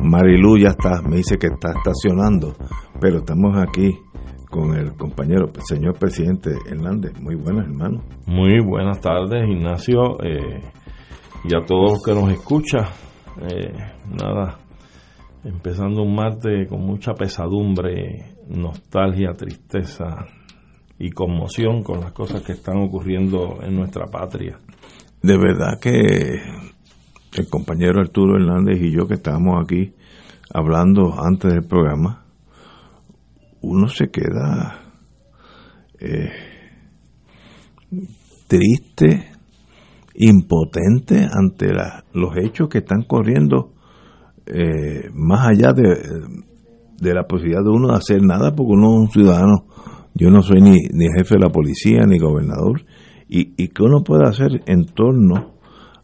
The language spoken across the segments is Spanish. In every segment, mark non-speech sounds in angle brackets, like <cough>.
Marilu ya está, me dice que está estacionando, pero estamos aquí con el compañero, el señor presidente Hernández. Muy buenas, hermano. Muy buenas tardes, Ignacio, eh, y a todos los que nos escuchan. Eh, nada, empezando un martes con mucha pesadumbre, nostalgia, tristeza y conmoción con las cosas que están ocurriendo en nuestra patria. De verdad que el compañero Arturo Hernández y yo que estábamos aquí hablando antes del programa, uno se queda eh, triste, impotente ante los hechos que están corriendo eh, más allá de, la posibilidad de uno de hacer nada, porque uno es un ciudadano, yo no soy ni, jefe de la policía ni gobernador, y, y que uno puede hacer en torno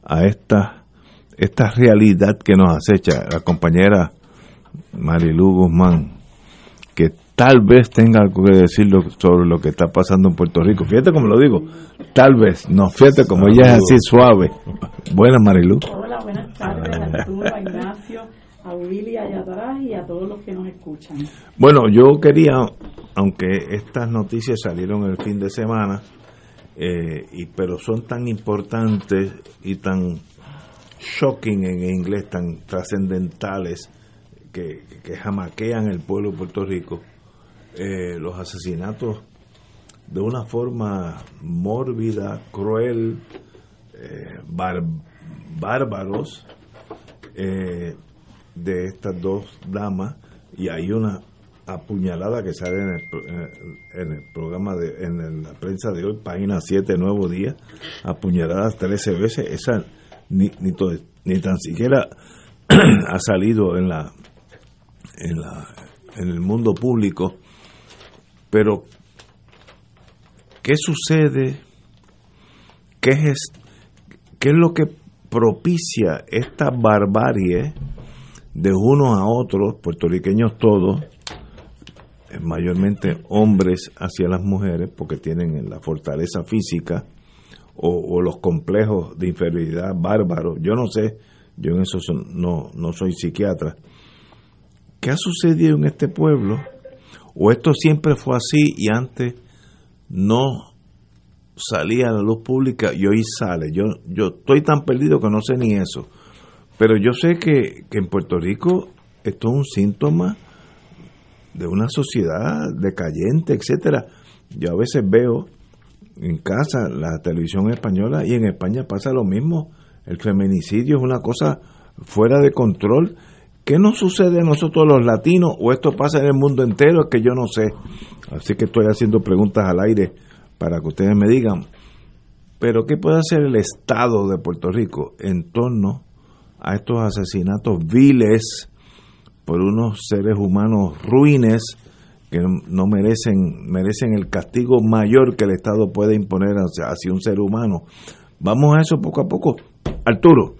a esta, esta realidad que nos acecha. La compañera Marilu Guzmán, que tal vez tenga algo que decir sobre lo que está pasando en Puerto Rico. Fíjate como lo digo, tal vez, no, fíjate como ella es así suave. Buenas, Marilu. Hola, buenas tardes a Arturo, a Ignacio, a Willy allá atrás y a todos los que nos escuchan. Bueno, yo quería, aunque estas noticias salieron el fin de semana, eh, y, pero son tan importantes y tan shocking en inglés, tan trascendentales, que, que, jamaquean el pueblo de Puerto Rico, eh, los asesinatos de una forma mórbida, cruel, eh, bárbaros de estas dos damas, y hay una apuñalada que sale en el, en el programa de en la prensa de hoy, página 7, Nuevo Día, apuñaladas 13 veces, esa ni, ni, ni tan siquiera <clears throat> ha salido en la en la en el mundo público, pero ¿qué sucede? ¿Qué es, qué es lo que propicia esta barbarie de unos a otros, puertorriqueños todos, mayormente hombres hacia las mujeres porque tienen la fortaleza física o, los complejos de inferioridad bárbaros. Yo no sé, yo en eso no, no soy psiquiatra. ¿Qué ha sucedido en este pueblo? ¿O esto siempre fue así y antes no salía a la luz pública y hoy sale? Yo, yo estoy tan perdido que no sé ni eso. Pero yo sé que, que en Puerto Rico esto es un síntoma de una sociedad decayente, etcétera. Yo a veces veo en casa la televisión española y en España pasa lo mismo. El feminicidio es una cosa fuera de control. ¿Qué nos sucede a nosotros los latinos o esto pasa en el mundo entero? Es que yo no sé. Así que estoy haciendo preguntas al aire para que ustedes me digan. Pero ¿qué puede hacer el Estado de Puerto Rico en torno a estos asesinatos viles por unos seres humanos ruines que no merecen merecen el castigo mayor que el Estado puede imponer hacia, un ser humano. Vamos a eso poco a poco. Arturo.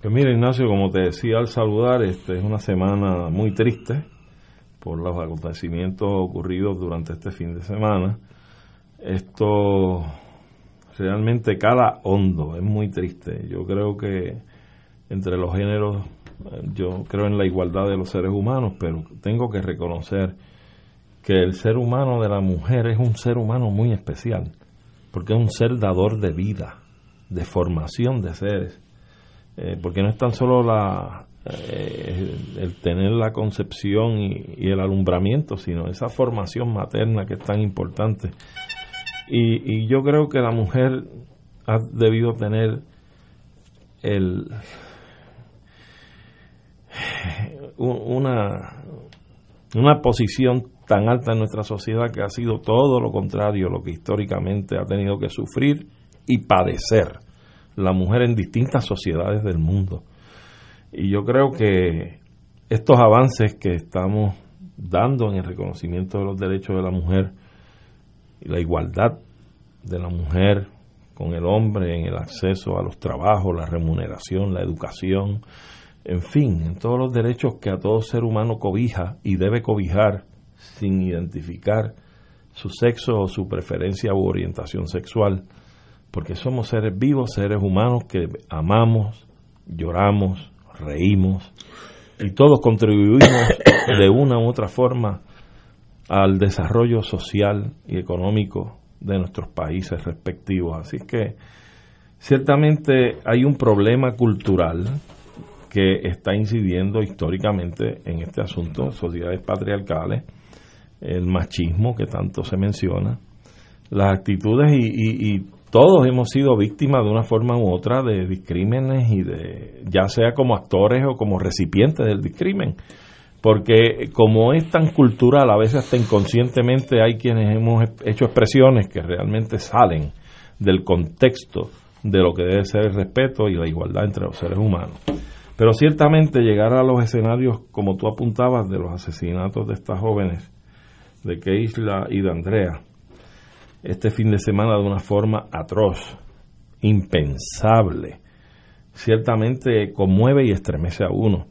Pues mira, Ignacio, como te decía al saludar, este es una semana muy triste por los acontecimientos ocurridos durante este fin de semana. Esto realmente cala hondo, es muy triste. Yo creo que entre los géneros yo creo en la igualdad de los seres humanos, pero tengo que reconocer que el ser humano de la mujer es un ser humano muy especial, porque es un ser dador de vida, de formación de seres, eh, porque no es tan solo la, eh, el, tener la concepción y, el alumbramiento, sino esa formación materna que es tan importante. Y, y yo creo que la mujer ha debido tener el, una, una posición tan alta en nuestra sociedad que ha sido todo lo contrario lo que históricamente ha tenido que sufrir y padecer la mujer en distintas sociedades del mundo. Y yo creo que estos avances que estamos dando en el reconocimiento de los derechos de la mujer y la igualdad de la mujer con el hombre en el acceso a los trabajos, la remuneración, la educación, en fin, en todos los derechos que a todo ser humano cobija y debe cobijar sin identificar su sexo o su preferencia u orientación sexual, porque somos seres vivos, seres humanos que amamos, lloramos, reímos y todos contribuimos <coughs> de una u otra forma al desarrollo social y económico de nuestros países respectivos. Así que ciertamente hay un problema cultural que está incidiendo históricamente en este asunto, sociedades patriarcales, el machismo que tanto se menciona, las actitudes y, y, todos hemos sido víctimas de una forma u otra de discrímenes y de ya sea como actores o como recipientes del discrimen porque como es tan cultural, a veces hasta inconscientemente hay quienes hemos hecho expresiones que realmente salen del contexto de lo que debe ser el respeto y la igualdad entre los seres humanos. Pero ciertamente llegar a los escenarios, como tú apuntabas, de los asesinatos de estas jóvenes, de Keisla y de Andrea, este fin de semana de una forma atroz, impensable, ciertamente conmueve y estremece a uno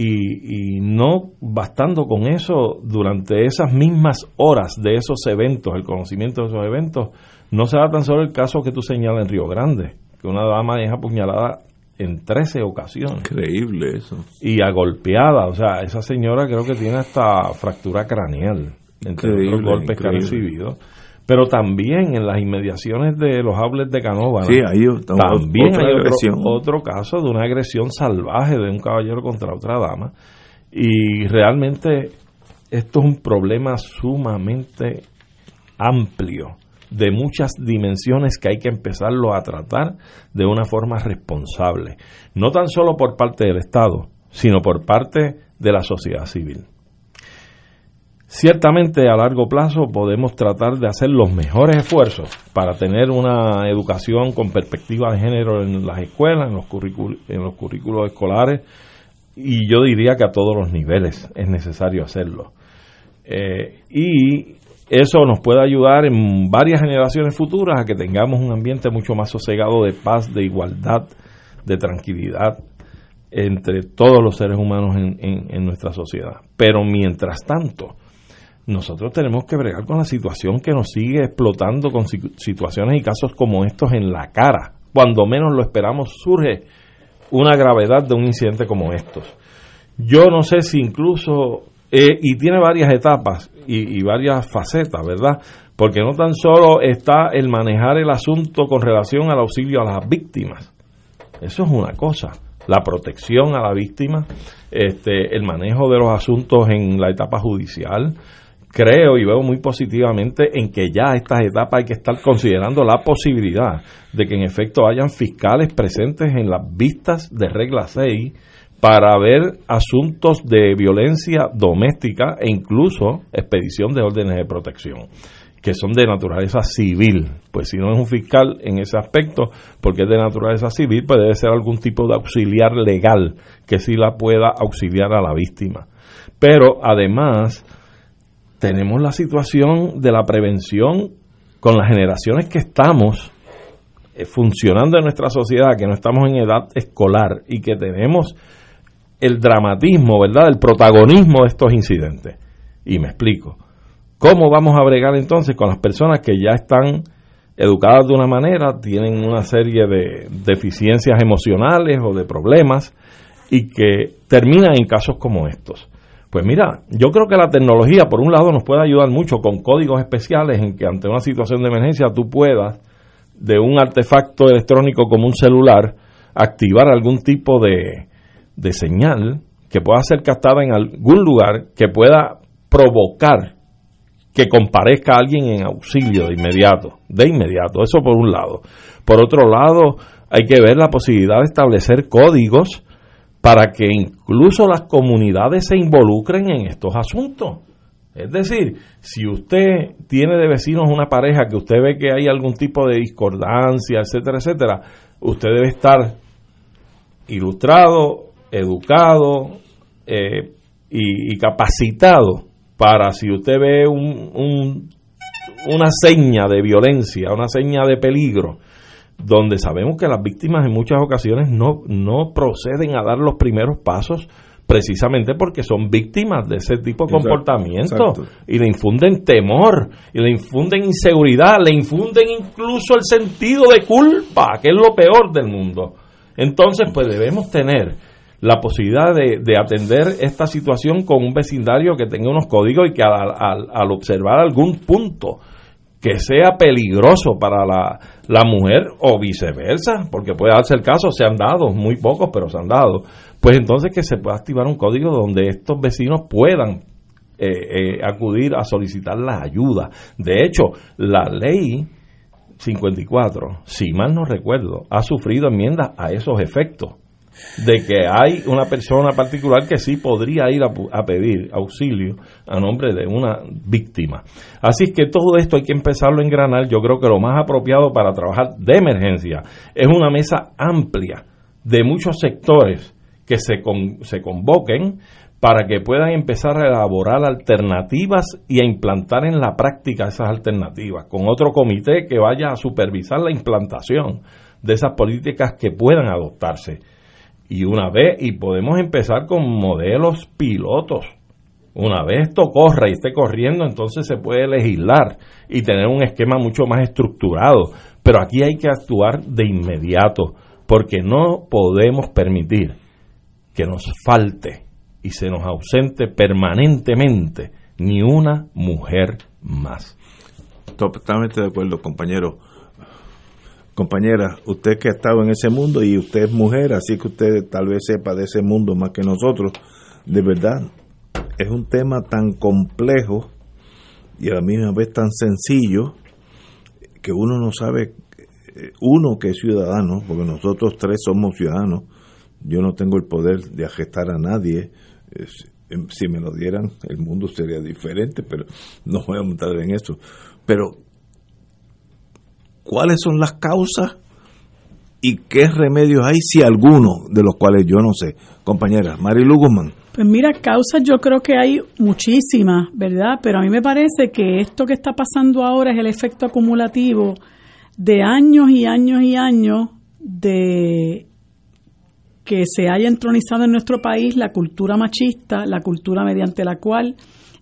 y, no bastando con eso, durante esas mismas horas de esos eventos, el conocimiento de esos eventos, no se da tan solo el caso que tú señalas en Río Grande, que una dama es apuñalada en 13 ocasiones. Increíble eso. Y agolpeada, o sea, esa señora creo que tiene hasta fractura craneal, entre los golpes que ha recibido. Pero también en las inmediaciones de los outlets de Canova sí, también hay otro, caso de una agresión salvaje de un caballero contra otra dama. Y realmente esto es un problema sumamente amplio de muchas dimensiones que hay que empezarlo a tratar de una forma responsable, no tan solo por parte del Estado, sino por parte de la sociedad civil. Ciertamente a largo plazo podemos tratar de hacer los mejores esfuerzos para tener una educación con perspectiva de género en las escuelas, en los, en los currículos escolares, y yo diría que a todos los niveles es necesario hacerlo. Eh, y eso nos puede ayudar en varias generaciones futuras a que tengamos un ambiente mucho más sosegado de paz, de igualdad, de tranquilidad entre todos los seres humanos en nuestra sociedad. Pero mientras tanto, nosotros tenemos que bregar con la situación que nos sigue explotando con situaciones y casos como estos en la cara. Cuando menos lo esperamos surge una gravedad de un incidente como estos. Yo no sé si incluso, eh, y tiene varias etapas y, y varias facetas, ¿verdad? Porque no tan solo está el manejar el asunto con relación al auxilio a las víctimas. Eso es una cosa la protección a la víctima, este, el manejo de los asuntos en la etapa judicial, creo y veo muy positivamente en que ya a estas etapas hay que estar considerando la posibilidad de que en efecto hayan fiscales presentes en las vistas de regla 6 para ver asuntos de violencia doméstica e incluso expedición de órdenes de protección que son de naturaleza civil. Pues si no es un fiscal en ese aspecto, porque es de naturaleza civil, pues debe ser algún tipo de auxiliar legal que sí la pueda auxiliar a la víctima. Pero además, tenemos la situación de la prevención con las generaciones que estamos eh, funcionando en nuestra sociedad, que no estamos en edad escolar y que tenemos el dramatismo, ¿verdad?, el protagonismo de estos incidentes. Y me explico. ¿Cómo vamos a bregar entonces con las personas que ya están educadas de una manera, tienen una serie de deficiencias emocionales o de problemas y que terminan en casos como estos? Pues mira, yo creo que la tecnología, por un lado, nos puede ayudar mucho con códigos especiales en que ante una situación de emergencia tú puedas, de un artefacto electrónico como un celular, activar algún tipo de, de señal que pueda ser captada en algún lugar que pueda provocar que comparezca alguien en auxilio de inmediato, de inmediato, eso por un lado. Por otro lado, hay que ver la posibilidad de establecer códigos para que incluso las comunidades se involucren en estos asuntos. Es decir, si usted tiene de vecinos una pareja que usted ve que hay algún tipo de discordancia, etcétera, etcétera, usted debe estar ilustrado, educado, eh, y, capacitado para si usted ve un, una seña de violencia, una seña de peligro, donde sabemos que las víctimas en muchas ocasiones no, no proceden a dar los primeros pasos precisamente porque son víctimas de ese tipo de comportamiento y le infunden temor y le infunden inseguridad, le infunden incluso el sentido de culpa, que es lo peor del mundo. Entonces, pues debemos tener la posibilidad de, atender esta situación con un vecindario que tenga unos códigos y que al observar algún punto que sea peligroso para la, la, mujer o viceversa, porque puede darse el caso, se han dado, muy pocos, pero se han dado, pues entonces que se pueda activar un código donde estos vecinos puedan eh, eh, acudir a solicitar la ayuda. De hecho, la ley 54, si mal no recuerdo, ha sufrido enmiendas a esos efectos de que hay una persona particular que sí podría ir a, pedir auxilio a nombre de una víctima. Así que todo esto hay que empezarlo a engranar. Yo creo que lo más apropiado para trabajar de emergencia es una mesa amplia de muchos sectores que se, se convoquen para que puedan empezar a elaborar alternativas y a implantar en la práctica esas alternativas, con otro comité que vaya a supervisar la implantación de esas políticas que puedan adoptarse y una vez, y podemos empezar con modelos pilotos. Una vez esto corra y esté corriendo, entonces se puede legislar y tener un esquema mucho más estructurado. Pero aquí hay que actuar de inmediato, porque no podemos permitir que nos falte y se nos ausente permanentemente ni una mujer más. Totalmente de acuerdo, compañero. Compañera, usted que ha estado en ese mundo y usted es mujer, así que usted tal vez sepa de ese mundo más que nosotros, de verdad, es un tema tan complejo y a la misma vez tan sencillo que uno no sabe, eh, uno que es ciudadano, porque nosotros tres somos ciudadanos, yo no tengo el poder de agestar a nadie, em, si me lo dieran el mundo sería diferente, pero <laughs> no voy a montar en eso. Pero cuáles son las causas y qué remedios hay, si alguno, de los cuales yo no sé. Compañera, Marilu Guzmán. Pues mira, causas yo creo que hay muchísimas, ¿verdad? Pero a mí me parece que esto que está pasando ahora es el efecto acumulativo de años y años y años de que se haya entronizado en nuestro país la cultura machista, la cultura mediante la cual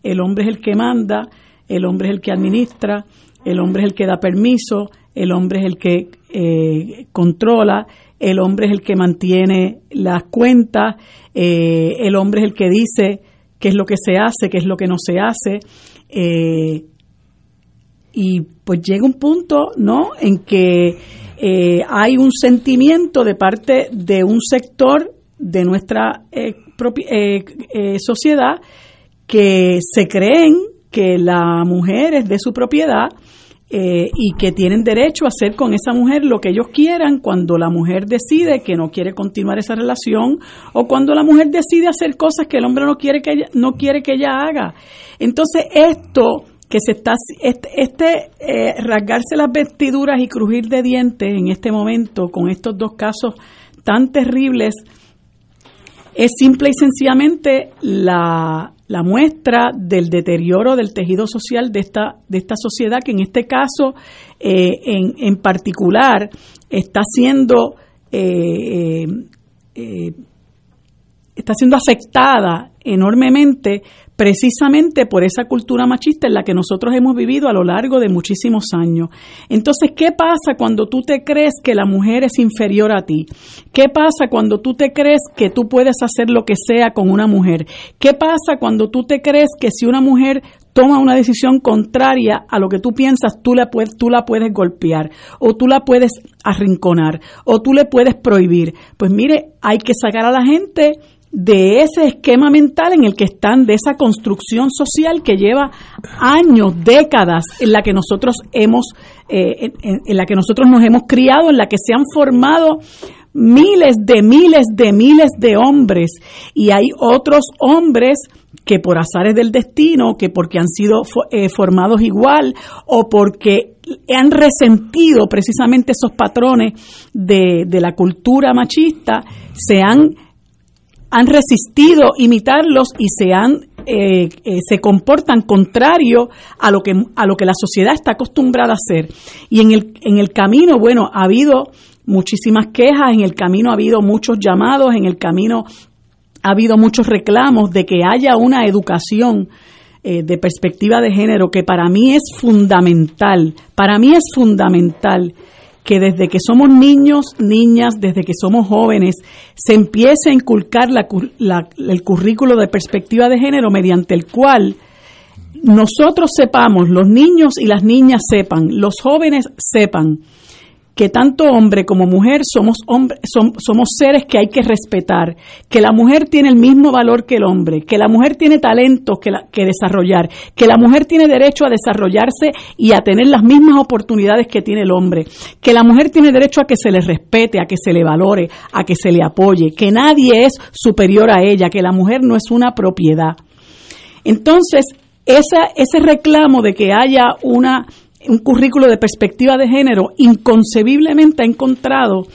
el hombre es el que manda, el hombre es el que administra, el hombre es el que da permiso, el hombre es el que eh, controla, el hombre es el que mantiene las cuentas, eh, el hombre es el que dice qué es lo que se hace, qué es lo que no se hace. Eh, y pues llega un punto, ¿no?, en que hay un sentimiento de parte de un sector de nuestra sociedad que se creen que la mujer es de su propiedad eh, y que tienen derecho a hacer con esa mujer lo que ellos quieran cuando la mujer decide que no quiere continuar esa relación o cuando la mujer decide hacer cosas que el hombre no quiere que ella, no quiere que ella haga. Entonces esto que se está este, este eh, rasgarse las vestiduras y crujir de dientes en este momento con estos dos casos tan terribles es simple y sencillamente la la muestra del deterioro del tejido social de esta, de esta sociedad, que en este caso eh, en, en, particular está siendo, eh, eh, está siendo afectada enormemente precisamente por esa cultura machista en la que nosotros hemos vivido a lo largo de muchísimos años. Entonces, ¿qué pasa cuando tú te crees que la mujer es inferior a ti? ¿Qué pasa cuando tú te crees que tú puedes hacer lo que sea con una mujer? ¿Qué pasa cuando tú te crees que si una mujer toma una decisión contraria a lo que tú piensas, tú la puedes, golpear o tú la puedes arrinconar o tú le puedes prohibir? Pues mire, hay que sacar a la gente de ese esquema mental en el que están, de esa construcción social que lleva años, décadas, en la que nosotros hemos, eh, en, la que nosotros nos hemos criado, en la que se han formado miles de miles de miles de hombres. Y hay otros hombres que por azares del destino, que porque han sido eh, formados igual o porque han resentido precisamente esos patrones de, de la cultura machista, se han han resistido imitarlos y se han eh, eh, se comportan contrario a lo que a lo que la sociedad está acostumbrada a hacer. Y en el en el camino bueno ha habido muchísimas quejas en el camino ha habido muchos llamados en el camino ha habido muchos reclamos de que haya una educación eh, de perspectiva de género que para mí es fundamental para mí es fundamental que desde que somos niños, niñas, desde que somos jóvenes, se empiece a inculcar el currículo de perspectiva de género mediante el cual nosotros sepamos, los niños y las niñas sepan, los jóvenes sepan que tanto hombre como mujer somos, hombre, somos seres que hay que respetar, que la mujer tiene el mismo valor que el hombre, que la mujer tiene talentos que, que desarrollar, que la mujer tiene derecho a desarrollarse y a tener las mismas oportunidades que tiene el hombre, que la mujer tiene derecho a que se le respete, a que se le valore, a que se le apoye, que nadie es superior a ella, que la mujer no es una propiedad. Entonces, esa, ese reclamo de que haya una un currículo de perspectiva de género inconcebiblemente ha encontrado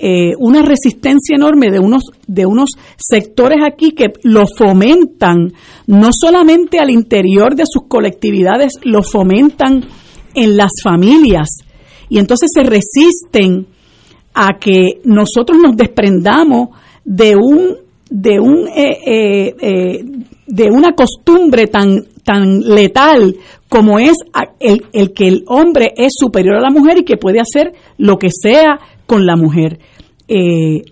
eh, una resistencia enorme de unos, de unos sectores aquí que lo fomentan, no solamente al interior de sus colectividades, lo fomentan en las familias. Y entonces se resisten a que nosotros nos desprendamos de un, de un, eh, eh, de una costumbre tan, tan letal como es el, el, que el hombre es superior a la mujer y que puede hacer lo que sea con la mujer. Eh,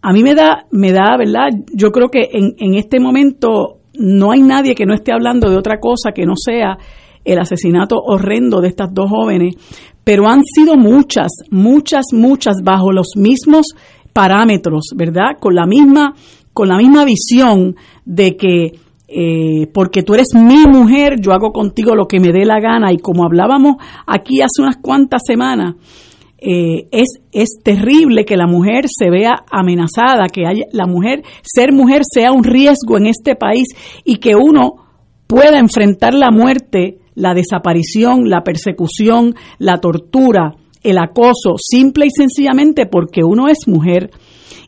a mí me da, me da, ¿verdad? Yo creo que en, en este momento no hay nadie que no esté hablando de otra cosa que no sea el asesinato horrendo de estas dos jóvenes, pero han sido muchas, muchas, muchas bajo los mismos parámetros, ¿verdad? Con la misma, con la misma visión de que eh, porque tú eres mi mujer, yo hago contigo lo que me dé la gana. Y como hablábamos aquí hace unas cuantas semanas, eh, es, es terrible que la mujer se vea amenazada, que haya, la mujer, ser mujer sea un riesgo en este país y que uno pueda enfrentar la muerte, la desaparición, la persecución, la tortura, el acoso, simple y sencillamente porque uno es mujer.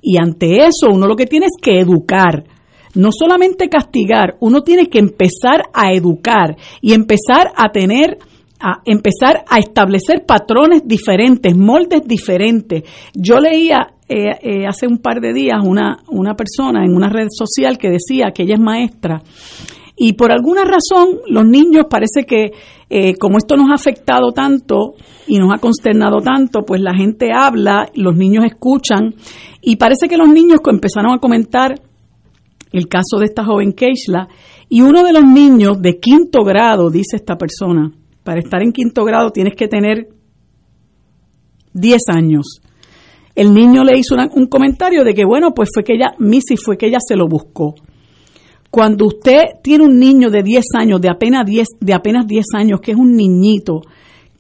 Y ante eso uno lo que tiene es que educar no solamente castigar, uno tiene que empezar a educar y empezar a tener a empezar a establecer patrones diferentes, moldes diferentes. Yo leía eh, eh, hace un par de días una, una persona en una red social que decía que ella es maestra y por alguna razón los niños parece que eh, como esto nos ha afectado tanto y nos ha consternado tanto, pues la gente habla, los niños escuchan y parece que los niños empezaron a comentar el caso de esta joven Keishla, y uno de los niños de quinto grado, dice esta persona, para estar en quinto grado tienes que tener 10 años. El niño le hizo un comentario de que, bueno, pues fue que ella, Missy, fue que ella se lo buscó. Cuando usted tiene un niño de 10 años, de apenas 10, de apenas 10 años, que es un niñito,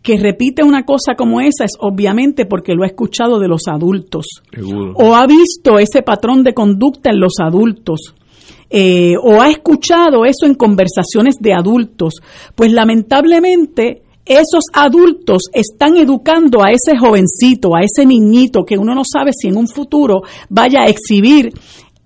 que repite una cosa como esa es obviamente porque lo ha escuchado de los adultos. O ha visto ese patrón de conducta en los adultos. Eh, o ha escuchado eso en conversaciones de adultos, pues lamentablemente esos adultos están educando a ese jovencito, a ese niñito que uno no sabe si en un futuro vaya a exhibir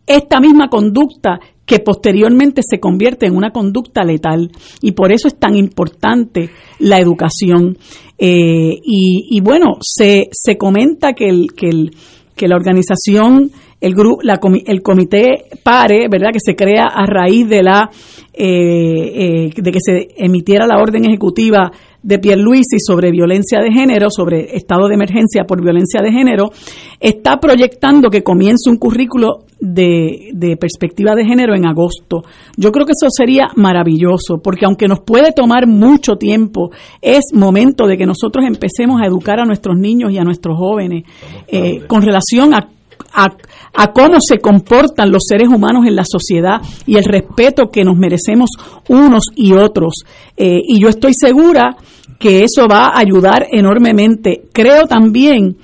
esta misma conducta que posteriormente se convierte en una conducta letal. Y por eso es tan importante la educación. Eh, y, bueno, se, se comenta que, el, que, el, que la organización, el, grupo, la, el comité PARE, ¿verdad? que se crea a raíz de, la, eh, eh, de que se emitiera la orden ejecutiva de Pierluisi sobre violencia de género, sobre estado de emergencia por violencia de género, está proyectando que comience un currículo de, de, perspectiva de género en agosto. Yo creo que eso sería maravilloso, porque aunque nos puede tomar mucho tiempo, es momento de que nosotros empecemos a educar a nuestros niños y a nuestros jóvenes eh, con relación a, a, a cómo se comportan los seres humanos en la sociedad y el respeto que nos merecemos unos y otros. Eh, y yo estoy segura que eso va a ayudar enormemente. Creo también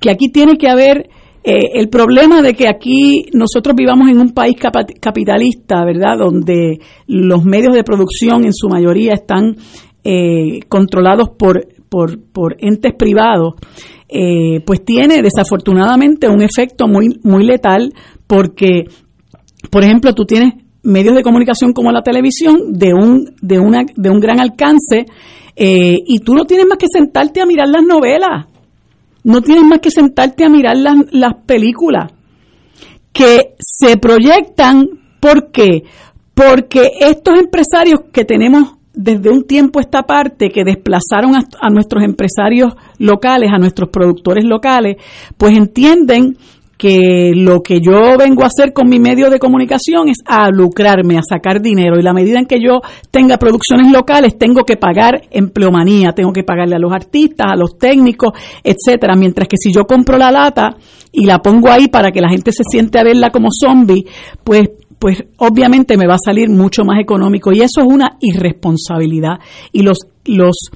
que aquí tiene que haber eh, el problema de que aquí nosotros vivamos en un país capitalista, ¿verdad? Donde los medios de producción en su mayoría están eh, controlados por, por, por entes privados. Eh, pues tiene desafortunadamente un efecto muy, muy letal porque, por ejemplo, tú tienes medios de comunicación como la televisión de un, de una, de un gran alcance eh, y tú no tienes más que sentarte a mirar las novelas, no tienes más que sentarte a mirar las, las películas que se proyectan, ¿por qué? Porque estos empresarios que tenemos desde un tiempo esta parte que desplazaron a, nuestros empresarios locales, a nuestros productores locales, pues entienden que lo que yo vengo a hacer con mi medio de comunicación es a lucrarme, a sacar dinero. Y la medida en que yo tenga producciones locales, tengo que pagar empleomanía, tengo que pagarle a los artistas, a los técnicos, etcétera. Mientras que si yo compro la lata y la pongo ahí para que la gente se siente a verla como zombie, pues pues obviamente me va a salir mucho más económico. Y eso es una irresponsabilidad. Y los los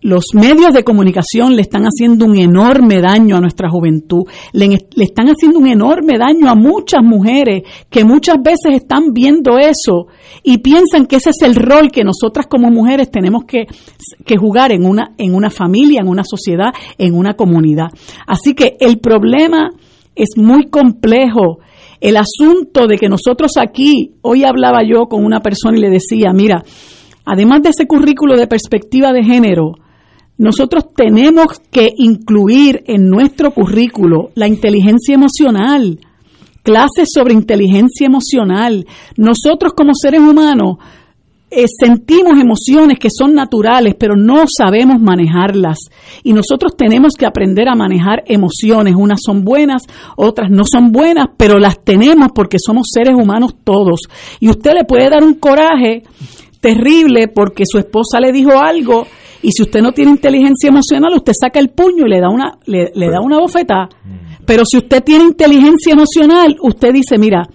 los medios de comunicación le están haciendo un enorme daño a nuestra juventud, le, están haciendo un enorme daño a muchas mujeres que muchas veces están viendo eso y piensan que ese es el rol que nosotras como mujeres tenemos que, que jugar en una, en una familia, en una sociedad, en una comunidad. Así que el problema es muy complejo el asunto de que nosotros aquí, hoy hablaba yo con una persona y le decía, mira, además de ese currículo de perspectiva de género, nosotros tenemos que incluir en nuestro currículo la inteligencia emocional, clases sobre inteligencia emocional. Nosotros como seres humanos eh, sentimos emociones que son naturales, pero no sabemos manejarlas. Y nosotros tenemos que aprender a manejar emociones. Unas son buenas, otras no son buenas, pero las tenemos porque somos seres humanos todos. Y usted le puede dar un coraje terrible porque su esposa le dijo algo y si usted no tiene inteligencia emocional, usted saca el puño y le da una, le, le da una bofetada. Pero si usted tiene inteligencia emocional, usted dice, mira,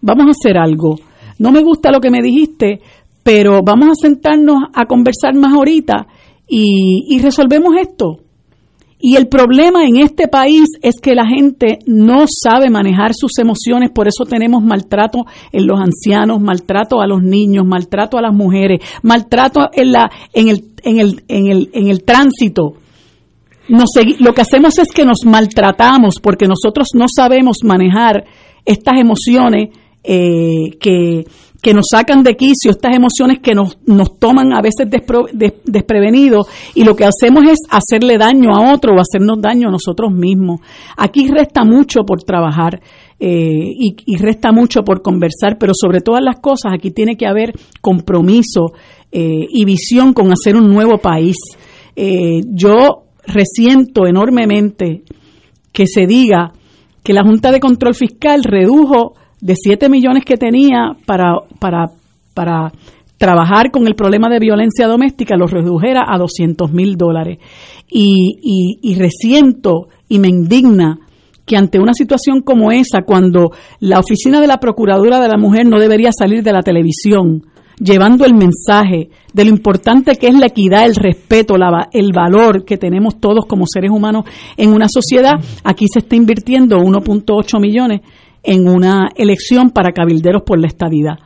vamos a hacer algo. No me gusta lo que me dijiste, pero vamos a sentarnos a conversar más ahorita y, resolvemos esto. Y el problema en este país es que la gente no sabe manejar sus emociones, por eso tenemos maltrato en los ancianos, maltrato a los niños, maltrato a las mujeres, maltrato en, la, en, el, en, el, en, el, en el tránsito. lo que hacemos es que nos maltratamos porque nosotros no sabemos manejar estas emociones eh, que, que nos sacan de quicio, estas emociones que nos, nos toman a veces desprevenidos y lo que hacemos es hacerle daño a otro o hacernos daño a nosotros mismos. Aquí resta mucho por trabajar eh, y, resta mucho por conversar, pero sobre todas las cosas aquí tiene que haber compromiso eh, y visión con hacer un nuevo país. Eh, yo resiento enormemente que se diga que la Junta de Control Fiscal redujo de 7 millones que tenía para, para, para trabajar con el problema de violencia doméstica, lo redujera a 200 mil dólares. Y, y, y resiento y me indigna que ante una situación como esa, cuando la oficina de la Procuradora de la Mujer no debería salir de la televisión, llevando el mensaje de lo importante que es la equidad, el respeto, la, el valor que tenemos todos como seres humanos en una sociedad, aquí se está invirtiendo 1.8 millones en una elección para cabilderos por la estadidad.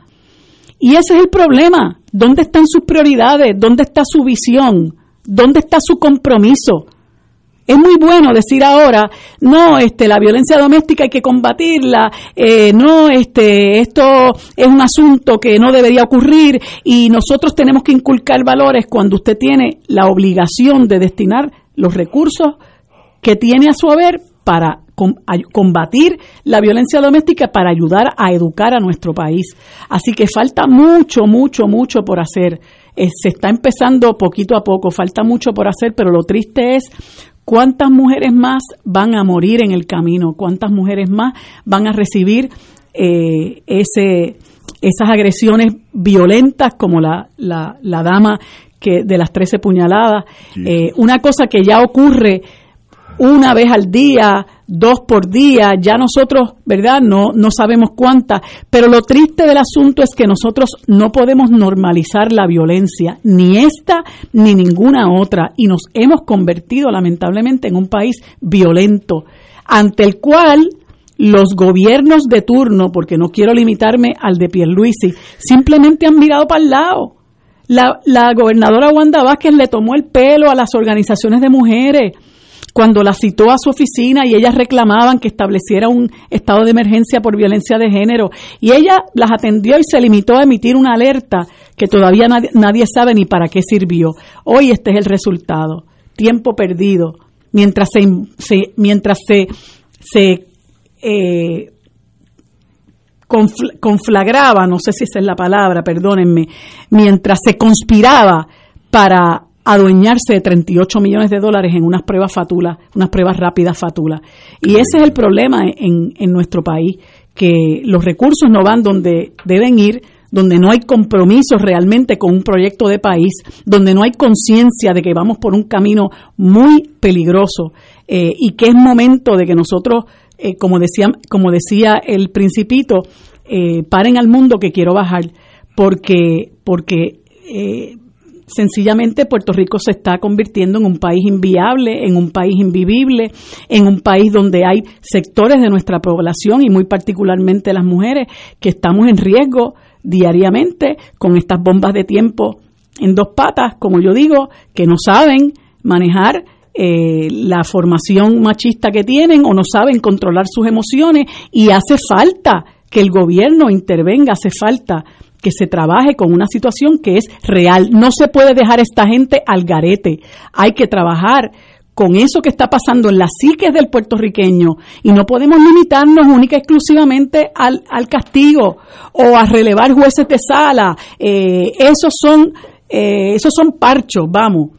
Y ese es el problema. ¿Dónde están sus prioridades? ¿Dónde está su visión? ¿Dónde está su compromiso? Es muy bueno decir ahora, no, este, la violencia doméstica hay que combatirla, eh, no, este, esto es un asunto que no debería ocurrir y nosotros tenemos que inculcar valores cuando usted tiene la obligación de destinar los recursos que tiene a su haber para combatir la violencia doméstica para ayudar a educar a nuestro país. Así que falta mucho, mucho, mucho por hacer. Eh, se está empezando poquito a poco, falta mucho por hacer, pero lo triste es cuántas mujeres más van a morir en el camino, cuántas mujeres más van a recibir eh, ese, esas agresiones violentas como la, la, la dama que de las 13 puñaladas. Eh, una cosa que ya ocurre una vez al día, dos por día, ya nosotros, ¿verdad? No, no sabemos cuántas, pero lo triste del asunto es que nosotros no podemos normalizar la violencia, ni esta ni ninguna otra, y nos hemos convertido lamentablemente en un país violento, ante el cual los gobiernos de turno, porque no quiero limitarme al de Pierluisi, simplemente han mirado para el lado. La, la gobernadora Wanda Vázquez le tomó el pelo a las organizaciones de mujeres cuando la citó a su oficina y ellas reclamaban que estableciera un estado de emergencia por violencia de género. Y ella las atendió y se limitó a emitir una alerta que todavía nadie, sabe ni para qué sirvió. Hoy este es el resultado. Tiempo perdido. Mientras se, mientras se, se eh, conflagraba, no sé si esa es la palabra, perdónenme, mientras se conspiraba para adueñarse de 38 millones de dólares en unas pruebas fatulas, unas pruebas rápidas fatulas. Y ese es el problema en, en nuestro país, que los recursos no van donde deben ir, donde no hay compromiso realmente con un proyecto de país, donde no hay conciencia de que vamos por un camino muy peligroso eh, y que es momento de que nosotros, eh, como, decía, como decía el principito, eh, paren al mundo que quiero bajar, porque, porque sencillamente Puerto Rico se está convirtiendo en un país inviable, en un país invivible, en un país donde hay sectores de nuestra población y muy particularmente las mujeres que estamos en riesgo diariamente con estas bombas de tiempo en dos patas, como yo digo, que no saben manejar eh, la formación machista que tienen o no saben controlar sus emociones y hace falta que el gobierno intervenga, hace falta que se trabaje con una situación que es real. No se puede dejar esta gente al garete. Hay que trabajar con eso que está pasando en la psique del puertorriqueño y no podemos limitarnos única exclusivamente al, al castigo o a relevar jueces de sala. Eh, esos son eh, esos son parchos, vamos.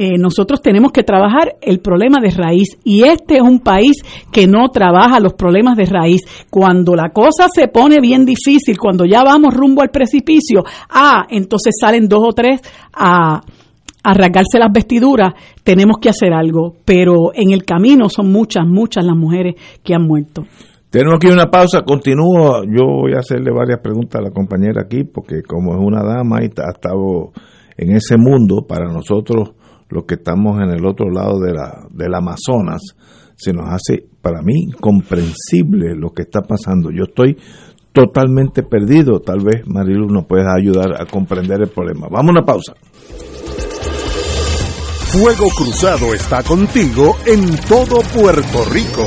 Eh, nosotros tenemos que trabajar el problema de raíz y este es un país que no trabaja los problemas de raíz. Cuando la cosa se pone bien difícil, cuando ya vamos rumbo al precipicio, ah, entonces salen dos o tres a, a rasgarse las vestiduras, tenemos que hacer algo, pero en el camino son muchas, muchas las mujeres que han muerto. Tenemos aquí una pausa, continúo, yo voy a hacerle varias preguntas a la compañera aquí, porque como es una dama y ha estado en ese mundo, para nosotros los que estamos en el otro lado de la, del Amazonas, se nos hace para mí incomprensible lo que está pasando. Yo estoy totalmente perdido. Tal vez Marilu nos pueda ayudar a comprender el problema. Vamos a una pausa. Fuego Cruzado está contigo en todo Puerto Rico.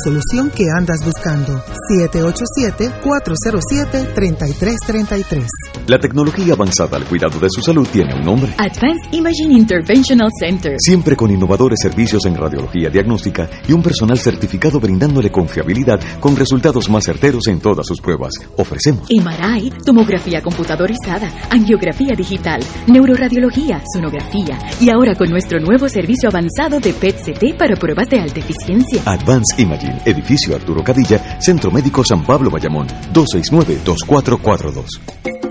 solución que andas buscando. 787-407-3333. La tecnología avanzada al cuidado de su salud tiene un nombre. Advanced Imaging Interventional Center. Siempre con innovadores servicios en radiología diagnóstica y un personal certificado brindándole confiabilidad con resultados más certeros en todas sus pruebas. Ofrecemos MRI, tomografía computadorizada, angiografía digital, neuroradiología, sonografía y ahora con nuestro nuevo servicio avanzado de PET-CT para pruebas de alta eficiencia. Advanced Imaging, edificio Arturo Cadilla, Centro Médico San Pablo Bayamón, 269-2442.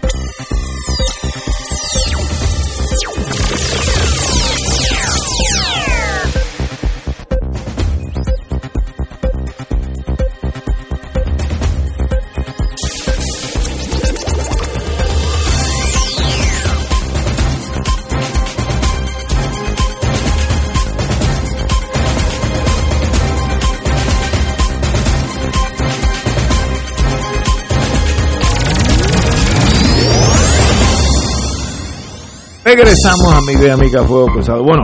Regresamos, amigo y amiga Fuego Cruzado. Bueno,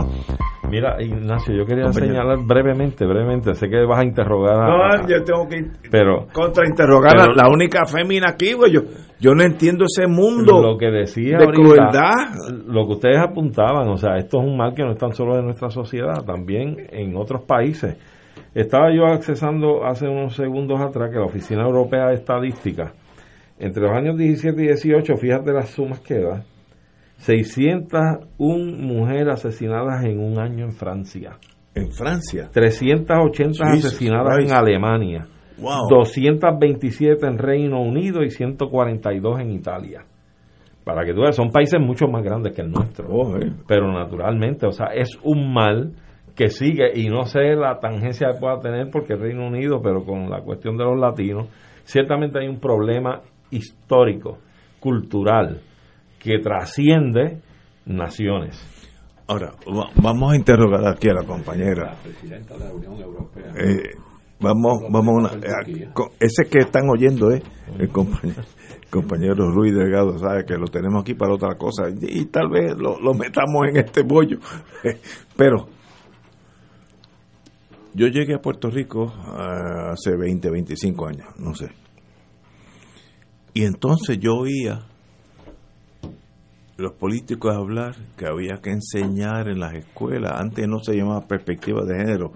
Mira, Ignacio, yo quería señalar brevemente, brevemente, sé que vas a interrogar a... no, yo tengo que pero, contrainterrogar a pero- la única fémina aquí, güey. Yo, yo no entiendo ese mundo lo que decía de ahorita, crueldad. lo que ustedes apuntaban, o sea, esto es un mal que no es tan solo de nuestra sociedad, también en otros países. Estaba yo accesando hace unos segundos atrás que la Oficina Europea de Estadística, entre los años 17 y 18, fíjate las sumas que da, 601 mujeres asesinadas en un año en Francia, En Francia. 380 Jesus asesinadas Christ. en Alemania, Wow. 227 en Reino Unido y 142 en Italia. Para que tú veas, son países mucho más grandes que el nuestro. Oh, eh. Pero naturalmente, o sea, es un mal que sigue y no sé la tangencia que pueda tener porque el Reino Unido, pero con la cuestión de los latinos, ciertamente hay un problema histórico, cultural, que trasciende naciones. Ahora, va- vamos a interrogar aquí a la compañera. Eh, vamos, vamos a una, eh, ese que están oyendo es el compañero, el compañero Ruiz Delgado, sabe que lo tenemos aquí para otra cosa y, y tal vez lo, lo metamos en este bollo. <laughs> Pero yo llegué a Puerto Rico hace 20, 25 años, no sé. Y entonces yo oía los políticos hablar que había que enseñar en las escuelas, antes no se llamaba perspectiva de género,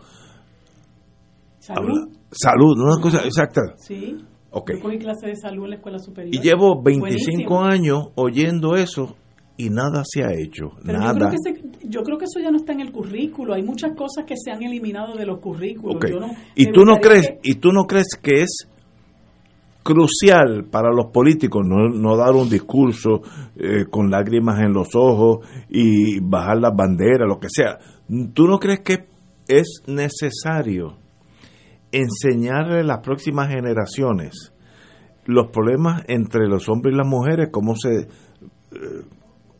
habla- salud, una cosa exacta. Sí. Ok. Yo cogí clase de salud en la escuela superior. Y llevo 25 Buenísimo. años oyendo eso y nada se ha hecho, Pero Yo nada. creo, que se- yo creo que eso ya no está en el currículo. Hay muchas cosas que se han eliminado de los currículos. Ok. Yo no- y tú no crees, y tú no crees que es crucial para los políticos no, no dar un discurso eh, con lágrimas en los ojos y bajar las banderas, lo que sea. ¿Tú no crees que es necesario enseñarle a las próximas generaciones los problemas entre los hombres y las mujeres, cómo se, eh,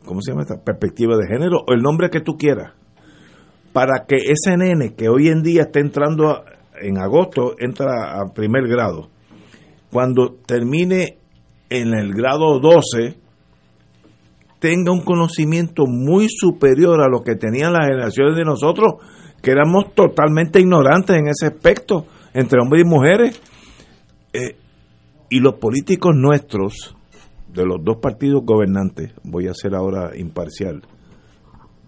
cómo se llama esta perspectiva de género, o el nombre que tú quieras, para que ese nene que hoy en día está entrando a- en agosto, entra a primer grado, cuando termine en el grado 12, tenga un conocimiento muy superior a lo que tenían las generaciones de nosotros, que éramos totalmente ignorantes en ese aspecto, entre hombres y mujeres. Eh, y los políticos nuestros, de los dos partidos gobernantes, voy a ser ahora imparcial,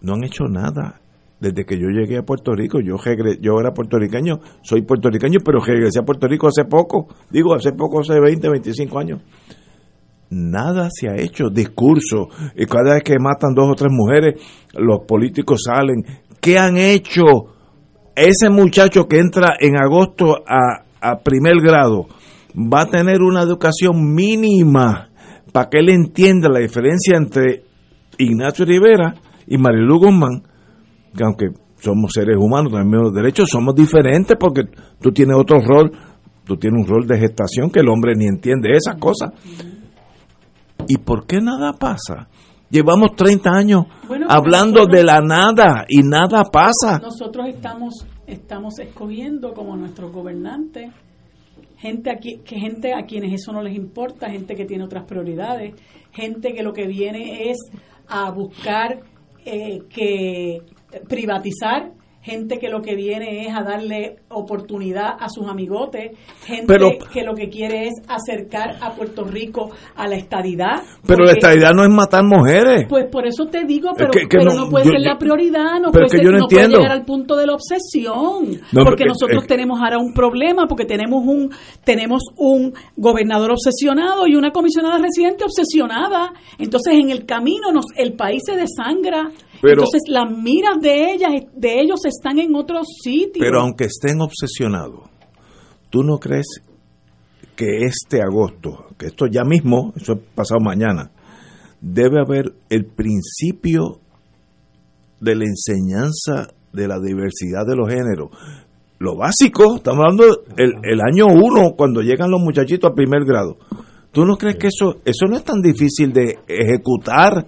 no han hecho nada desde que yo llegué a Puerto Rico. Yo, yo era puertorriqueño, soy puertorriqueño, pero regresé a Puerto Rico hace poco, digo, hace poco, hace 20, 25 años. Nada se ha hecho, discurso, y cada vez que matan dos o tres mujeres, los políticos salen. ¿Qué han hecho? Ese muchacho que entra en agosto a, a primer grado va a tener una educación mínima para que él entienda la diferencia entre Ignacio Rivera y Marilu Guzmán, aunque somos seres humanos, tenemos derechos, somos diferentes porque tú tienes otro rol, tú tienes un rol de gestación que el hombre ni entiende esas cosas. ¿Y por qué nada pasa? Llevamos 30 años Bueno, hablando nosotros- de la nada y nada pasa. Nosotros estamos estamos escogiendo como nuestros gobernantes gente aquí que gente a quienes eso no les importa, gente que tiene otras prioridades, gente que lo que viene es a buscar eh, que privatizar, gente que lo que viene es a darle oportunidad a sus amigotes, gente Pero- que lo que quiere es acercar a Puerto Rico a la estadidad. Pero la estadidad no es matar mujeres. Pues por eso te digo, pero, que- que pero no, no, puede yo- ser la prioridad, no puede, ser- yo no no puede llegar al punto de la obsesión, porque pero- nosotros eh, tenemos ahora un problema, porque tenemos un tenemos un gobernador obsesionado y una comisionada residente obsesionada, entonces en el camino nos el país se desangra, Pero- entonces las miras de ellas de ellos están en otros sitios. Pero aunque estén obsesionados, ¿tú no crees que este agosto, que esto ya mismo, eso es pasado mañana, debe haber el principio de la enseñanza de la diversidad de los géneros? Lo básico, estamos hablando el, el año uno, cuando llegan los muchachitos a primer grado. ¿Tú no crees que eso, eso no es tan difícil de ejecutar?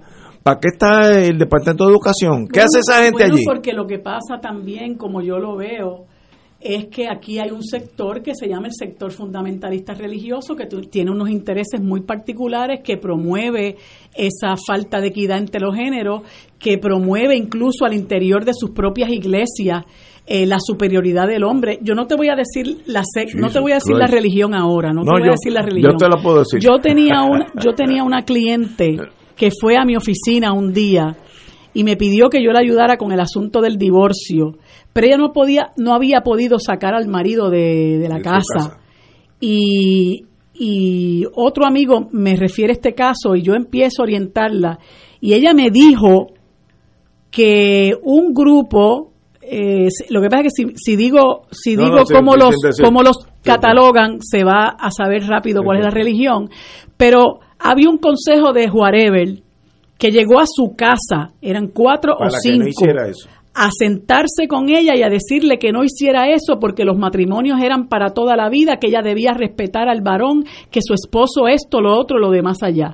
¿Para qué está el Departamento de Educación? ¿Qué Bueno, hace esa gente bueno, allí? Porque lo que pasa también, como yo lo veo, es que aquí hay un sector que se llama el sector fundamentalista religioso, que tiene unos intereses muy particulares, que promueve esa falta de equidad entre los géneros, que promueve incluso al interior de sus propias iglesias eh, la superioridad del hombre. Yo no te voy a decir la sec- no te Jesus voy a decir la religión ahora, no, No, te voy yo- a decir la religión. yo te la puedo decir. Yo tenía una, <laughs> yo tenía una cliente que fue a mi oficina un día y me pidió que yo le ayudara con el asunto del divorcio, pero ella no podía, no había podido sacar al marido de, de la De casa. casa. Y, y otro amigo me refiere a este caso y yo empiezo a orientarla. Y ella me dijo que un grupo eh, lo que pasa es que si, si digo si No, digo no, sí, cómo sí, los sí, cómo los catalogan se va a saber rápido cuál es la religión. Pero había un consejo de whatever que llegó a su casa eran cuatro o que cinco no hiciera eso. a sentarse con ella y a decirle que no hiciera eso porque los matrimonios eran para toda la vida, que ella debía respetar al varón, que su esposo esto, lo otro, lo demás allá.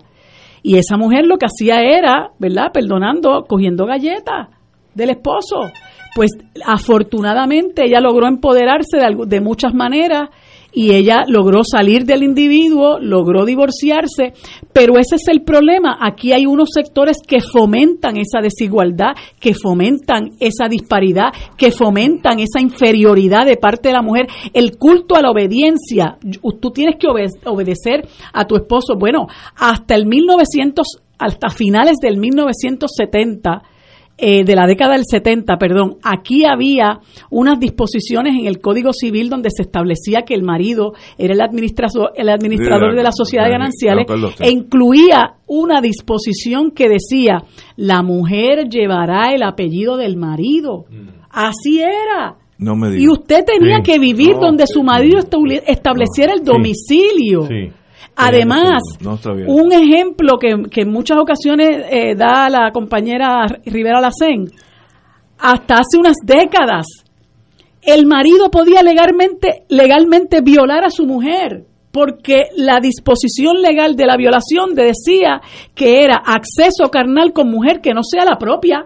Y esa mujer lo que hacía era, ¿verdad? Perdonando, cogiendo galletas del esposo. Pues afortunadamente ella logró empoderarse de, de muchas maneras y ella logró salir del individuo, logró divorciarse, pero ese es el problema. Aquí hay unos sectores que fomentan esa desigualdad, que fomentan esa disparidad, que fomentan esa inferioridad de parte de la mujer. El culto a la obediencia, tú tienes que obede- obedecer a tu esposo. Bueno, hasta el 1900, hasta finales del 1970, eh, de la década del 70, perdón, aquí había unas disposiciones en el Código Civil donde se establecía que el marido era el administrador, el administrador Sí, de la sociedad sí, gananciales e incluía una disposición que decía la mujer llevará el apellido del marido. Así era. No me Y usted tenía Sí. que vivir No, donde sí, su marido estableciera el Sí. domicilio. Sí. Además, No un ejemplo que, que en muchas ocasiones eh, da la compañera Rivera Lacén, hasta hace unas décadas, el marido podía legalmente, legalmente violar a su mujer, porque la disposición legal de la violación decía que era acceso carnal con mujer que no sea la propia.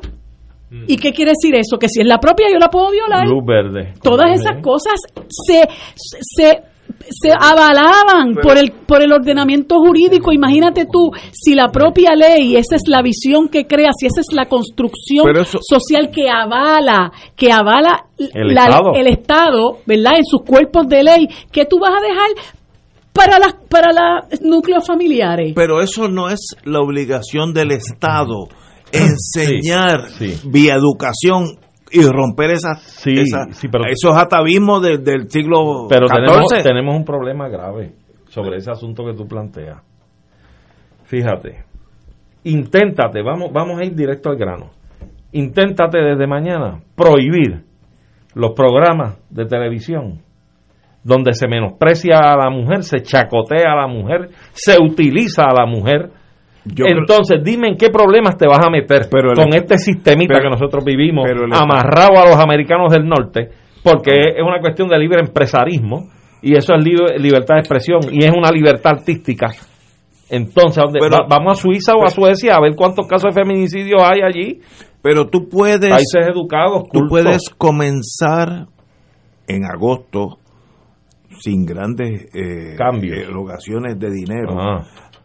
¿Y qué quiere decir eso? Que si es la propia yo la puedo violar. Luz verde. Todas esas cosas se, se, se avalaban por el, por el ordenamiento jurídico. Imagínate tú, si la propia ley, esa es la visión que crea, si esa es la construcción eso- social que avala, que avala El la- Estado. el Estado, ¿verdad? En sus cuerpos de ley, que tú vas a dejar para las para los núcleos familiares. Pero eso no es la obligación del Estado enseñar Sí, sí. vía educación y romper esas, Sí, esa- sí, pero- esos atavismos de- del siglo Pero tenemos, tenemos un problema grave sobre ese asunto que tú planteas. Fíjate, inténtate, vamos, vamos a ir directo al grano. Inténtate desde mañana prohibir los programas de televisión donde se menosprecia a la mujer, se chacotea a la mujer, se utiliza a la mujer. Yo creo- Entonces, dime en qué problemas te vas a meter Pero el- con este sistemita pero- que nosotros vivimos el- amarrado a los americanos del norte, porque es una cuestión de libre empresarismo y eso es libre- libertad de expresión y es una libertad artística. Entonces, ¿dónde- Pero- va- vamos a Suiza o a Suecia a ver cuántos casos de feminicidio hay allí. Pero tú puedes, Países educados, tú puedes comenzar en agosto sin grandes eh, Cambios. erogaciones de dinero.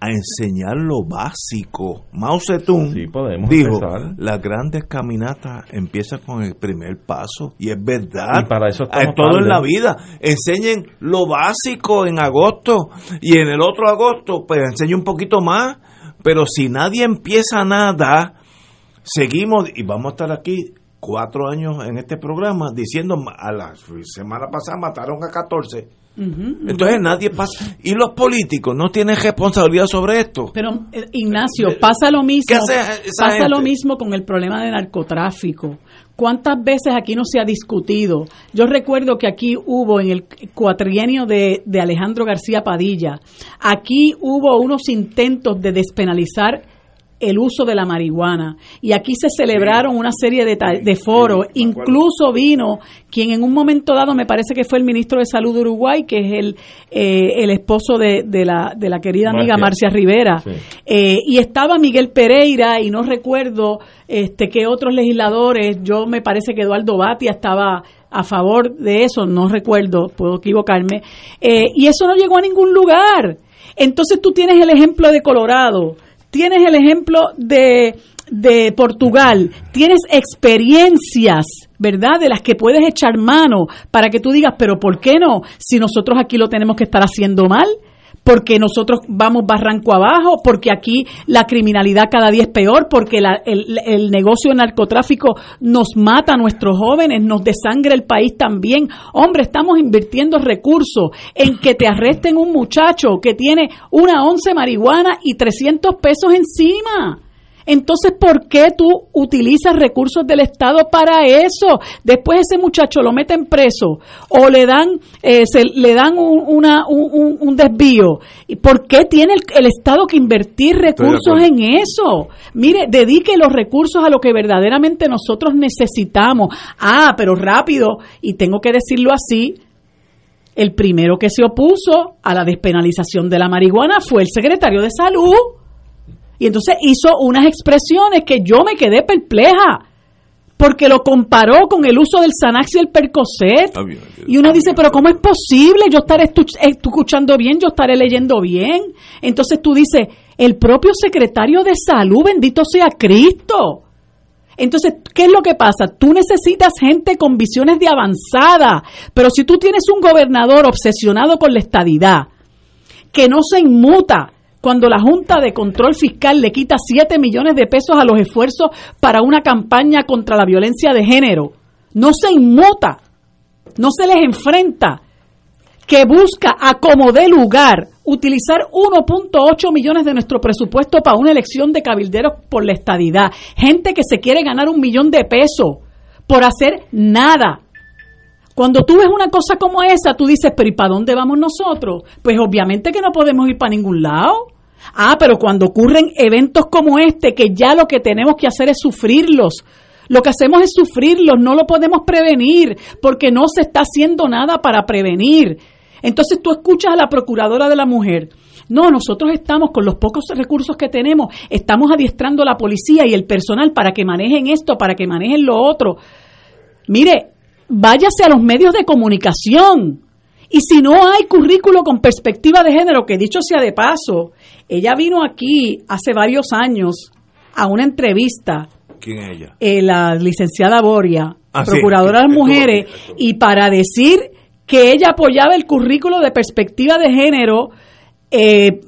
A enseñar lo básico. Mao Zedong Sí, dijo, empezar. las grandes caminatas empiezan con el primer paso y es verdad. Y para eso estamos es todo en la vida. Enseñen lo básico en agosto y en el otro agosto pues enseñen un poquito más, pero si nadie empieza nada, seguimos y vamos a estar aquí cuatro años en este programa diciendo a la semana pasada mataron a 14 entonces nadie pasa. Y los políticos no tienen responsabilidad sobre esto. Pero eh, Ignacio, pasa lo mismo. ¿Qué hace esa pasa lo mismo con el problema de narcotráfico. ¿Cuántas veces aquí no se ha discutido? Yo recuerdo que aquí hubo en el cuatrienio de, de Alejandro García Padilla, aquí hubo unos intentos de despenalizar el uso de la marihuana. Y aquí se celebraron una serie de, foros. Incluso vino quien en un momento dado, me parece que fue el ministro de Salud de Uruguay, que es el, eh, el esposo de, de la, de la querida amiga Marcia. Marcia Rivera. Sí. Eh, y estaba Miguel Pereira y no recuerdo este que otros legisladores, yo me parece que Eduardo Batia estaba a favor de eso, no recuerdo, puedo equivocarme, eh, y eso no llegó a ningún lugar. Entonces tú tienes el ejemplo de Colorado, tienes el ejemplo de, de Portugal, tienes experiencias, ¿verdad? De las que puedes echar mano para que tú digas, pero ¿por qué no? Si nosotros aquí lo tenemos que estar haciendo mal porque nosotros vamos barranco abajo, porque aquí la criminalidad cada día es peor, porque la- el, el negocio de narcotráfico nos mata a nuestros jóvenes, nos desangra el país también. Hombre, estamos invirtiendo recursos en que te arresten un muchacho que tiene una once marihuana y 300 pesos encima. Entonces, ¿por qué tú utilizas recursos del Estado para eso? Después ese muchacho lo meten preso o le dan eh, se, le dan un, una, un, desvío. ¿Y por qué tiene el, el Estado que invertir recursos en eso? Mire, dedique los recursos a lo que verdaderamente nosotros necesitamos. Ah, pero rápido, y tengo que decirlo así, el primero que se opuso a la despenalización de la marihuana fue el secretario de Salud. Y entonces hizo unas expresiones que yo me quedé perpleja, porque lo comparó con el uso del Xanax y el Percocet. Y uno dice, pero ¿cómo es posible? Yo estaré estu- escuchando bien, yo estaré leyendo bien. Entonces tú dices, el propio secretario de salud, bendito sea Cristo. Entonces, ¿qué es lo que pasa? Tú necesitas gente con visiones de avanzada, pero si tú tienes un gobernador obsesionado con la estadidad, que no se inmuta cuando la Junta de Control Fiscal le quita 7 millones de pesos a los esfuerzos para una campaña contra la violencia de género. No se inmuta, no se les enfrenta, que busca a como dé lugar utilizar 1.8 millones de nuestro presupuesto para una elección de cabilderos por la estadidad. Gente que se quiere ganar un millón de pesos por hacer nada. Cuando tú ves una cosa como esa, tú dices, pero ¿y para dónde vamos nosotros? Pues obviamente que no podemos ir para ningún lado. Ah, pero cuando ocurren eventos como este, que ya lo que tenemos que hacer es sufrirlos, lo que hacemos es sufrirlos, no lo podemos prevenir, porque no se está haciendo nada para prevenir. Entonces tú escuchas a la procuradora de la mujer. No, nosotros estamos con los pocos recursos que tenemos, estamos adiestrando a la policía y el personal para que manejen esto, para que manejen lo otro. Mire, váyase a los medios de comunicación. Y si no hay currículo con perspectiva de género, que dicho sea de paso, ella vino aquí hace varios años a una entrevista, ¿Quién es ella? eh, la licenciada Boria, Ah, sí, procuradora de las mujeres, estuvo. y para decir que ella apoyaba el currículo de perspectiva de género, eh,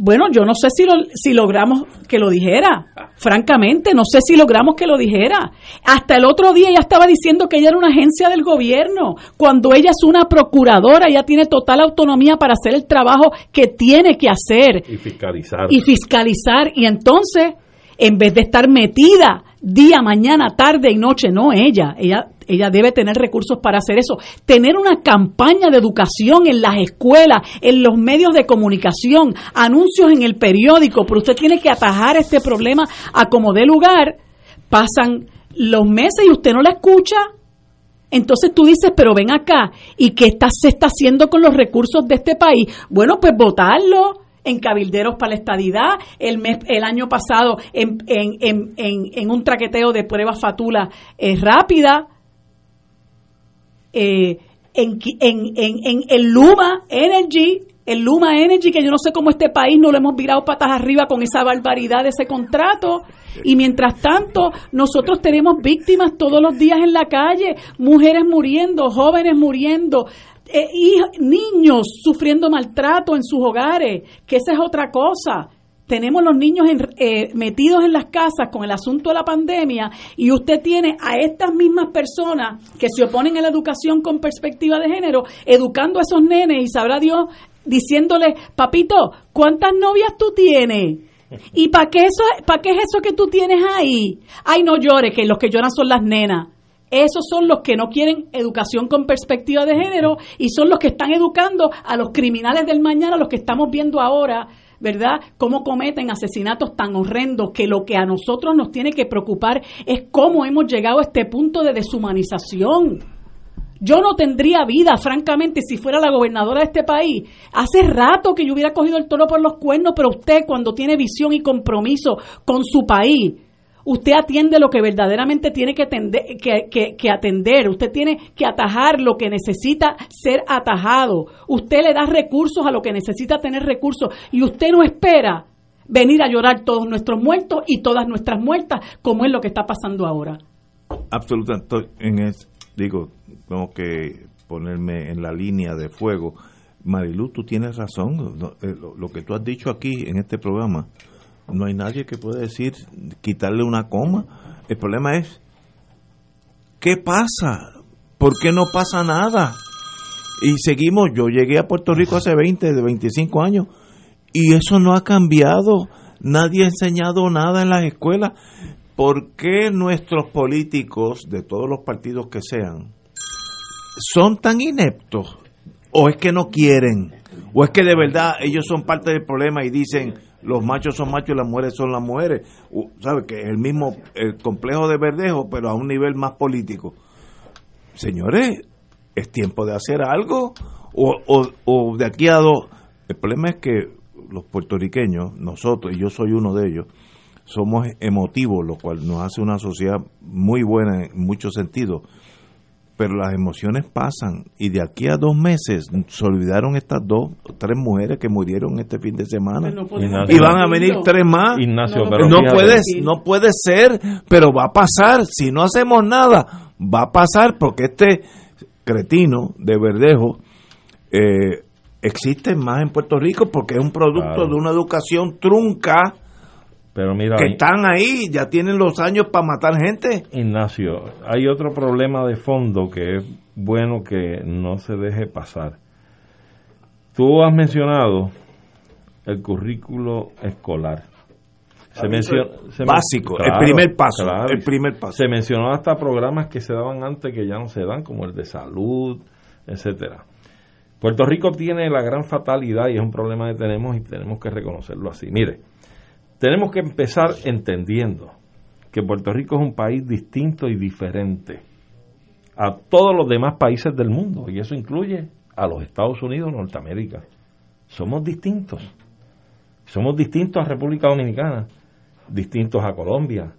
bueno, yo no sé si, lo- si logramos que lo dijera, francamente, no sé si logramos que lo dijera. Hasta el otro día ella estaba diciendo que ella era una agencia del gobierno, cuando ella es una procuradora, ella tiene total autonomía para hacer el trabajo que tiene que hacer Y fiscalizar. y fiscalizar. Y entonces, en vez de estar metida día, mañana, tarde y noche, no ella, ella, ella debe tener recursos para hacer eso. Tener una campaña de educación en las escuelas, en los medios de comunicación, anuncios en el periódico, pero usted tiene que atajar este problema a como dé lugar. Pasan los meses y usted no la escucha. Entonces tú dices, pero ven acá, ¿y qué está, se está haciendo con los recursos de este país? Bueno, pues votarlo en cabilderos para la estadidad, el, mes, el año pasado en, en, en, en, un traqueteo de pruebas fatula eh, rápida, eh, en, en, en, en el Luma Energy, el Luma Energy, que yo no sé cómo este país no lo hemos virado patas arriba con esa barbaridad de ese contrato. Y mientras tanto, nosotros tenemos víctimas todos los días en la calle, mujeres muriendo, jóvenes muriendo, eh, niños sufriendo maltrato en sus hogares, que esa es otra cosa tenemos los niños eh, metidos en las casas con el asunto de la pandemia y usted tiene a estas mismas personas que se oponen a la educación con perspectiva de género educando a esos nenes y sabrá Dios diciéndole, papito, ¿cuántas novias tú tienes? ¿Y para qué, eso, para qué es eso que tú tienes ahí? Ay, no llores, que los que lloran son las nenas. Esos son los que no quieren educación con perspectiva de género y son los que están educando a los criminales del mañana, los que estamos viendo ahora ¿verdad? Cómo cometen asesinatos tan horrendos que lo que a nosotros nos tiene que preocupar es cómo hemos llegado a este punto de deshumanización. Yo no tendría vida, francamente, si fuera la gobernadora de este país. Hace rato que yo hubiera cogido el toro por los cuernos, pero usted cuando tiene visión y compromiso con su país, usted atiende lo que verdaderamente tiene que, atender, usted tiene que atajar lo que necesita ser atajado, usted le da recursos a lo que necesita tener recursos y usted no espera venir a llorar todos nuestros muertos y todas nuestras muertas, como es lo que está pasando ahora. Absolutamente, en digo, tengo que ponerme en la línea de fuego. Marilu, tú tienes razón, eh, lo que tú has dicho aquí en este programa no hay nadie que pueda decir quitarle una coma. El problema es, ¿qué pasa? ¿Por qué no pasa nada? Y seguimos, yo llegué a Puerto Rico hace 20, de 25 años, y eso no ha cambiado. Nadie ha enseñado nada en las escuelas. ¿Por qué nuestros políticos, de todos los partidos que sean, son tan ineptos? ¿O es que no quieren? ¿O es que de verdad ellos son parte del problema y dicen, los machos son machos y las mujeres son las mujeres. ¿Sabe? Que es el mismo el complejo de verdejo, pero a un nivel más político. Señores, es tiempo de hacer algo. O, o, de aquí a dos. El problema es que los puertorriqueños, nosotros, y yo soy uno de ellos, somos emotivos, lo cual nos hace una sociedad muy buena en muchos sentidos pero las emociones pasan y de aquí a dos meses se olvidaron estas dos tres mujeres que murieron este fin de semana. Y van a venir tres más. Ignacio, no puede no puede ser pero va a pasar. Si no hacemos nada va a pasar porque este cretino de Verdejo eh, existe más en Puerto Rico porque es un producto de una educación trunca pero mira, que están ahí, ya tienen los años para matar gente. Ignacio, hay otro problema de fondo que es bueno que no se deje pasar. Tú has mencionado el currículo escolar. Se menciona, básico, el primer paso, el primer paso. Se mencionó hasta programas que se daban antes que ya no se dan, como el de salud, etcétera. Puerto Rico tiene la gran fatalidad y es un problema que tenemos y tenemos que reconocerlo así. Mire, tenemos que empezar entendiendo que Puerto Rico es un país distinto y diferente a todos los demás países del mundo, y eso incluye a los Estados Unidos, Norteamérica. Somos distintos. Somos distintos a República Dominicana, distintos a Colombia,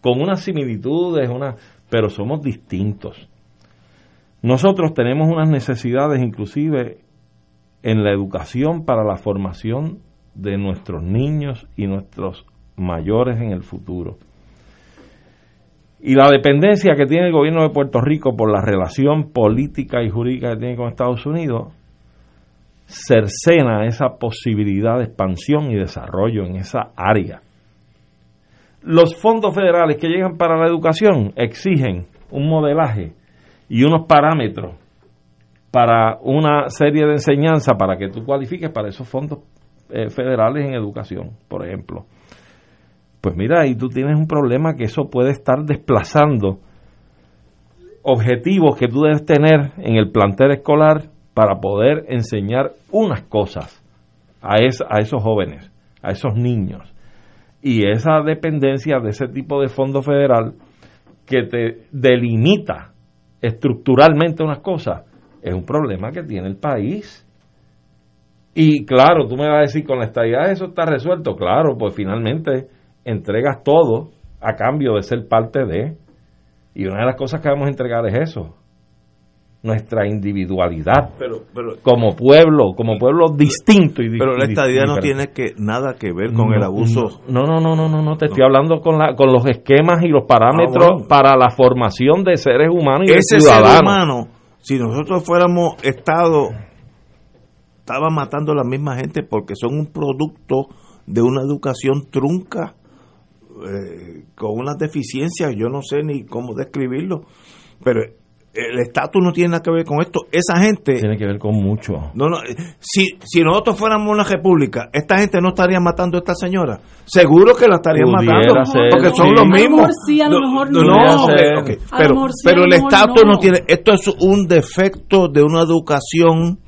con unas similitudes, una, pero somos distintos. Nosotros tenemos unas necesidades inclusive en la educación para la formación de nuestros niños y nuestros mayores en el futuro. Y la dependencia que tiene el gobierno de Puerto Rico por la relación política y jurídica que tiene con Estados Unidos cercena esa posibilidad de expansión y desarrollo en esa área. Los fondos federales que llegan para la educación exigen un modelaje y unos parámetros para una serie de enseñanza para que tú cualifiques para esos fondos eh, federales en educación, por ejemplo. Pues mira, ahí tú tienes un problema que eso puede estar desplazando objetivos que tú debes tener en el plantel escolar para poder enseñar unas cosas a, a esos jóvenes, a esos niños. Y esa dependencia de ese tipo de fondo federal que te delimita estructuralmente unas cosas es un problema que tiene el país. Y claro, tú me vas a decir, con la estabilidad eso está resuelto. Claro, pues finalmente entregas todo a cambio de ser parte de. Y una de las cosas que vamos a entregar es eso. nuestra individualidad como pueblo, como pueblo distinto y Pero la estadía no tiene que nada que ver con el abuso. No, no, no, no, no, no te estoy hablando con la con los esquemas y los parámetros ah, para la formación de seres humanos y Ese ciudadanos. Ser humano, si nosotros fuéramos estado estaba matando a la misma gente porque son un producto de una educación trunca eh, con unas deficiencias, yo no sé ni cómo describirlo, pero el estatus no tiene nada que ver con esto. Esa gente. Tiene que ver con mucho. No, no, si, si nosotros fuéramos una república, esta gente no estaría matando a esta señora. Seguro que la estarían matando. porque son los mismos. A lo mejor no. no, pero, pero el estatus no. tiene. Esto es un defecto de una educación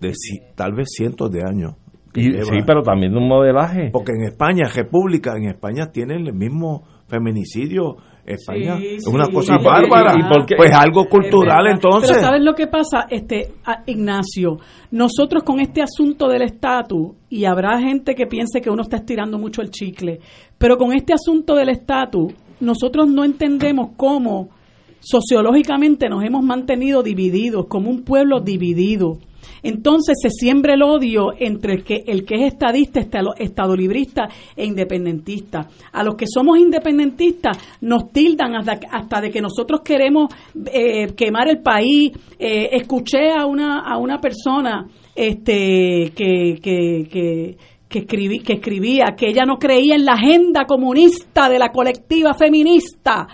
de tal vez cientos de años. sí, pero también de un modelaje. Porque en España, república, en España tienen el mismo feminicidio España es una cosa bárbara. pues algo cultural entonces. Pero ¿sabes lo que pasa, este Ignacio? Nosotros con este asunto del estatus, y habrá gente que piense que uno está estirando mucho el chicle, pero con este asunto del estatus, nosotros no entendemos cómo sociológicamente nos hemos mantenido divididos, como un pueblo dividido. Entonces se siembra el odio entre el que, el que es estadista, estadolibrista e independentista. A los que somos independentistas nos tildan hasta, de que nosotros queremos eh, quemar el país. Eh, escuché a una, a una persona este, que, que, que que, que escribía que ella no creía en la agenda comunista de la colectiva feminista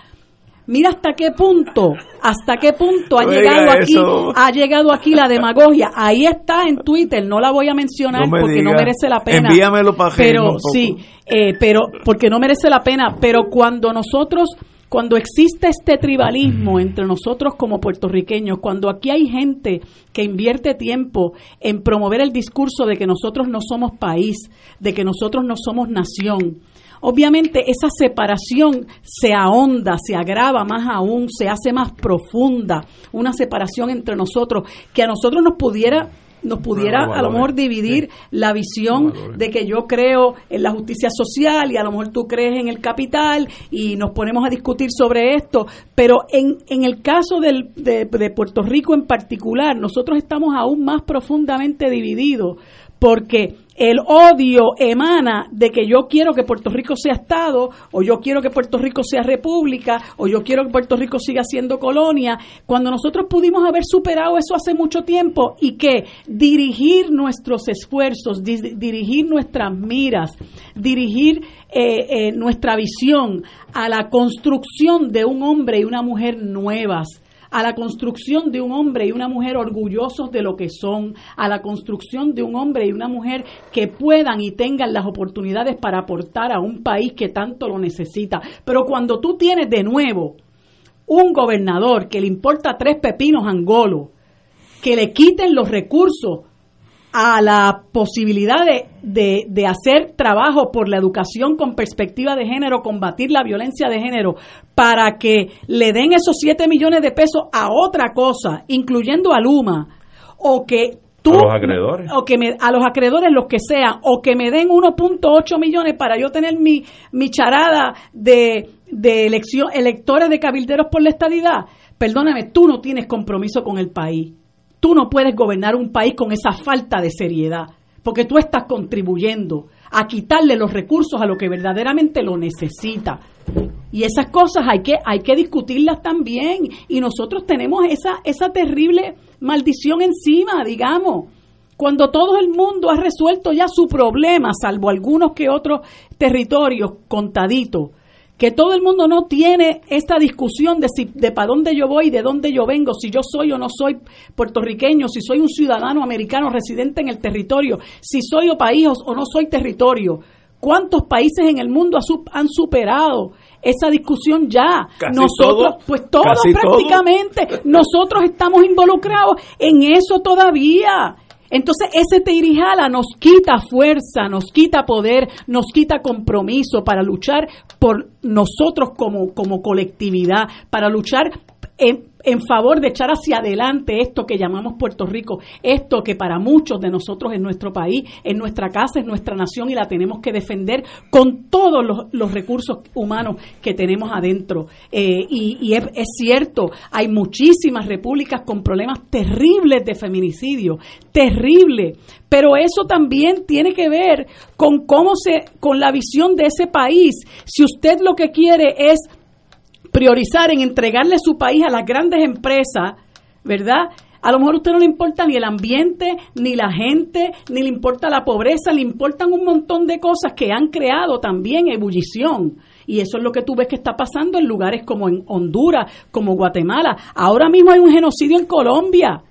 Mira hasta qué punto, hasta qué punto ha llegado aquí, ha llegado aquí la demagogia. Ahí está en Twitter, no la voy a mencionar porque no merece la pena. Envíamelo para Pero sí, eh, pero porque no merece la pena. Pero cuando nosotros, cuando existe este tribalismo entre nosotros como puertorriqueños, cuando aquí hay gente que invierte tiempo en promover el discurso de que nosotros no somos país, de que nosotros no somos nación obviamente esa separación se ahonda, se agrava más aún, se hace más profunda, una separación entre nosotros que a nosotros nos pudiera nos pudiera a lo mejor dividir la visión de que yo creo en la justicia social y a lo mejor tú crees en el capital y nos ponemos a discutir sobre esto, pero en, en el caso del, de, de Puerto Rico en particular, nosotros estamos aún más profundamente divididos porque el odio emana de que yo quiero que Puerto Rico sea Estado, o yo quiero que Puerto Rico sea República, o yo quiero que Puerto Rico siga siendo colonia, cuando nosotros pudimos haber superado eso hace mucho tiempo y que dirigir nuestros esfuerzos, dirigir nuestras miras, dirigir eh, eh, nuestra visión a la construcción de un hombre y una mujer nuevas, a la construcción de un hombre y una mujer orgullosos de lo que son, a la construcción de un hombre y una mujer que puedan y tengan las oportunidades para aportar a un país que tanto lo necesita. Pero cuando tú tienes de nuevo un gobernador que le importa tres pepinos angolo, que le quiten los recursos a la posibilidad de, de, hacer trabajo por la educación con perspectiva de género, combatir la violencia de género, para que le den esos 7 millones de pesos a otra cosa, incluyendo a Luma, o que tú... A los acreedores. O que me, a los acreedores, los que sean, o que me den 1.8 millones para yo tener mi, mi charada de, de elección, electores de cabilderos por la estadidad. Perdóname, tú no tienes compromiso con el país Tú no puedes gobernar un país con esa falta de seriedad, porque tú estás contribuyendo a quitarle los recursos a lo que verdaderamente lo necesita. Y esas cosas hay que, hay que discutirlas también. Y nosotros tenemos esa, esa terrible maldición encima, digamos. Cuando todo el mundo ha resuelto ya su problema, salvo algunos que otros territorios contaditos, que todo el mundo no tiene esta discusión de si de para dónde yo voy, de dónde yo vengo, si yo soy o no soy puertorriqueño, si soy un ciudadano americano residente en el territorio, si soy o país o no soy territorio. ¿Cuántos países en el mundo han superado esa discusión ya? nosotros, pues todos prácticamente, nosotros estamos involucrados en eso todavía. Entonces ese Teirijala nos quita fuerza, nos quita poder, nos quita compromiso para luchar por nosotros como, como colectividad, para luchar en, en favor de echar hacia adelante esto que llamamos Puerto Rico, esto que para muchos de nosotros en nuestro país, en nuestra casa, en nuestra nación y la tenemos que defender con todos los, recursos humanos que tenemos adentro. Eh, y, es, es, cierto, hay muchísimas repúblicas con problemas terribles de feminicidio, terrible, pero eso también tiene que ver con cómo se, con la visión de ese país. Si usted lo que quiere es priorizar en entregarle su país a las grandes empresas, ¿verdad? A lo mejor a usted no le importa ni el ambiente, ni la gente, ni le importa la pobreza, le importan un montón de cosas que han creado también ebullición. Y eso es lo que tú ves que está pasando en lugares como en Honduras, como Guatemala. Ahora mismo hay un genocidio en Colombia.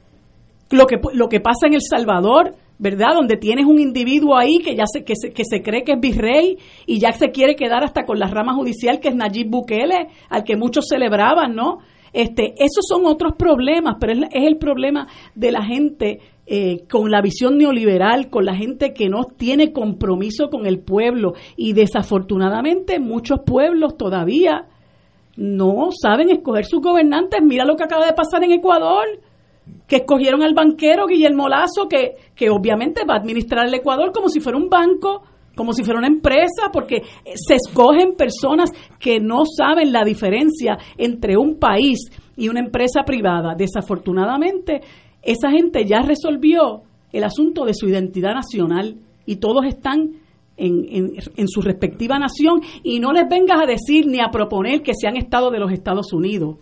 Lo que, lo que pasa en El Salvador, ¿verdad? Donde tienes un individuo ahí que ya se, que se, que se cree que es virrey y ya se quiere quedar hasta con la rama judicial que es Nayib Bukele, al que muchos celebraban, ¿no? Este, esos son otros problemas, pero es, el problema de la gente eh, con la visión neoliberal, con la gente que no tiene compromiso con el pueblo y desafortunadamente muchos pueblos todavía no saben escoger sus gobernantes. Mira lo que acaba de pasar en Ecuador que escogieron al banquero Guillermo Lazo, que, que obviamente va a administrar el Ecuador como si fuera un banco, como si fuera una empresa, porque se escogen personas que no saben la diferencia entre un país y una empresa privada. Desafortunadamente, esa gente ya resolvió el asunto de su identidad nacional y todos están en, en, en, su respectiva nación y no les vengas a decir ni a proponer que sean Estado de los Estados Unidos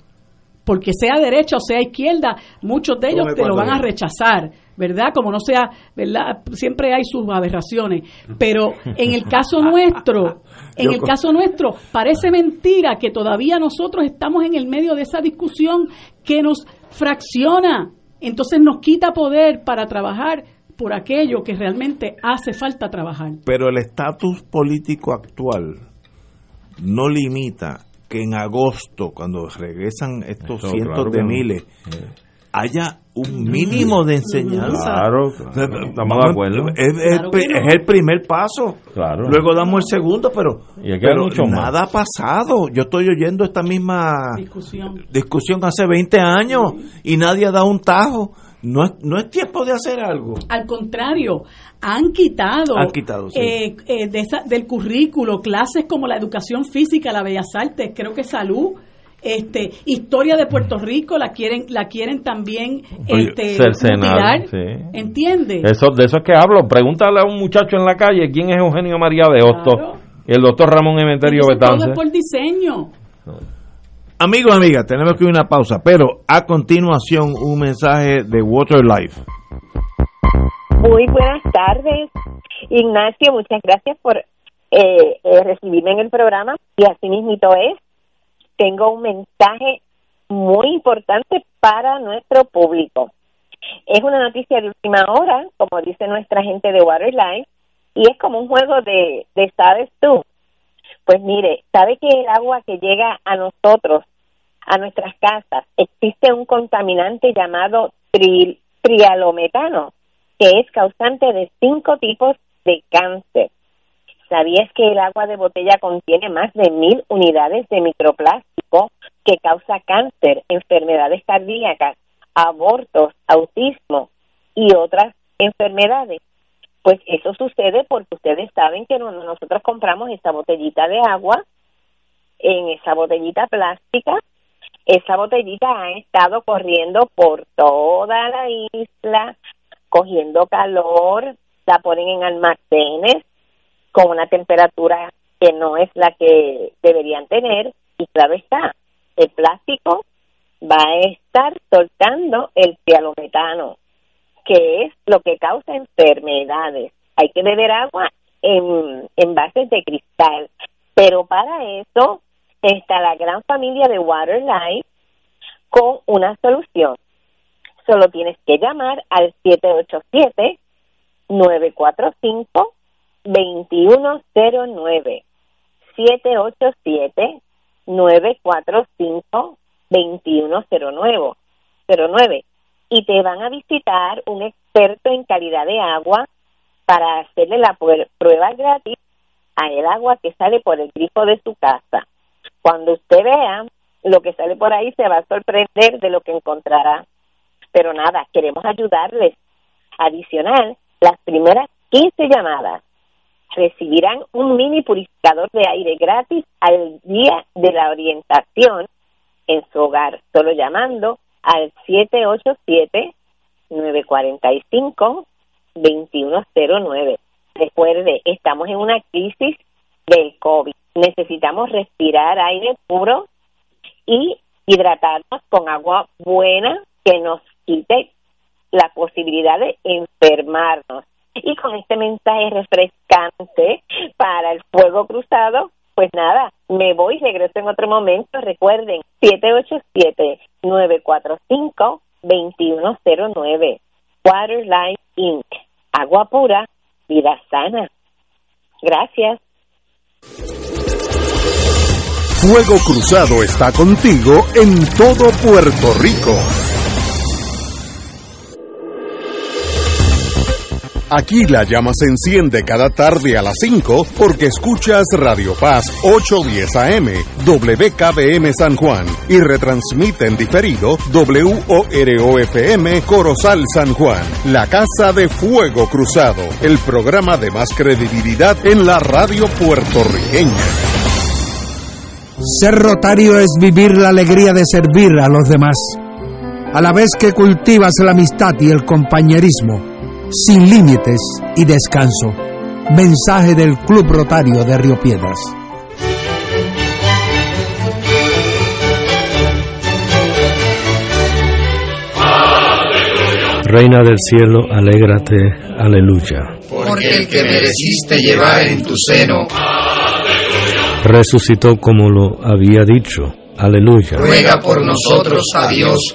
porque sea derecha o sea izquierda, muchos de ellos te lo van a rechazar, ¿verdad? Como no sea, ¿verdad? Siempre hay sus aberraciones, pero en el caso <laughs> nuestro, en el caso nuestro, parece mentira que todavía nosotros estamos en el medio de esa discusión que nos fracciona, entonces nos quita poder para trabajar por aquello que realmente hace falta trabajar. Pero el estatus político actual no limita que en agosto, cuando regresan estos cientos de miles, haya un mínimo de enseñanza. Claro, estamos de acuerdo. Es, el primer paso. Claro. Luego damos el segundo, pero, nada ha pasado. Yo estoy oyendo esta misma discusión, discusión hace 20 años y nadie ha dado un tajo. No es, no es tiempo de hacer algo. Al contrario, han quitado, eh, eh, del currículo clases como la educación física, la bellas artes, creo que salud, este historia de Puerto Rico la quieren la quieren también este cercenar, ¿entiendes? Eso de eso es que hablo, pregúntale a un muchacho en la calle quién es Eugenio María de Hostos y el doctor Ramón Emeterio Betance. Todo es por diseño. Amigos, amigas, tenemos que ir a una pausa, pero a continuación un mensaje de Water Life. Muy buenas tardes, Ignacio. Muchas gracias por eh, eh, recibirme en el programa. Y así mismito es. Tengo un mensaje muy importante para nuestro público. Es una noticia de última hora, como dice nuestra gente de Waterline, y es como un juego de, de ¿sabes tú? Pues mire, ¿sabe que el agua que llega a nosotros a nuestras casas, existe un contaminante llamado trialometano, que es causante de cinco tipos de cáncer. ¿Sabías que el agua de botella contiene más de mil unidades de microplástico que causa cáncer, enfermedades cardíacas, abortos, autismo y otras enfermedades? Pues eso sucede porque ustedes saben que nosotros compramos esta botellita de agua, en esa botellita plástica esa botellita ha estado corriendo por toda la isla, cogiendo calor, la ponen en almacenes con una temperatura que no es la que deberían tener y claro está, el plástico va a estar soltando el cialometano, que es lo que causa enfermedades. Hay que beber agua en, en bases de cristal, pero para eso está la gran familia de Waterlife con una solución. Solo tienes que llamar al 787-945-2109. 787-945-2109. Y te van a visitar un experto en calidad de agua para hacerle la prueba gratis a el agua que sale por el grifo de su casa. Cuando usted vea lo que sale por ahí se va a sorprender de lo que encontrará. Pero nada, queremos ayudarles. Adicional, las primeras 15 llamadas recibirán un mini purificador de aire gratis al día de la orientación en su hogar, solo llamando al 787-945-2109. Recuerde, estamos en una crisis del COVID. Necesitamos respirar aire puro y hidratarnos con agua buena que nos quite la posibilidad de enfermarnos. Y con este mensaje refrescante para el fuego cruzado, pues nada, me voy, regreso en otro momento. Recuerden, 787-945-2109. Waterline Inc. Agua pura, vida sana. Gracias. Fuego Cruzado está contigo en todo Puerto Rico. Aquí la llama se enciende cada tarde a las 5 porque escuchas Radio Paz 810 AM, WKBM San Juan y retransmite en diferido WOROFM Corozal San Juan, la Casa de Fuego Cruzado, el programa de más credibilidad en la radio puertorriqueña. Ser rotario es vivir la alegría de servir a los demás, a la vez que cultivas la amistad y el compañerismo sin límites y descanso. Mensaje del Club Rotario de Río Piedras. Reina del cielo, alégrate, aleluya. Porque el que mereciste llevar en tu seno, resucitó como lo había dicho, aleluya. Ruega por nosotros a Dios.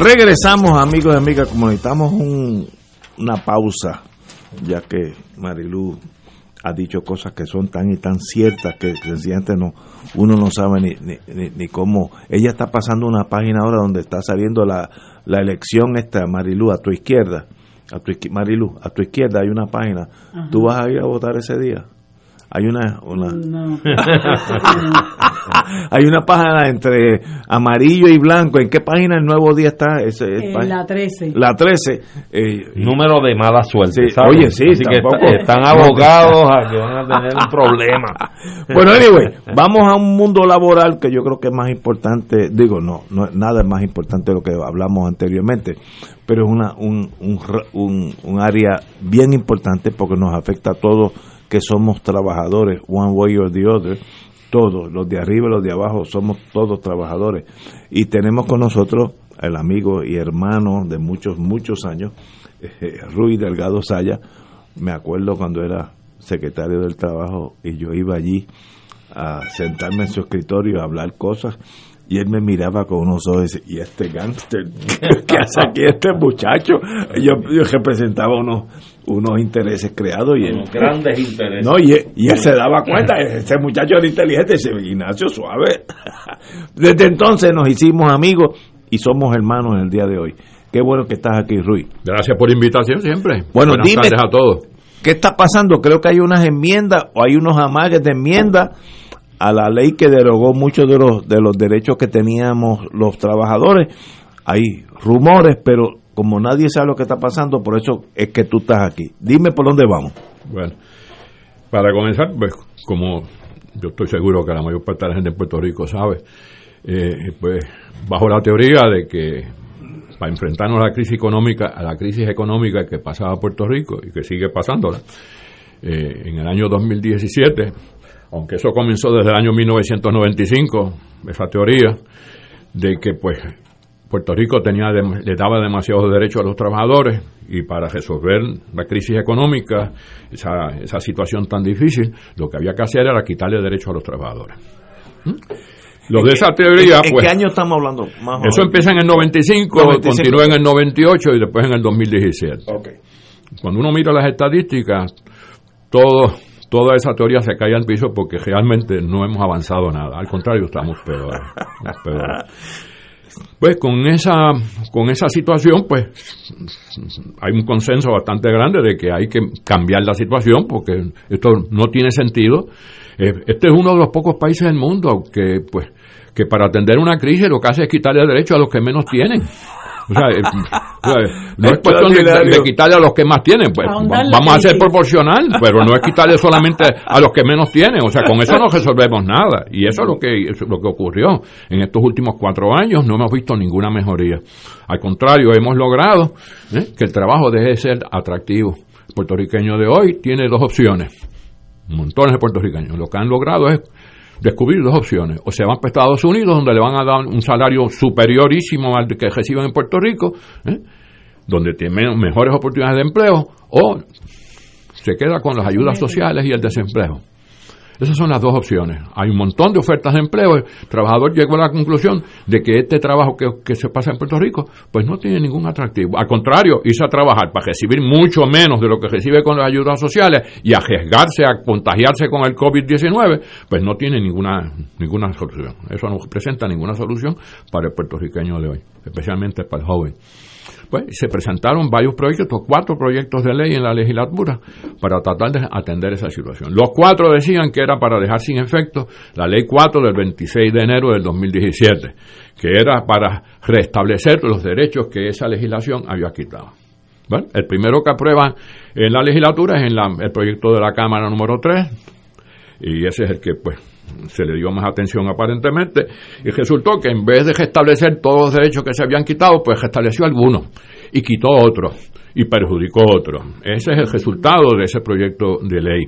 Regresamos, amigos y amigas, como necesitamos un, una pausa, ya que Marilu ha dicho cosas que son tan y tan ciertas que sencillamente no, uno no sabe ni, ni, ni, cómo. Ella está pasando una página ahora donde está saliendo la, la elección esta, Marilu, a tu izquierda. A tu, Marilu, a tu izquierda hay una página. ¿Tú vas a ir a votar ese día? Hay una, una. <laughs> Hay una página entre amarillo y blanco. En qué página el nuevo día está Ese, eh, la 13 la 13 eh, número de mala suerte oye sí están abogados a que van a tener un problema. <laughs> Bueno anyway vamos a un mundo laboral que yo creo que es más importante. Digo no, no nada es más importante de lo que hablamos anteriormente pero es una un, un, un, un área bien importante porque nos afecta a todos que somos trabajadores, one way or the other, todos, los de arriba y los de abajo, somos todos trabajadores. Y tenemos con nosotros el amigo y hermano de muchos, muchos años, eh, Rui Delgado Saya. Me acuerdo cuando era secretario del trabajo y yo iba allí a sentarme en su escritorio a hablar cosas y él me miraba con unos ojos y este gánster, <laughs> ¿qué hace aquí este muchacho? Yo, yo representaba unos unos intereses creados y unos grandes intereses. No, y, y, él se daba cuenta, ese muchacho era inteligente, ese Ignacio suave. <laughs> Desde entonces nos hicimos amigos y somos hermanos en el día de hoy. Qué bueno que estás aquí, Rui. Gracias por la invitación siempre. Bueno, Buenas dime, tardes a todos. ¿Qué está pasando? Creo que hay unas enmiendas o hay unos amagues de enmiendas a la ley que derogó muchos de los de los derechos que teníamos los trabajadores. Hay rumores, pero como nadie sabe lo que está pasando, por eso es que tú estás aquí. Dime por dónde vamos. Bueno, para comenzar, pues como yo estoy seguro que la mayor parte de la gente en Puerto Rico sabe, eh, pues bajo la teoría de que para enfrentarnos a la crisis económica, a la crisis económica que pasaba Puerto Rico y que sigue pasándola, eh, en el año 2017, aunque eso comenzó desde el año 1995, esa teoría de que pues Puerto Rico tenía le daba demasiados derechos a los trabajadores y para resolver la crisis económica, esa, esa situación tan difícil, lo que había que hacer era quitarle derechos a los trabajadores. ¿Mm? Los de esa teoría, ¿En, pues. qué año estamos hablando? Más eso empieza en el 95, 95, continúa en el 98 y después en el 2017. Cuando uno mira las estadísticas, todo, toda esa teoría se cae al piso porque realmente no hemos avanzado nada. Al contrario, estamos peores. estamos peores. <laughs> Pues con esa, con esa situación, pues hay un consenso bastante grande de que hay que cambiar la situación porque esto no tiene sentido. Eh, Este es uno de los pocos países del mundo que, pues, que para atender una crisis lo que hace es quitarle derecho a los que menos tienen. O sea, <laughs> eh, o sea, no es cuestión de, de quitarle a los que más tienen, pues vamos a ser proporcional, pero no es quitarle <laughs> solamente a los que menos tienen, o sea, con eso no <laughs> resolvemos nada, y eso es lo que es lo que ocurrió. En estos últimos cuatro años, no hemos visto ninguna mejoría, al contrario, hemos logrado ¿eh? que el trabajo deje de ser atractivo. El puertorriqueño de hoy tiene dos opciones, montones de puertorriqueños, lo que han logrado es descubrir dos opciones. O se van para Estados Unidos, donde le van a dar un salario superiorísimo al que reciben en Puerto Rico, ¿eh? donde tienen mejores oportunidades de empleo, o se queda con las ayudas sociales y el desempleo. Esas son las dos opciones. Hay un montón de ofertas de empleo. El trabajador llegó a la conclusión de que este trabajo que, que se pasa en Puerto Rico, pues no tiene ningún atractivo. Al contrario, irse a trabajar para recibir mucho menos de lo que recibe con las ayudas sociales y arriesgarse a contagiarse con el COVID-19, pues no tiene ninguna, ninguna solución. Eso no presenta ninguna solución para el puertorriqueño de hoy, especialmente para el joven. Pues se presentaron varios proyectos, cuatro proyectos de ley en la legislatura para tratar de atender esa situación. Los cuatro decían que era para dejar sin efecto la ley 4 del 26 de enero del 2017, que era para restablecer los derechos que esa legislación había quitado. Bueno, el primero que aprueban en la legislatura es en la- el proyecto de la Cámara número 3, y ese es el que pues se le dio más atención aparentemente y resultó que en vez de restablecer todos los derechos que se habían quitado pues restableció algunos y quitó otros y perjudicó otros. Ese es el resultado de ese proyecto de ley.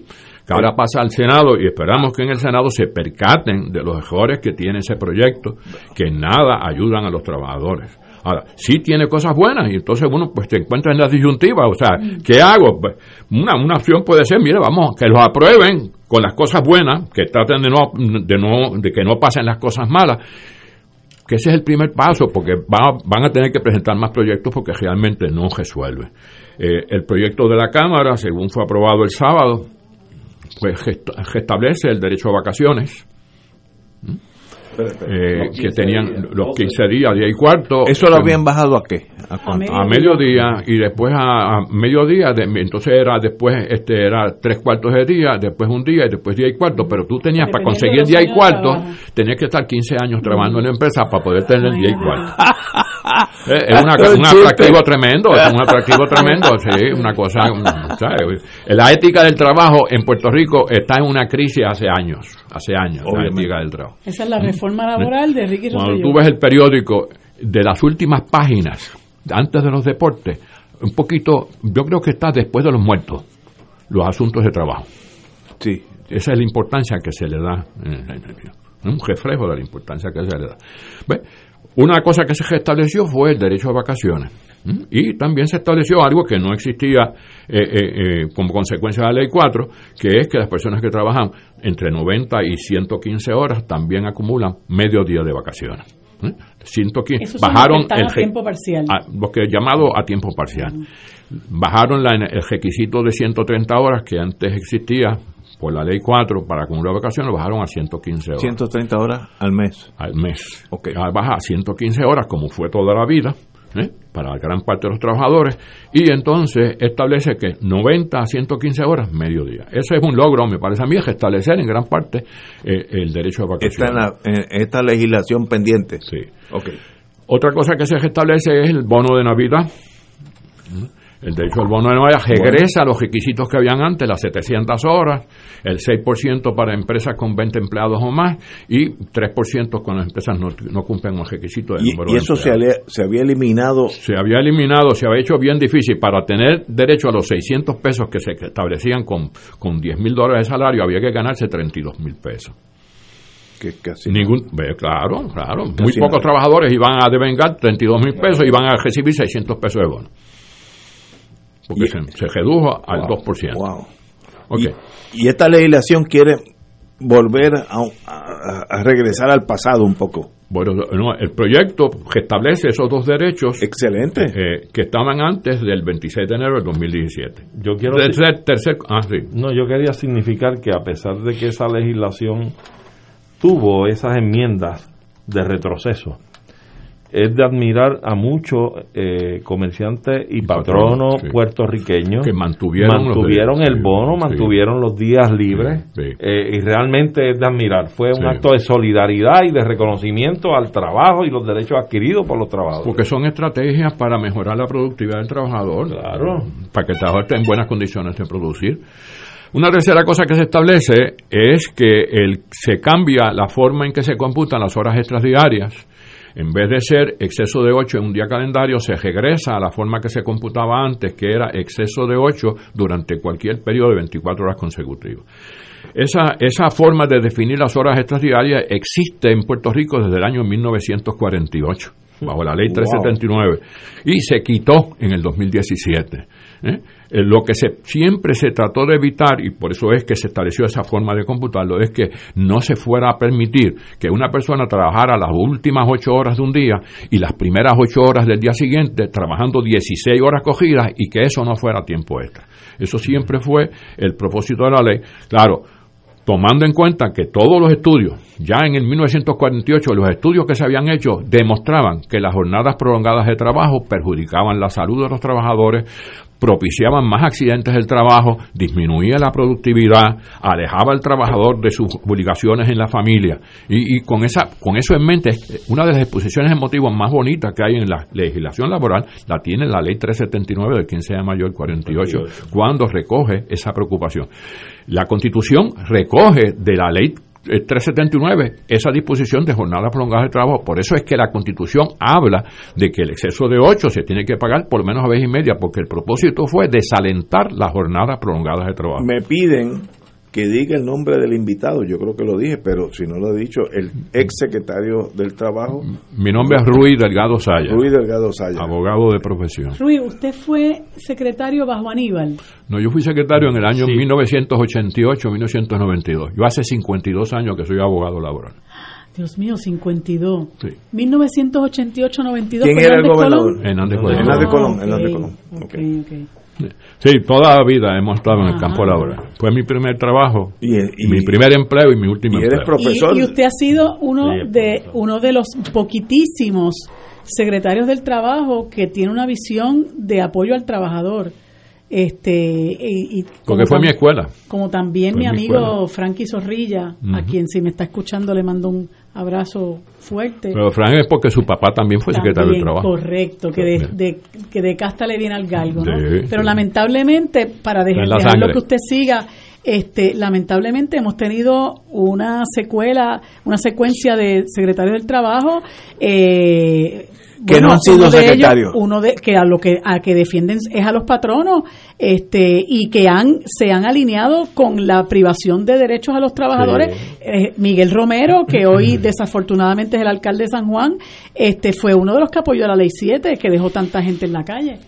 Que ahora pasa al Senado y esperamos que en el Senado se percaten de los errores que tiene ese proyecto que nada ayudan a los trabajadores. Ahora, sí tiene cosas buenas y entonces uno pues te encuentra en la disyuntiva, o sea, ¿qué hago? Pues, una, una opción puede ser, mire, vamos, que los aprueben con las cosas buenas, que traten de no, de no, de que no pasen las cosas malas, que ese es el primer paso, porque va- van a tener que presentar más proyectos porque realmente no resuelve. Eh, el proyecto de la Cámara, según fue aprobado el sábado, pues restablece el derecho a vacaciones. Eh, que tenían los 15 días, día y cuarto. ¿Eso lo habían bajado a qué? ¿A cuánto? a mediodía y después a, a mediodía, de- entonces era después este era tres cuartos de día, después un día y después día y cuarto, pero tú tenías para conseguir día y cuarto, tenías que estar 15 años trabajando en la empresa para poder tener día y cuarto. <laughs> Eh, Es Es una- un atractivo tremendo, es un atractivo tremendo, sí, una cosa. La ética del trabajo en Puerto Rico está en una crisis hace años, hace años, la ética del trabajo. Esa es la reforma laboral de Ricky Cuando Rosselló. tú ves el periódico de las últimas páginas, antes de los deportes, un poquito, yo creo que está después de los muertos, los asuntos de trabajo. Sí. Esa es la importancia que se le da, un reflejo de la importancia que se le da. ¿Ve? Una cosa que se restableció fue el derecho a vacaciones. ¿M? Y también se estableció algo que no existía eh, eh, eh, como consecuencia de la ley 4, que es que las personas que trabajan entre 90 y 115 horas también acumulan medio día de vacaciones. ¿eh? 115, Esos son los bajaron el a tiempo parcial. a- lo que llamado a tiempo parcial. Bajaron la- el requisito de 130 horas que antes existía por la ley 4 para acumular vacaciones, lo bajaron a 115 horas 130 horas al mes. al mes. Ah, Baja a 115 horas, como fue toda la vida, ¿eh? para gran parte de los trabajadores, y entonces establece que 90 a 115 horas, mediodía. Ese es un logro, me parece a mí, es establecer en gran parte eh, el derecho a Está vacaciones. en, la- en esta legislación pendiente. Sí. Ok. Otra cosa que se restablece es el bono de Navidad. El derecho al bono de Nueva regresa a los requisitos que habían antes, las 700 horas, el 6% para empresas con 20 empleados o más y 3% cuando las empresas no, no cumplen los requisitos del Y, número y de eso se, ale- se había eliminado. Se había eliminado, se había hecho bien difícil. Para tener derecho a los 600 pesos que se establecían con, con 10 mil dólares de salario, había que ganarse 32 mil pesos. Que casi Ningún, claro, claro. Muy pocos nada. trabajadores iban a devengar 32 mil pesos y van a recibir 600 pesos de bono. Porque Y- se, se redujo al Wow, 2%. wow. Ok. Y, y esta legislación quiere volver a, a- a regresar al pasado un poco. Bueno, no, el proyecto restablece esos dos derechos Excelente. eh, que estaban antes del 26 de enero del 2017. Yo quiero tercer, tercer, ah, sí. No, yo quería significar que a pesar de que esa legislación tuvo esas enmiendas de retroceso, es de admirar a muchos eh, comerciantes y patronos sí. puertorriqueños Que mantuvieron mantuvieron derechos, el bono, sí. mantuvieron los días libres Sí, eh, y realmente es de admirar. Fue un acto de solidaridad y de reconocimiento al trabajo y los derechos adquiridos por los trabajadores. Porque son estrategias para mejorar la productividad del trabajador. Claro. Para que el trabajador esté en buenas condiciones de producir. Una tercera cosa que se establece es que el, se cambia la forma en que se computan las horas extras diarias. En vez de ser exceso de 8 en un día calendario, se regresa a la forma que se computaba antes, que era exceso de 8 durante cualquier periodo de 24 horas consecutivas. Esa, esa forma de definir las horas extras diarias existe en Puerto Rico desde el año 1948, bajo la ley Wow. 379, y se quitó en el 2017. ¿eh? Eh, Lo que se, siempre se trató de evitar, y por eso es que se estableció esa forma de computarlo, es que no se fuera a permitir que una persona trabajara las últimas ocho horas de un día y las primeras ocho horas del día siguiente trabajando 16 horas cogidas y que eso no fuera tiempo extra. Eso siempre fue el propósito de la ley. Claro, tomando en cuenta que todos los estudios, ya en el 1948, los estudios que se habían hecho demostraban que las jornadas prolongadas de trabajo perjudicaban la salud de los trabajadores, propiciaban más accidentes del trabajo, disminuía la productividad, alejaba al trabajador de sus obligaciones en la familia. Y, y con, esa, con eso en mente, una de las exposiciones de motivos más bonitas que hay en la legislación laboral la tiene la ley 379 del 15 de mayo del 48, cuando recoge esa preocupación. La Constitución recoge de la ley 379 esa disposición de jornadas prolongadas de trabajo. Por eso es que la Constitución habla de que el exceso de 8 se tiene que pagar por menos a vez y media, porque el propósito fue desalentar las jornadas prolongadas de trabajo. Me piden que diga el nombre del invitado. Yo creo que lo dije, pero si no lo he dicho, el ex secretario del Trabajo, Mi nombre es Rui Delgado Saya, Ruiz Delgado Saya. abogado de profesión. Rui, usted fue secretario bajo Aníbal. No, yo fui secretario en el año 1988-1992. Yo hace 52 años que soy abogado laboral. Dios mío, 52. Sí. 1988-92. ¿Quién ¿fue era el gobernador? Colón? Hernández Colón. Hernández Colón, Hernández Colón. ok, Ok. ok. Sí, toda la vida hemos estado en el Ajá. campo laboral. Fue mi primer trabajo, Y- y- mi primer empleo y mi último y eres empleo. profesor. Y, y usted ha sido uno Sí, de uno de los poquitísimos secretarios del trabajo que tiene una visión de apoyo al trabajador. Este y, y Porque fue mi escuela. Como también Fue mi mi amigo escuela. Frankie Zorrilla, a quien si me está escuchando le mando un abrazo fuerte. Pero Frank es porque su papá también fue secretario del También, trabajo. Correcto, que de, de- que de casta le viene al galgo, ¿no? Sí, Pero sí. lamentablemente, para dejar, En la dejar lo sangre. que usted siga, este, lamentablemente hemos tenido una secuela, una secuencia de secretarios del trabajo, eh, Que no han sido de ellos- secretarios. uno de que a lo que a que defienden es a los patronos, este, y que han se han alineado con la privación de derechos a los trabajadores. Eh, Miguel Romero, que <clears throat> hoy desafortunadamente es el alcalde de San Juan, este, fue uno de los que apoyó la ley 7, que dejó tanta gente en la calle.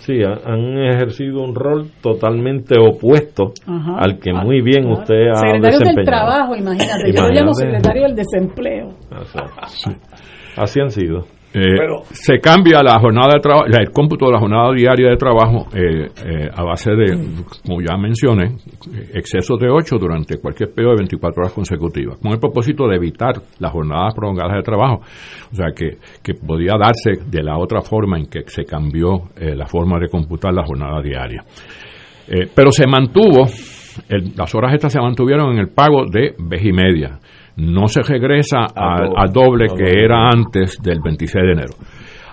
Sí, ha- han ejercido un rol totalmente opuesto Ajá. al que muy bien Claro. usted ha Secretarios del desempeñado. trabajo, imagínate, yo lo llamo secretario del desempleo. Así, así han sido. Eh, se cambia la jornada de trabajo, el cómputo de la jornada diaria de trabajo eh, eh, a base de, como ya mencioné, excesos de 8 durante cualquier periodo de 24 horas consecutivas, con el propósito de evitar las jornadas prolongadas de trabajo. O sea, que, que podía darse de la otra forma en que se cambió la forma de computar la jornada diaria. Pero se mantuvo, el- las horas estas se mantuvieron en el pago de vez y media. No se regresa A al doble. que era antes del 26 de enero.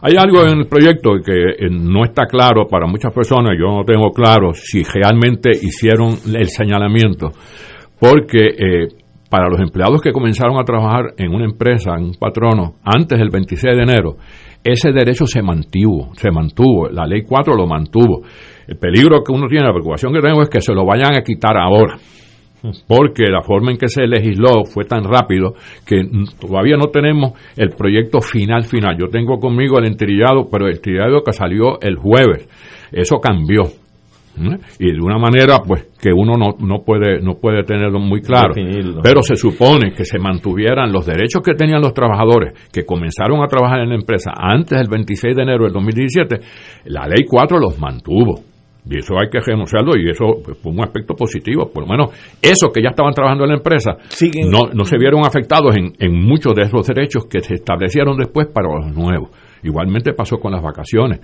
Hay algo en el proyecto que eh, no está claro para muchas personas, yo no tengo claro si realmente hicieron el señalamiento, porque eh, para los empleados que comenzaron a trabajar en una empresa, en un patrono, antes del 26 de enero, ese derecho se mantuvo, se mantuvo, la ley 4 lo mantuvo. El peligro que uno tiene, la preocupación que tengo es que se lo vayan a quitar ahora porque la forma en que se legisló fue tan rápido que todavía no tenemos el proyecto final final. Yo tengo conmigo el entrillado, pero el entrillado que salió el jueves, eso cambió. Y de una manera pues que uno no, no puede no puede tenerlo muy claro, pero se supone que se mantuvieran los derechos que tenían los trabajadores que comenzaron a trabajar en la empresa antes del 26 de enero del 2017, la ley 4 los mantuvo y eso hay que renunciarlo y eso pues, fue un aspecto positivo. Por lo menos esos que ya estaban trabajando en la empresa no, no se vieron afectados en, en muchos de esos derechos que se establecieron después para los nuevos. Igualmente pasó con las vacaciones.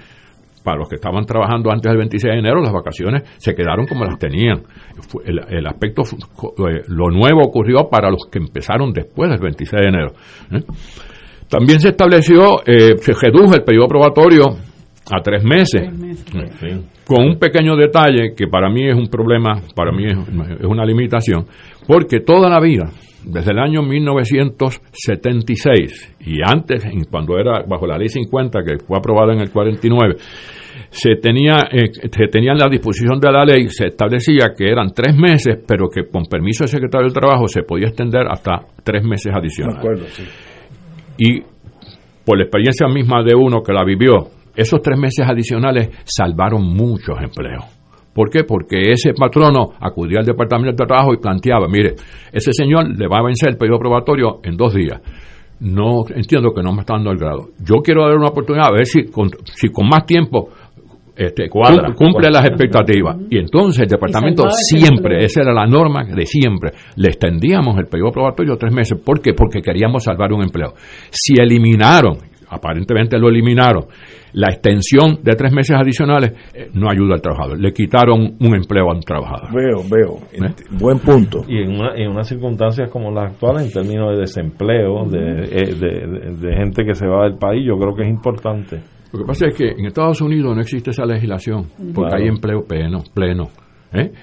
Para los que estaban trabajando antes del 26 de enero, las vacaciones se quedaron como las tenían. El, el aspecto, eh, lo nuevo ocurrió para los que empezaron después del 26 de enero. ¿eh? También se estableció, eh, se redujo el periodo probatorio a tres meses, con un pequeño detalle que para mí es un problema, para mí es, una limitación, porque toda la vida, desde el año 1976 y antes, cuando era bajo la ley 50 que fue aprobada en el 49, se tenía eh, se tenía en la disposición de la ley se establecía que eran tres meses, pero que con permiso del secretario del Trabajo se podía extender hasta tres meses adicionales. Y por la experiencia misma de uno que la vivió, esos tres meses adicionales salvaron muchos empleos. ¿Por qué? Porque ese patrono acudía al Departamento de Trabajo y planteaba, mire, ese señor le va a vencer el periodo probatorio en dos días. No entiendo que no me está dando el grado. Yo quiero darle una oportunidad a ver si con, si con más tiempo este, cumple las expectativas. Y entonces el departamento siempre, esa era la norma de siempre, le extendíamos el periodo probatorio tres meses. ¿Por qué? Porque queríamos salvar un empleo. Si eliminaron, aparentemente lo eliminaron, la extensión de tres meses adicionales eh, no ayuda al trabajador. Le quitaron un empleo a un trabajador. Veo, veo. ¿Eh? Buen punto. Y en, una, en unas circunstancias como las actuales, en términos de desempleo, eh, de, de, gente que se va del país, yo creo que es importante. Lo que pasa es que en Estados Unidos no existe esa legislación, porque hay empleo pleno, pleno.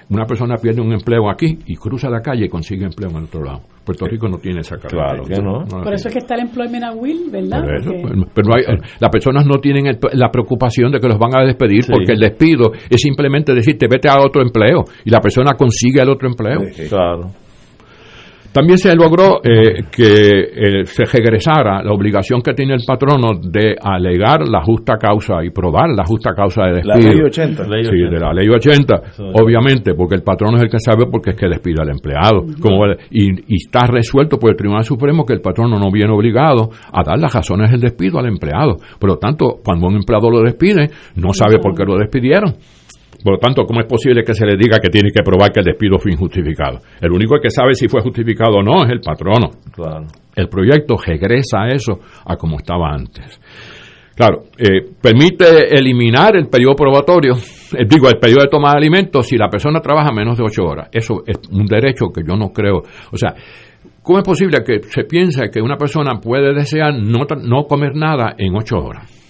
Una persona pierde un empleo aquí y cruza la calle y consigue empleo en el otro lado. Puerto Rico no tiene esa característica. Claro que no. Por eso es que está el employment at will, ¿verdad? Pues, pero hay, las personas no tienen la preocupación de que los van a despedir porque el despido es simplemente decirte vete a otro empleo y la persona consigue el otro empleo. Claro. También se logró eh, que eh, se regresara la obligación que tiene el patrono de alegar la justa causa y probar la justa causa de despido. La ley 80. Sí, de la ley 80, obviamente, porque el patrono es el que sabe porque es que despide al empleado. Como, y, está resuelto por el Tribunal Supremo que el patrono no viene obligado a dar las razones del despido al empleado. Por lo tanto, cuando un empleado lo despide, no sabe por qué lo despidieron. Por lo tanto, ¿cómo es posible que se le diga que tiene que probar que el despido fue injustificado? El único que sabe si fue justificado o no es el patrono. El proyecto regresa a eso a como estaba antes. Claro, eh, permite eliminar el periodo probatorio, eh, digo, el periodo de toma de alimentos si la persona trabaja menos de ocho horas. Eso es un derecho que yo no creo. O sea, ¿cómo es posible que se piense que una persona puede desear no, no comer nada en ocho horas?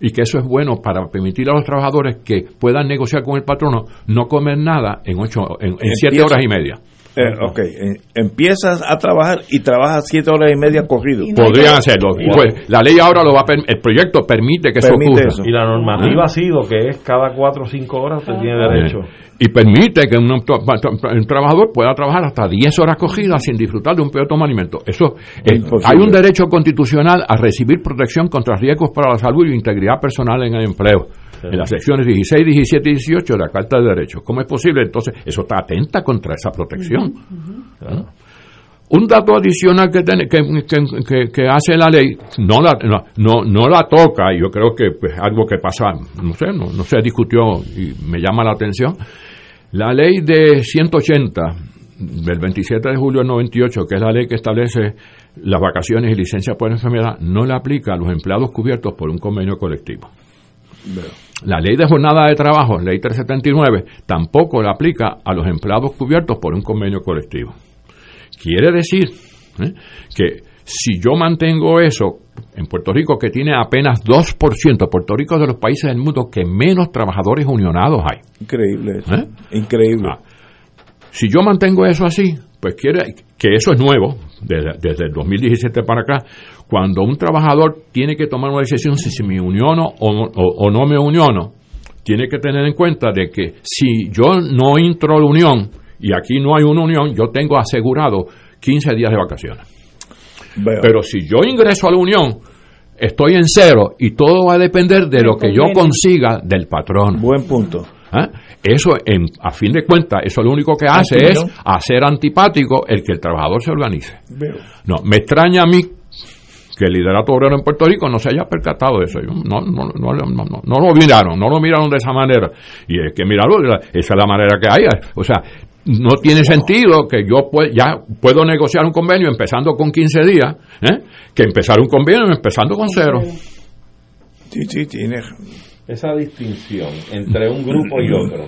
Y que eso es bueno para permitir a los trabajadores que puedan negociar con el patrono no comer nada en ocho en, siete horas y media. Eh, ok, empiezas a trabajar y trabajas siete horas y media corrido. Podrían hacerlo. Pues, la ley ahora lo va a el proyecto permite que eso ocurra. Y la normativa ha sido que es cada cuatro o cinco horas usted tiene derecho y permite que un, trabajador pueda trabajar hasta 10 horas cogidas sin disfrutar de un peor toma alimento. Eso hay un derecho constitucional a recibir protección contra riesgos para la salud y integridad personal en el empleo. En las secciones 16, 17 y 18 de la Carta de Derechos. ¿Cómo es posible? Entonces, eso está atenta contra esa protección. ¿Ah? Un dato adicional que, que, que, hace la ley, no la, no, no la toca, y yo creo que es pues, algo que pasa, no sé, no, no se discutió y me llama la atención, la ley de 180 del 27 de julio del 98, que es la ley que establece las vacaciones y licencias por enfermedad, no le aplica a los empleados cubiertos por un convenio colectivo. La ley de jornada de trabajo, ley 379, tampoco le aplica a los empleados cubiertos por un convenio colectivo. Quiere decir ¿eh? que Si yo mantengo eso, en Puerto Rico, que tiene apenas 2%, Puerto Rico es de los países del mundo que menos trabajadores unionados hay. Increíble. ¿Eh? Increíble. Ah. Si yo mantengo eso así, pues quiere que eso es nuevo, desde, desde, el 2017 para acá, cuando un trabajador tiene que tomar una decisión si, me uniono o, o, o, no me uniono, tiene que tener en cuenta de que si yo no entro a la unión y aquí no hay una unión, yo tengo asegurado 15 días de vacaciones. Veo. Pero si yo ingreso a la unión, estoy en cero y todo va a depender de lo que yo consiga del patrón. Buen punto. ¿Eh? Eso, en, a fin de cuentas, eso lo único que hace es hacer antipático el que el trabajador se organice. No, me extraña a mí que el liderato obrero en Puerto Rico no se haya percatado de eso. No, no, no, no, no lo miraron, no lo miraron de esa manera. Y es que mirarlo, esa es la manera que hay. O sea, no tiene sentido que yo pueda, ya puedo negociar un convenio empezando con 15 días, ¿eh? que empezar un convenio empezando con cero. Sí, sí, tiene. Esa distinción entre un grupo y otro,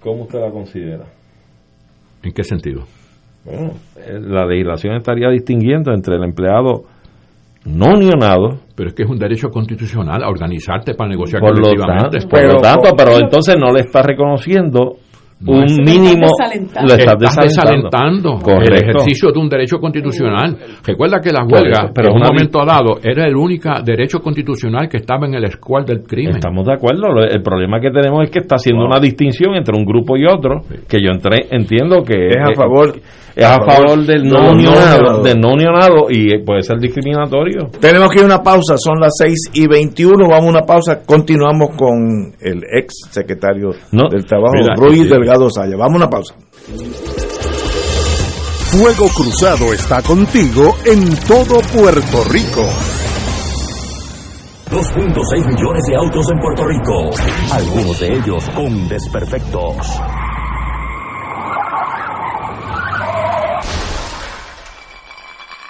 ¿cómo usted la considera? ¿En qué sentido? Bueno, la legislación estaría distinguiendo entre el empleado no unionado. Pero es que es un derecho constitucional a organizarte para negociar por lo tanto, por lo tanto, pero entonces no le está reconociendo no, un mínimo lo estás desalentando, el ejercicio de un derecho constitucional. Recuerda que la huelga, pero en un momento dado, era el único derecho constitucional que estaba en el escual del crimen. Estamos de acuerdo. El problema que tenemos es que está haciendo wow. una distinción entre un grupo y otro, que yo entré, entiendo que es a favor es a favor del no, unionado, del no unionado y puede ser discriminatorio. Tenemos que ir a una pausa, son las 6 y 21, vamos a una pausa, continuamos con el ex secretario no, del Trabajo, mira, Ruiz sí. Delgado Saya. Vamos a una pausa. Fuego Cruzado está contigo en todo Puerto Rico. 2.6 millones de autos en Puerto Rico, algunos de ellos con desperfectos.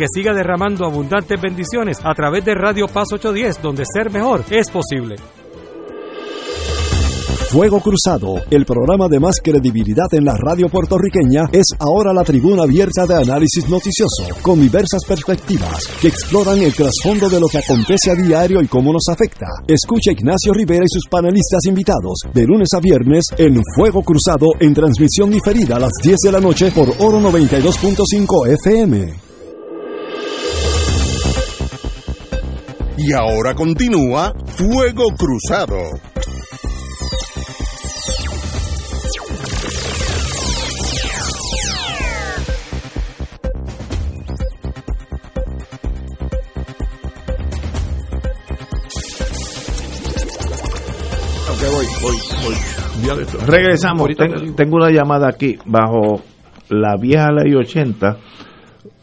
que siga derramando abundantes bendiciones a través de Radio Paz 810, donde ser mejor es posible. Fuego Cruzado, el programa de más credibilidad en la radio puertorriqueña, es ahora la tribuna abierta de análisis noticioso, con diversas perspectivas que exploran el trasfondo de lo que acontece a diario y cómo nos afecta. Escucha Ignacio Rivera y sus panelistas invitados de lunes a viernes en Fuego Cruzado en transmisión diferida a las 10 de la noche por Oro 92.5 FM. Y ahora continúa Fuego Cruzado. Regresamos. Ten- tengo una llamada aquí bajo la vieja ley 80.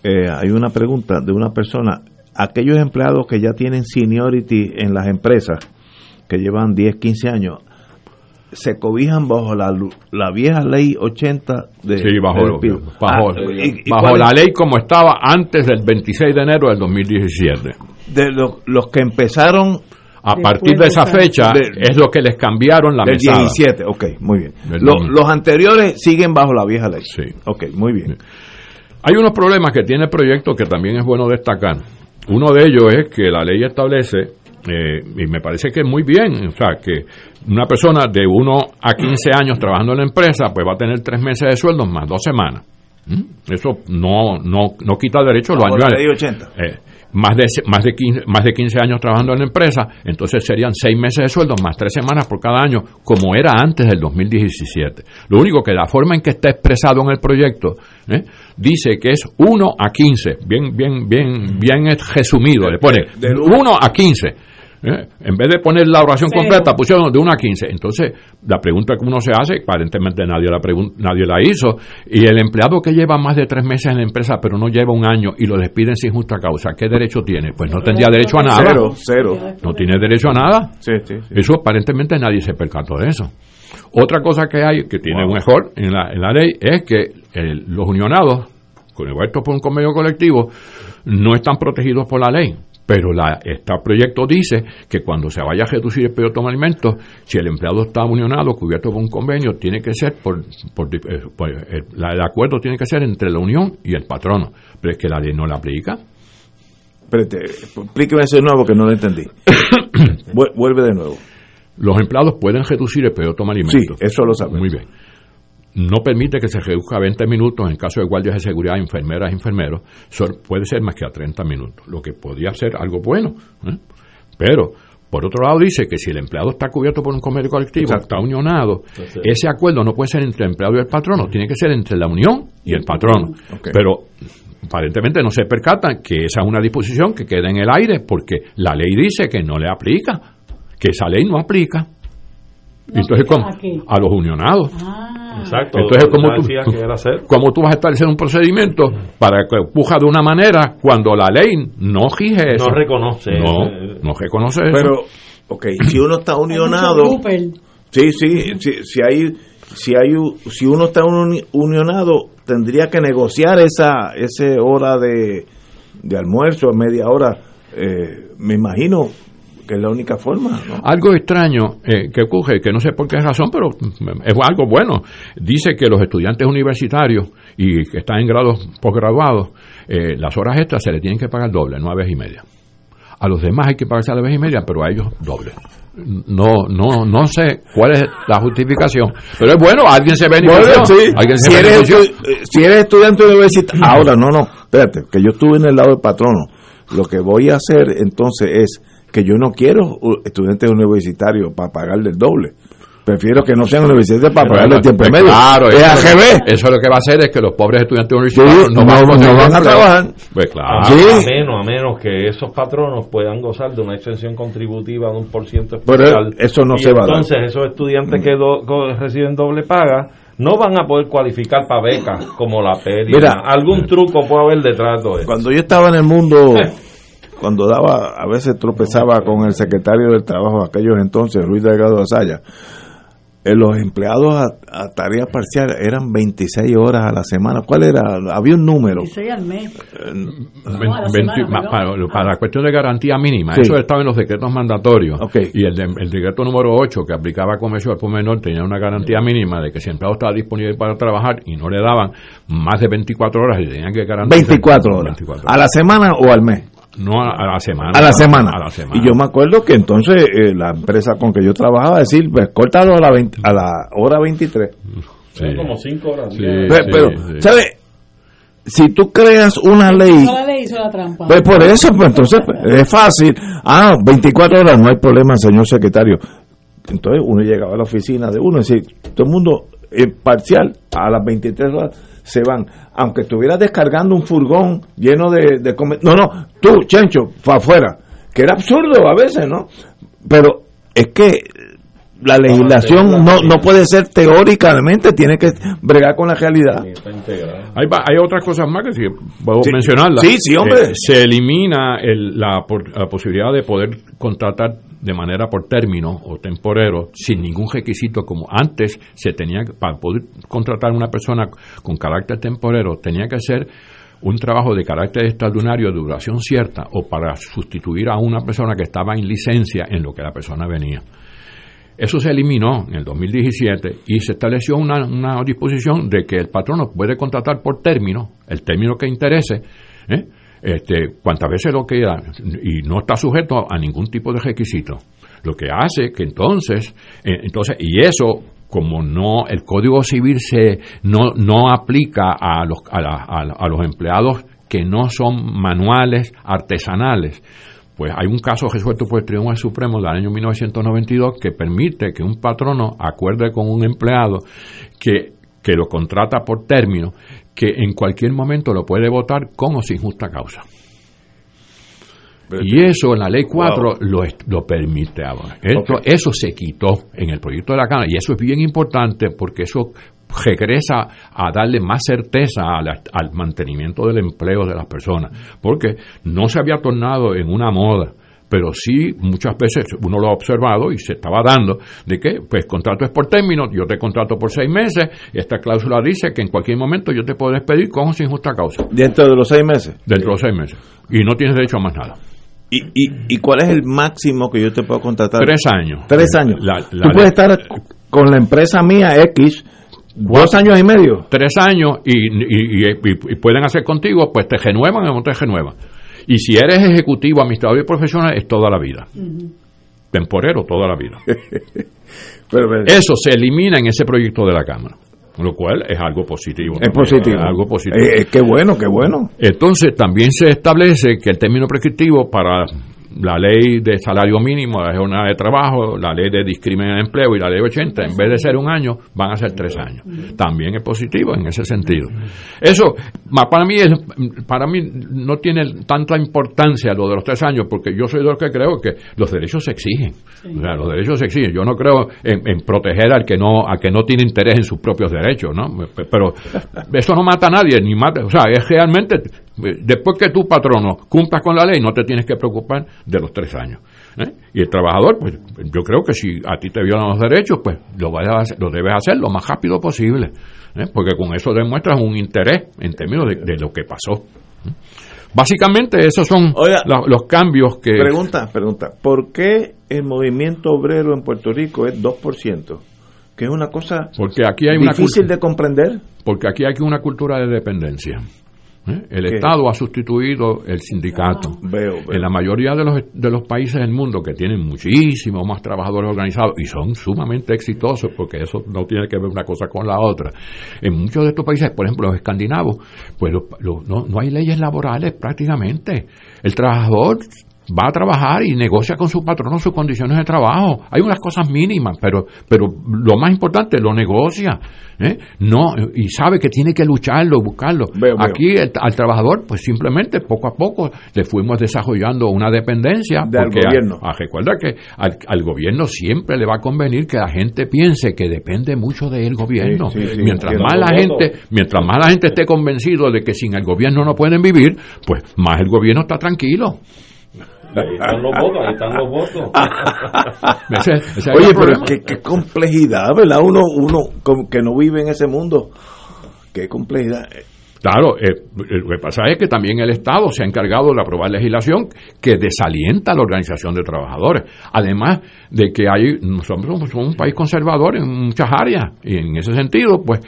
eh, hay una pregunta de una persona. Aquellos empleados que ya tienen seniority en las empresas, que llevan 10, 15 años, se cobijan bajo la, la vieja ley 80 de Sí, bajo, bajo, Ah, ¿y- y bajo la es? ley como estaba antes del 26 de enero del 2017. de los, los que empezaron A partir de esa fecha de- es lo que les cambiaron la del mesada. 17, ok, muy bien. Del Lo- domingo. los anteriores siguen bajo la vieja ley. Sí. Ok, muy bien. Hay unos problemas que tiene el proyecto que también es bueno destacar. Uno de ellos es que la ley establece, eh, y me parece que es muy bien, o sea, que una persona de 1 a 15 años trabajando en la empresa, pues va a tener tres meses de sueldo más dos semanas. ¿Mm? Eso no, no, no quita derecho a los 80. Eh, más de, más, de 15, más de 15 años trabajando en la empresa, entonces serían 6 meses de sueldo más 3 semanas por cada año, como era antes del 2017. Lo único que la forma en que está expresado en el proyecto ¿eh? dice que es 1 a 15, bien, bien, bien, bien resumido, le pone 1 a 15. ¿Eh? En vez de poner la oración Cero. completa, pusieron de 1 a 15. Entonces, la pregunta que uno se hace, aparentemente nadie la, nadie la hizo, y el empleado que lleva más de tres meses en la empresa, pero no lleva un año y lo despiden sin justa causa, ¿qué derecho tiene? Pues no tendría derecho a nada. Cero, cero. No tiene derecho a nada. Sí, sí, sí. Eso aparentemente nadie se percató de eso. Otra cosa que hay, que tiene un mejor en la, en la ley, es que eh, los unionados, cubiertos por un convenio colectivo, no están protegidos por la ley. Pero la, este proyecto dice que cuando se vaya a reducir el periodo de toma de alimentos, si el empleado está unionado, cubierto por un convenio, tiene que ser por, por, eh, por- el, acuerdo tiene que ser entre la unión y el patrono. Pero es que la ley no la aplica. Espérate, explíqueme eso de nuevo que no lo entendí. <coughs> Vuel- Vuelve de nuevo. Los empleados pueden reducir el periodo de toma de alimentos. Sí, eso lo sabemos. Muy bien. No permite que se reduzca a 20 minutos en caso de guardias de seguridad, enfermeras, enfermeros. Puede ser más que a 30 minutos, lo que podría ser algo bueno. ¿eh? Pero, por otro lado, dice que si el empleado está cubierto por un convenio colectivo, está unionado, Entonces- ese acuerdo no puede ser entre el empleado y el patrono, tiene que ser entre la unión y el patrono. Pero aparentemente no se percatan que esa es una disposición que queda en el aire porque la ley dice que no le aplica, que esa ley no aplica. Entonces, aplica ¿cómo? a a los unionados. Exacto. Entonces, ¿cómo tú, <laughs> cómo tú vas a establecer un procedimiento para que puja de una manera cuando la ley no rige eso? No reconoce No, no reconoce eso. Pero, ok, si uno está <laughs> unionado, sí, sí, sí, si hay, si hay, si uno está uni- unionado, tendría que negociar esa, ese hora de, de almuerzo, media hora, eh, me imagino que es la única forma, ¿no? Algo extraño eh, que ocurre, que no sé por qué razón, pero mm, es algo bueno. Dice que los estudiantes universitarios y que están en grados posgraduados, eh, las horas extras se les tienen que pagar doble, no a vez y media. A los demás hay que pagarse a la vez y media, pero a ellos doble. No, no, no sé cuál es la justificación, pero es bueno, alguien se benefició. Bueno, sí. alguien se si, eres benefició. eh, si eres estudiante universitario, ahora no, no, espérate, que yo estuve en el lado del patrono. Lo que voy a hacer entonces es que yo no quiero uh, estudiantes universitarios para pagarle el doble. Prefiero que no sean universitarios para pagarle el tiempo medio. Claro, es eso, AGB. eso lo que va a hacer es que los pobres estudiantes universitarios Sí, no, no- van, no conseguir van a trabajar. Pues claro. A, a menos, a menos que esos patronos puedan gozar de una extensión contributiva de un por ciento Pero especial. eso no Y se va a dar. Entonces, esos estudiantes que do- co- reciben doble paga no van a poder cualificar para becas como la PERI. Mira. algún truco puede haber detrás de todo eso. Cuando yo estaba en el mundo, <laughs> cuando daba, a veces tropezaba con el secretario del trabajo de aquellos entonces, Ruiz Delgado de Asaya, eh, los empleados a, a tareas parciales eran 26 horas a la semana. ¿Cuál era? Había un número. 16 al mes. Ma- para, para la cuestión de garantía mínima, Sí. eso estaba en los decretos mandatorios. Y el, de- el decreto número 8, que aplicaba a comercio al por menor, tenía una garantía mínima de que si el empleado estaba disponible para trabajar y no le daban más de 24 horas, le tenían que garantizar 24 horas. 24 ¿A la semana o al mes? No a, a la semana. A la semana. A la semana. Y yo me acuerdo que entonces eh, la empresa con que yo trabajaba decir, pues córtalo a la, 20 a la hora 23. Son como cinco horas. Pe- pero, ¿sabes? Si tú creas una ley, la ley, hizo la trampa. pues por eso, pues entonces pues, es fácil. Ah, 24 horas, no hay problema, señor secretario. Entonces uno llegaba a la oficina de uno y decía, todo el mundo eh, parcial, a las 23 horas se van. Aunque estuvieras descargando un furgón lleno de, No, no, tú, Chencho, para afuera. Que era absurdo a veces, ¿no? Pero es que la legislación no, no puede ser teóricamente, tiene que bregar con la realidad. Hay, va- hay otras cosas más que sí puedo Sí. mencionarlas. Sí, sí, hombre. Eh, se elimina el- la, por- la posibilidad de poder contratar de manera por término o temporero sin ningún requisito como antes se tenía para poder contratar una persona con carácter temporero tenía que ser un trabajo de carácter extraordinario de duración cierta o para sustituir a una persona que estaba en licencia en lo que la persona venía. Eso se eliminó en el 2017 y se estableció una, una disposición de que el patrono puede contratar por término, el término que interese, ¿eh? Este, cuantas veces lo quiera y no está sujeto a ningún tipo de requisito. Lo que hace que entonces, eh, entonces y eso como no el Código Civil se no no aplica a los a, a los empleados que no son manuales artesanales pues hay un caso resuelto por el Tribunal Supremo del año 1992 que permite que un patrono acuerde con un empleado que, que lo contrata por término, que en cualquier momento lo puede votar con o sin justa causa. Y eso en la ley 4 Wow. lo, lo permite ahora. Esto-. Eso se quitó en el proyecto de la Cámara y eso es bien importante porque eso regresa a darle más certeza la- al mantenimiento del empleo de las personas, porque no se había tornado en una moda, pero sí muchas veces uno lo ha observado y se estaba dando de que pues contrato es por término, yo te contrato por seis meses, esta cláusula dice que en cualquier momento yo te puedo despedir con o sin justa causa. Dentro de los seis meses. Dentro de los seis meses. Y no tienes derecho a más nada. ¿Y, y, y cuál es el máximo que yo te puedo contratar? Tres años. Tres años. La- la Tú puedes estar con la empresa mía X dos años y medio. Tres años y, y- y- y- y pueden hacer contigo, pues te renuevan o no te renuevan. Y si eres ejecutivo, administrador y profesional, es toda la vida. Temporero, toda la vida. <laughs> Eso se elimina en ese proyecto de la Cámara, lo cual es algo positivo. Es también, positivo. es algo positivo. Eh, eh, qué bueno, qué bueno. Entonces, también se establece que el término prescriptivo para la ley de salario mínimo, la jornada de trabajo, la ley de discriminación de empleo y la ley 80, en vez de ser un año, van a ser tres años. También es positivo en ese sentido. Eso, para mí, es, para mí no tiene tanta importancia lo de los tres años, porque yo soy de los que creo que los derechos se exigen. O sea, los derechos se exigen. Yo no creo en, en proteger al que no, al que no tiene interés en sus propios derechos, ¿no? Pero eso no mata a nadie, ni mata, o sea, es realmente después que tu patrono cumplas con la ley, no te tienes que preocupar de los tres años. ¿eh? Y el trabajador, pues yo creo que si a ti te violan los derechos, pues lo, a hacer- lo debes hacer lo más rápido posible, ¿eh? porque con eso demuestras un interés en términos de, de lo que pasó. ¿eh? Básicamente esos son la- los cambios que... Pregunta, pregunta. ¿Por qué el movimiento obrero en Puerto Rico es 2%? Que es una cosa Porque aquí hay difícil de comprender. Porque aquí hay una cultura de dependencia. ¿Eh? El ¿Qué? Estado ha sustituido el sindicato. Veo, veo. En la mayoría de los, de los países del mundo que tienen muchísimos más trabajadores organizados y son sumamente exitosos, porque eso no tiene que ver una cosa con la otra. En muchos de estos países, por ejemplo los escandinavos, pues los- los- no, no hay leyes laborales prácticamente. El trabajador va a trabajar y negocia con su patrono sus condiciones de trabajo. Hay unas cosas mínimas, pero, pero lo más importante, lo negocia. ¿eh? No, y sabe que tiene que lucharlo, buscarlo. Veo, veo. Aquí el- al trabajador, pues simplemente poco a poco le fuimos desarrollando una dependencia. Del gobierno. a- a- recuerda que al, al gobierno siempre le va a convenir que la gente piense que depende mucho del gobierno. Sí, sí, sí, mientras más la Voto. gente, mientras más la gente esté convencido de que sin el gobierno no pueden vivir, pues más el gobierno está tranquilo. Ahí están los votos, ahí están los votos. <laughs> Oye, pero qué, qué, complejidad, ¿verdad? Uno, uno que no vive en ese mundo, qué complejidad. Claro, eh, lo que pasa es que también el Estado se ha encargado de aprobar legislación que desalienta la organización de trabajadores. Además de que hay, nosotros somos un país conservador en muchas áreas y en ese sentido, pues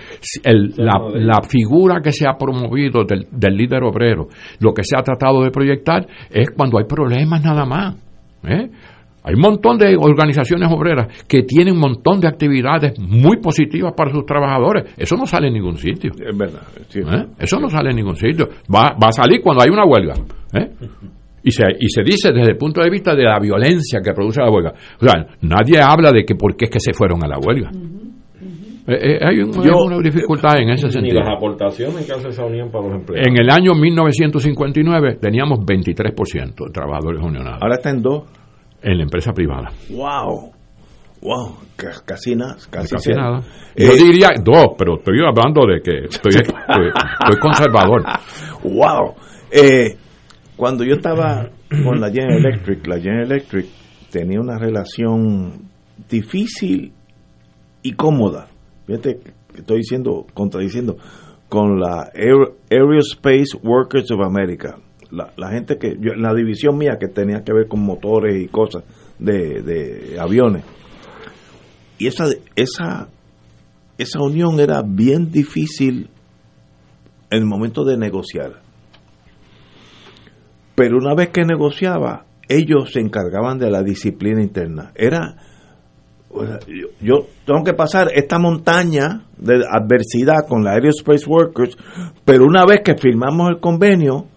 el, la, la, figura que se ha promovido del, del líder obrero, lo que se ha tratado de proyectar es cuando hay problemas nada más. ¿eh? Hay un montón de organizaciones obreras que tienen un montón de actividades muy positivas para sus trabajadores. Eso no sale en ningún sitio. Es verdad. ¿Eh? Eso no sale en ningún sitio. Va, va a salir cuando hay una huelga. ¿eh? Y se, y se dice desde el punto de vista de la violencia que produce la huelga. O sea, nadie habla de que por qué es que se fueron a la huelga. Eh, hay, un, Yo, una dificultad en ese sentido. Ni las aportaciones que hace esa unión para los empleados. En el año 1959 teníamos 23% de trabajadores unionados. Ahora está en 2 en la empresa privada. ¡Wow! ¡Wow! Casi nada. Casi, casi nada. Yo eh, diría dos, pero estoy hablando de que estoy, estoy, estoy conservador. <laughs> ¡Wow! Eh, cuando yo estaba con la General Electric, la General Electric tenía una relación difícil y cómoda. Fíjate, estoy diciendo, contradiciendo, con la Aer Aerospace Workers of America la, la gente que, yo, la división mía que tenía que ver con motores y cosas de, de aviones. Y esa, esa, esa unión era bien difícil en el momento de negociar. Pero una vez que negociaba, ellos se encargaban de la disciplina interna. Era, yo, yo, tengo que pasar esta montaña de adversidad con la Aerospace Workers, pero una vez que firmamos el convenio,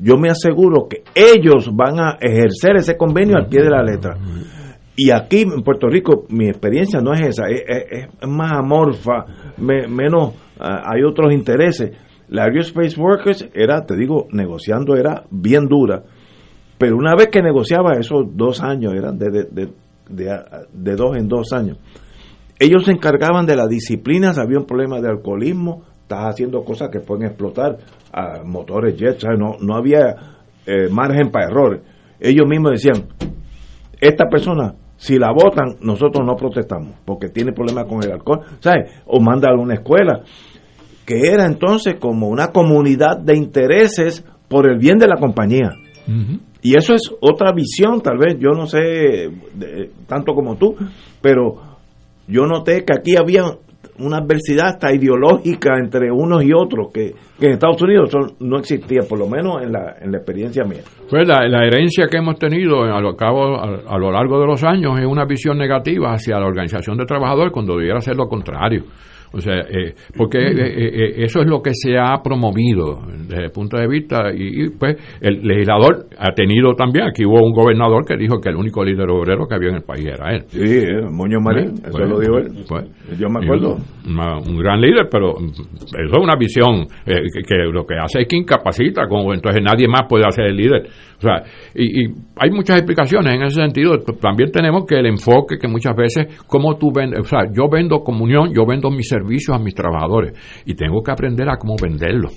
yo me aseguro que ellos van a ejercer ese convenio al pie de la letra. Y aquí en Puerto Rico mi experiencia no es esa, es, más amorfa, menos ah, hay otros intereses. La Aerospace Workers era, te digo, negociando era bien dura, pero una vez que negociaba esos dos años, eran de, de, de dos en dos años, ellos se encargaban de la disciplina, había un problema de alcoholismo, estás haciendo cosas que pueden explotar a motores jets, no, no había eh, margen para errores. Ellos mismos decían, esta persona, si la votan, nosotros no protestamos, porque tiene problemas con el alcohol, ¿sabes? O manda a una escuela, que era entonces como una comunidad de intereses por el bien de la compañía. Y eso es otra visión, tal vez, yo no sé tanto como tú, pero yo noté que aquí había una adversidad hasta ideológica entre unos y otros que, en Estados Unidos no existía, por lo menos en la, en la experiencia mía. Pues la, herencia que hemos tenido a lo, cabo, a, lo largo de los años es una visión negativa hacia la organización de trabajadores cuando debiera ser lo contrario. O sea, eh, porque eh, eh, eso es lo que se ha promovido desde el punto de vista, y, pues el legislador ha tenido también, aquí hubo un gobernador que dijo que el único líder obrero que había en el país era él. Sí, Moño Marín, eso pues, lo dijo él. Pues, Yo me acuerdo. un gran líder, pero eso es una visión que, lo que hace es que incapacita, como entonces nadie más puede hacer el líder. O sea, y, y hay muchas explicaciones en ese sentido. También tenemos que el enfoque que muchas veces, como tú vendes, o sea, yo vendo comunión, yo vendo mis servicios a mis trabajadores y tengo que aprender a cómo venderlo.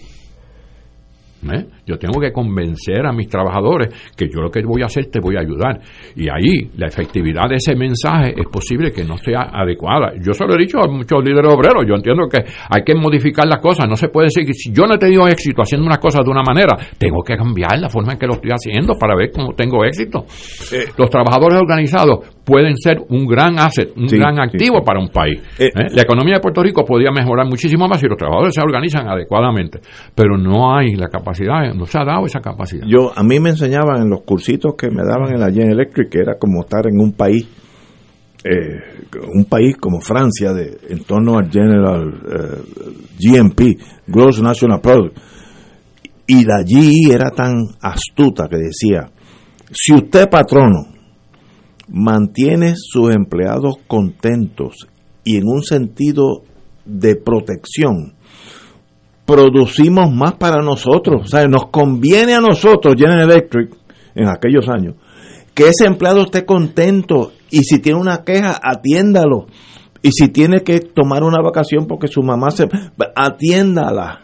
¿Eh? Yo tengo que convencer a mis trabajadores que yo lo que voy a hacer te voy a ayudar. Y ahí la efectividad de ese mensaje es posible que no sea adecuada. Yo se lo he dicho a muchos líderes obreros, yo entiendo que hay que modificar las cosas. No se puede decir que si yo no he tenido éxito haciendo unas cosas de una manera, tengo que cambiar la forma en que lo estoy haciendo para ver cómo tengo éxito. Eh, Los trabajadores organizados pueden ser un gran asset, un gran activo para un país. Eh, ¿eh? La economía de Puerto Rico podría mejorar muchísimo más si los trabajadores se organizan adecuadamente, pero no hay la capacidad, no se ha dado esa capacidad. Yo a mí me enseñaban en los cursitos que me daban en la General Electric que era como estar en un país eh, un país como Francia de en torno al General GNP, Gross National Product. Y de allí era tan astuta que decía, si usted patrono mantiene sus empleados contentos y en un sentido de protección, producimos más para nosotros. O sea, nos conviene a nosotros, General Electric, en aquellos años, que ese empleado esté contento y si tiene una queja, atiéndalo. Y si tiene que tomar una vacación porque su mamá se... atiéndala.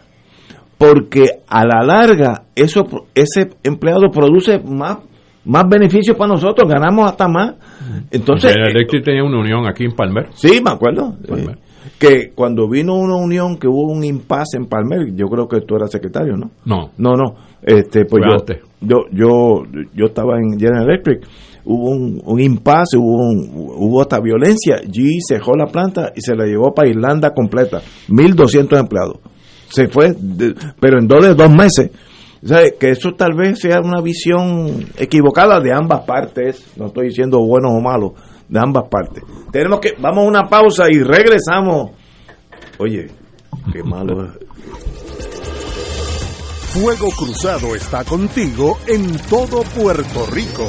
Porque a la larga eso, ese empleado produce más más beneficios para nosotros, ganamos hasta más. Entonces, General Electric tenía una unión aquí en Palmer. Sí, me acuerdo. Eh, que cuando vino una unión, que hubo un impasse en Palmer, yo creo que tú eras secretario, ¿no? No. No, no. Este, pues yo, antes. yo, yo, yo estaba en General Electric. Hubo un, un impasse, hubo, un- hubo hasta violencia. G cerró la planta y se la llevó para Irlanda completa. 1.200 empleados. Se fue, de- pero en dos meses. O sea, que eso tal vez sea una visión equivocada de ambas partes. No estoy diciendo buenos o malos, de ambas partes. Tenemos que, vamos a una pausa y regresamos. Oye, qué malo. Fuego Cruzado está contigo en todo Puerto Rico.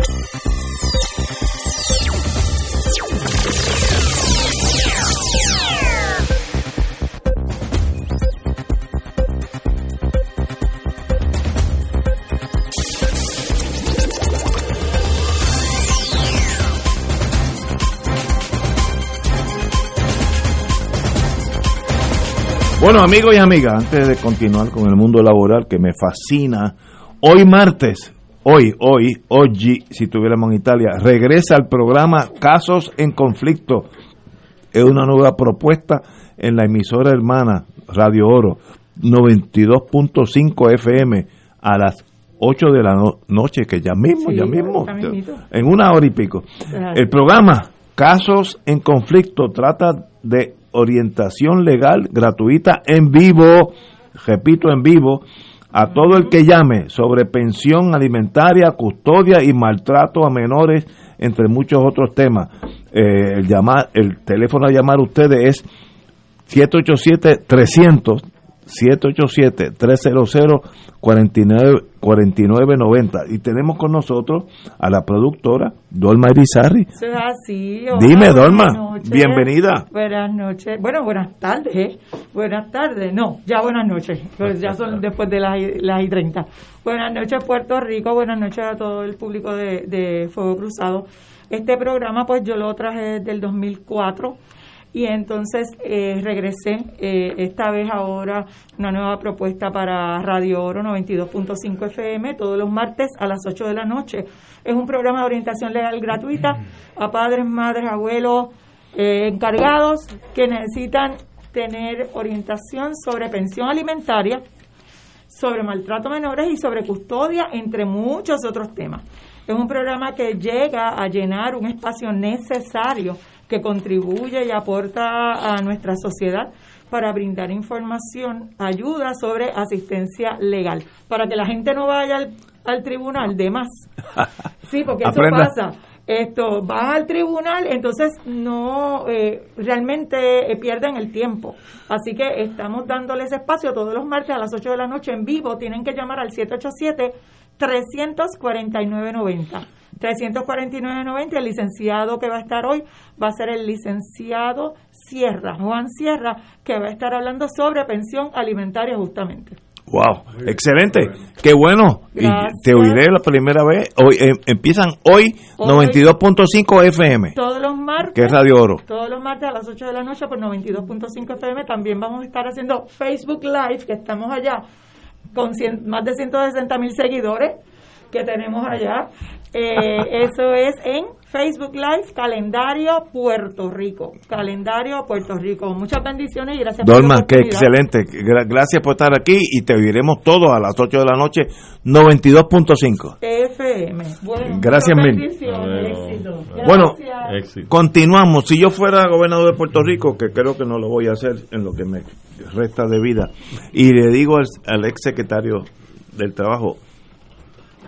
Bueno, amigos y amigas, antes de continuar con el mundo laboral que me fascina, hoy martes, hoy, hoy, oggi, si estuviéramos en Italia, regresa al programa Casos en Conflicto. Es una nueva propuesta en la emisora hermana Radio Oro, 92.5 FM, a las 8 de la no- noche, que ya mismo, Sí, ya mismo, en una hora y pico. El programa Casos en Conflicto trata de orientación legal gratuita en vivo, repito, en vivo, a todo el que llame sobre pensión alimentaria, custodia y maltrato a menores, entre muchos otros temas. Eh, el, el teléfono a llamar a ustedes es 787-300. 787-300-4990. Y tenemos con nosotros a la productora Dolma Irizarry. Eso es así. Dime, Dolma, bienvenida. Buenas noches. Bueno, buenas tardes. ¿eh? Buenas tardes. No, ya buenas noches. Pues ya son después de las, y- las y 30. Buenas noches, Puerto Rico. Buenas noches a todo el público de, de Fuego Cruzado. Este programa, pues yo lo traje desde el 2004 y entonces eh, regresé eh, esta vez ahora una nueva propuesta para Radio Oro 92.5 FM todos los martes a las 8 de la noche. Es un programa de orientación legal gratuita a padres, madres, abuelos, eh, encargados que necesitan tener orientación sobre pensión alimentaria, sobre maltrato menores y sobre custodia, entre muchos otros temas. Es un programa que llega a llenar un espacio necesario que contribuye y aporta a nuestra sociedad para brindar información, ayuda sobre asistencia legal, para que la gente no vaya al, al tribunal de más. <laughs> Sí, porque eso pasa. esto va al tribunal, entonces no eh, realmente eh, pierden el tiempo. Así que estamos dándoles espacio todos los martes a las 8 de la noche en vivo. Tienen que llamar al 787 349.90. 349.90, el licenciado que va a estar hoy va a ser el licenciado Sierra, Juan Sierra, que va a estar hablando sobre pensión alimentaria justamente. Wow, excelente, qué bueno. Y te oiré la primera vez. Hoy em, empiezan hoy, 92.5 FM. Todos los martes. Que es Radio Oro. Todos los martes a las 8 de la noche por 92.5 FM. También vamos a estar haciendo Facebook Live, que estamos allá con más de 160 mil seguidores que tenemos allá. Eh, <laughs> eso es en Facebook Live, Calendario Puerto Rico. Calendario Puerto Rico. Muchas bendiciones y gracias Dolma, por qué excelente. Gracias por estar aquí y te oiremos todos a las 8 de la noche, 92.5. FM. Bueno, gracias mil. Bueno, continuamos. Si yo fuera gobernador de Puerto Rico, que creo que no lo voy a hacer en lo que me resta de vida, y le digo al, al ex secretario del Trabajo,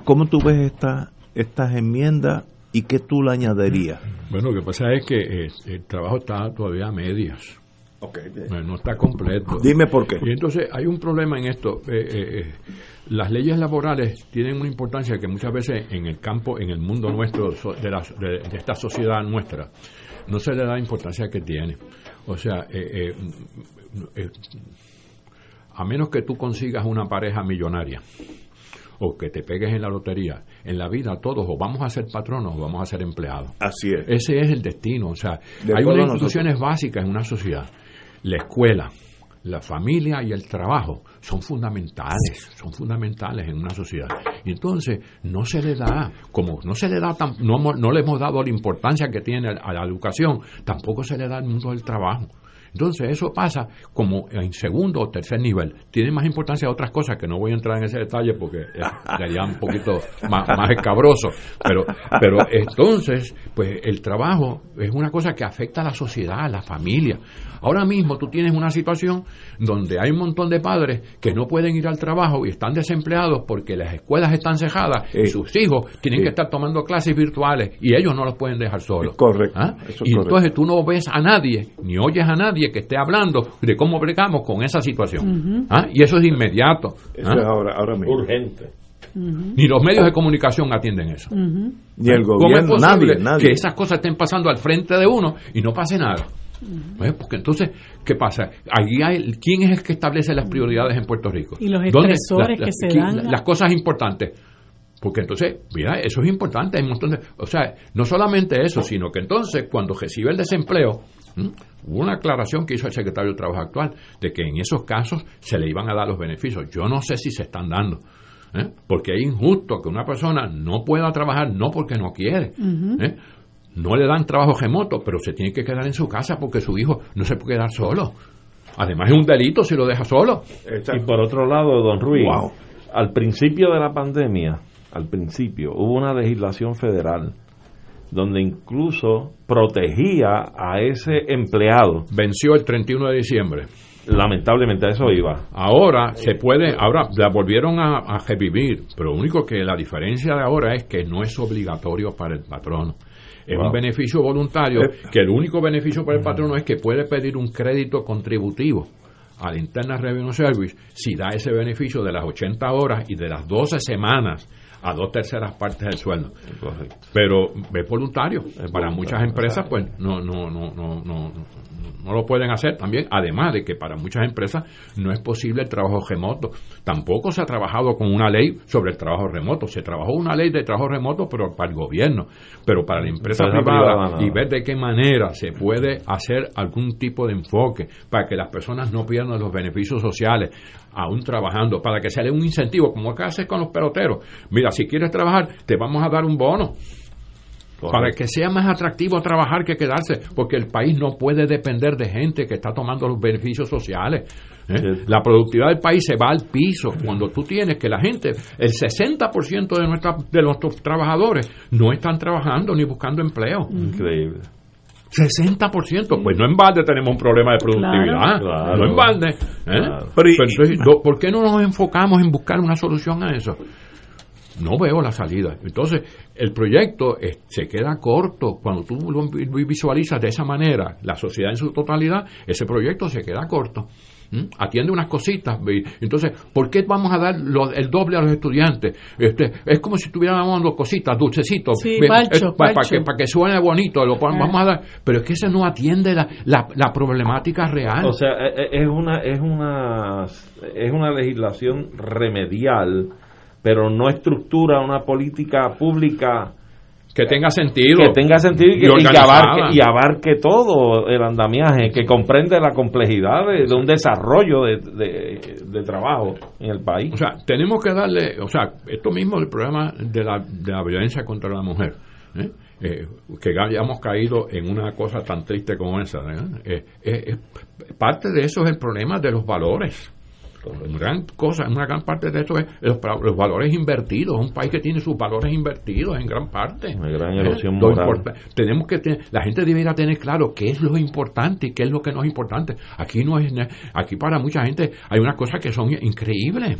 ¿cómo tú ves esta, estas enmiendas ¿Y qué tú le añadirías? Bueno, lo que pasa es que eh, el trabajo está todavía a medias. Okay. No, está completo. Dime por qué. Y entonces hay un problema en esto. Eh, eh, las leyes laborales tienen una importancia que muchas veces en el campo, en el mundo nuestro, de, la, de, esta sociedad nuestra, no se le da la importancia que tiene. O sea, a menos que tú consigas una pareja millonaria, o que te pegues en la lotería, en la vida todos o vamos a ser patronos o vamos a ser empleados. Así es. Ese es el destino. O sea, hay unas instituciones básicas en una sociedad. La escuela, la familia y el trabajo son fundamentales, son fundamentales en una sociedad. Y entonces no se le da, como no se le da, tan, no, no le hemos dado la importancia que tiene a la educación, tampoco se le da al mundo del trabajo. Entonces eso pasa como en segundo o tercer nivel. Tiene más importancia otras cosas que no voy a entrar en ese detalle porque sería un poquito más, más escabroso. Pero, pero entonces, pues el trabajo es una cosa que afecta a la sociedad, a la familia. Ahora mismo tú tienes una situación donde hay un montón de padres que no pueden ir al trabajo y están desempleados porque las escuelas están cejadas y sus hijos tienen que estar tomando clases virtuales y ellos no los pueden dejar solos. correcto. ¿Ah? y entonces tú no ves a nadie, ni oyes a nadie que esté hablando de cómo bregamos con esa situación. ¿Ah? Y eso es inmediato. Eso ¿Ah? es ahora, ahora mismo. Urgente. Ni los medios de comunicación atienden eso. Ni el gobierno, nadie, nadie. Que esas cosas estén pasando al frente de uno y no pase nada. Pues, porque entonces, ¿qué pasa? Allí hay, ¿Quién es el que establece las prioridades en Puerto Rico? Y los estresores que se dan. Las cosas importantes. Porque entonces, mira, eso es importante. Hay un montón de, o sea, no solamente eso, sino que entonces, cuando recibe el desempleo, hubo una aclaración que hizo el secretario de Trabajo actual de que en esos casos se le iban a dar los beneficios. Yo no sé si se están dando. ¿eh? Porque es injusto que una persona no pueda trabajar no porque no quiere, ¿eh? no le dan trabajo remoto, pero se tiene que quedar en su casa porque su hijo no se puede quedar solo. Además es un delito si lo deja solo. Y por otro lado, don Ruiz, al principio de la pandemia, al principio, hubo una legislación federal donde incluso protegía a ese empleado. Venció el 31 de diciembre. Lamentablemente a eso iba. Ahora se puede, ahora la volvieron a, a revivir, pero lo único que la diferencia de ahora es que no es obligatorio para el patrono. Es un beneficio voluntario, eh. que el único beneficio para el patrono es que puede pedir un crédito contributivo a la Interna Revenue Service si da ese beneficio de las 80 horas y de las 12 semanas a dos terceras partes del sueldo. Pero es voluntario. para muchas empresas, pues no, no, no, no, no, no lo pueden hacer también, además de que para muchas empresas no es posible el trabajo remoto. Tampoco se ha trabajado con una ley sobre el trabajo remoto. Se trabajó una ley de trabajo remoto, pero para el gobierno, pero para la empresa privada, y ver de qué manera se puede hacer algún tipo de enfoque para que las personas no pierdan los beneficios sociales aún trabajando, para que se le un incentivo, como acá hace con los peloteros. Mira, si quieres trabajar, te vamos a dar un bono para que sea más atractivo trabajar que quedarse, porque el país no puede depender de gente que está tomando los beneficios sociales. ¿eh? La productividad del país se va al piso cuando tú tienes que la gente, el 60% de, nuestra, de nuestros trabajadores no están trabajando ni buscando empleo. Increíble. 60%, pues no en balde tenemos un problema de productividad, no en balde. ¿eh? Pero, ¿Por qué no nos enfocamos en buscar una solución a eso? no veo la salida. Entonces, el proyecto eh, se queda corto. Cuando tú lo visualizas de esa manera, la sociedad en su totalidad, ese proyecto se queda corto. ¿Mm? Atiende unas cositas. Entonces, ¿por qué vamos a dar el doble a los estudiantes? Este, es como si estuviéramos dando cositas, dulcecitos, para, que, para que suene bonito. Lo, vamos a dar, pero es que eso no atiende la, la, problemática real. O sea, e, e, es una, es una, es una legislación remedial, pero no estructura una política pública que tenga sentido. Que tenga sentido y que, abarque, y abarque todo el andamiaje, que comprende la complejidad de, un desarrollo de, trabajo en el país. O sea, tenemos que darle, o sea, esto mismo el problema de la, de la violencia contra la mujer. ¿eh? Eh, que hayamos caído en una cosa tan triste como esa. ¿eh? parte de eso es el problema de los valores. Una gran cosa, una gran parte de eso es los, valores invertidos. Un país que tiene sus valores invertidos en gran parte. Una gran erosión moral. Tenemos que la gente debería tener claro qué es lo importante y qué es lo que no es importante. Aquí no es, aquí para mucha gente hay unas cosas que son increíbles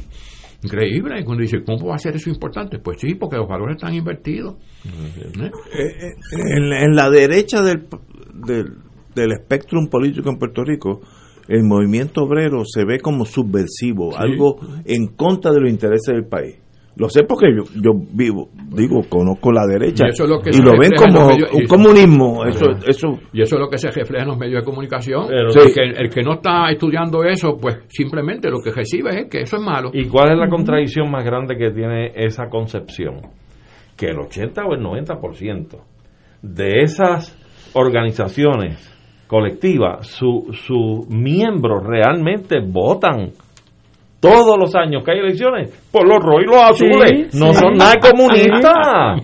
increíble. Y cuando dice, ¿cómo va a ser eso importante? Pues sí, porque los valores están invertidos. ¿Eh? Eh, eh, en, la derecha del, del, del espectro político en Puerto Rico, el movimiento obrero se ve como subversivo, algo en contra de los intereses del país. Lo sé porque yo, yo vivo, digo, conozco la derecha y, lo ven como un comunismo. Eso, eso. Y eso es lo que se refleja en los medios de comunicación. el, que, el, que, no está estudiando eso, pues simplemente lo que recibe es que eso es malo. ¿Y cuál es la contradicción más grande que tiene esa concepción? Que el 80 o el 90% de esas organizaciones colectiva, sus su miembros realmente votan todos los años que hay elecciones por los rojos y los azules. no son nada comunistas.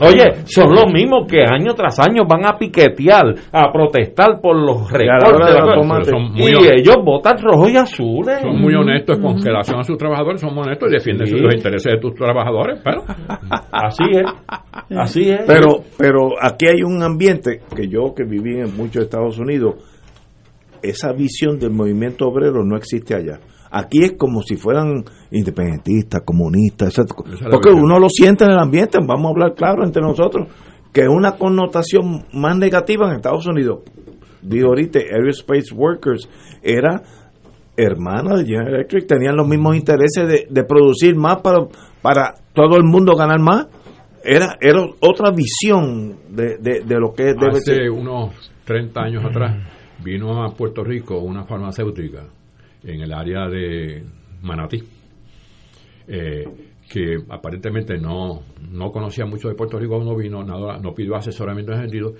oye, son los mismos que año tras año van a piquetear, a protestar por los recortes. De y ellos votan rojo y azules. Son muy honestos con relación a sus trabajadores, son honestos y defienden los intereses de tus trabajadores. Pero así es. Así es. Pero, pero aquí hay un ambiente que yo que viví en muchos Estados Unidos, esa visión del movimiento obrero no existe allá Aquí es como si fueran independentistas, comunistas, porque uno lo siente en el ambiente, vamos a hablar claro entre nosotros, que es una connotación más negativa en Estados Unidos. Digo ahorita, Aerospace Workers era hermana de General Electric, tenían los mismos intereses de, producir más para, para todo el mundo ganar más. Era, era otra visión de, de, lo que debe Hace ser. unos 30 años atrás vino a Puerto Rico una farmacéutica en el área de Manatí, eh, que aparentemente no, no conocía mucho de Puerto Rico, no vino, nada, no pidió asesoramiento en ese sentido,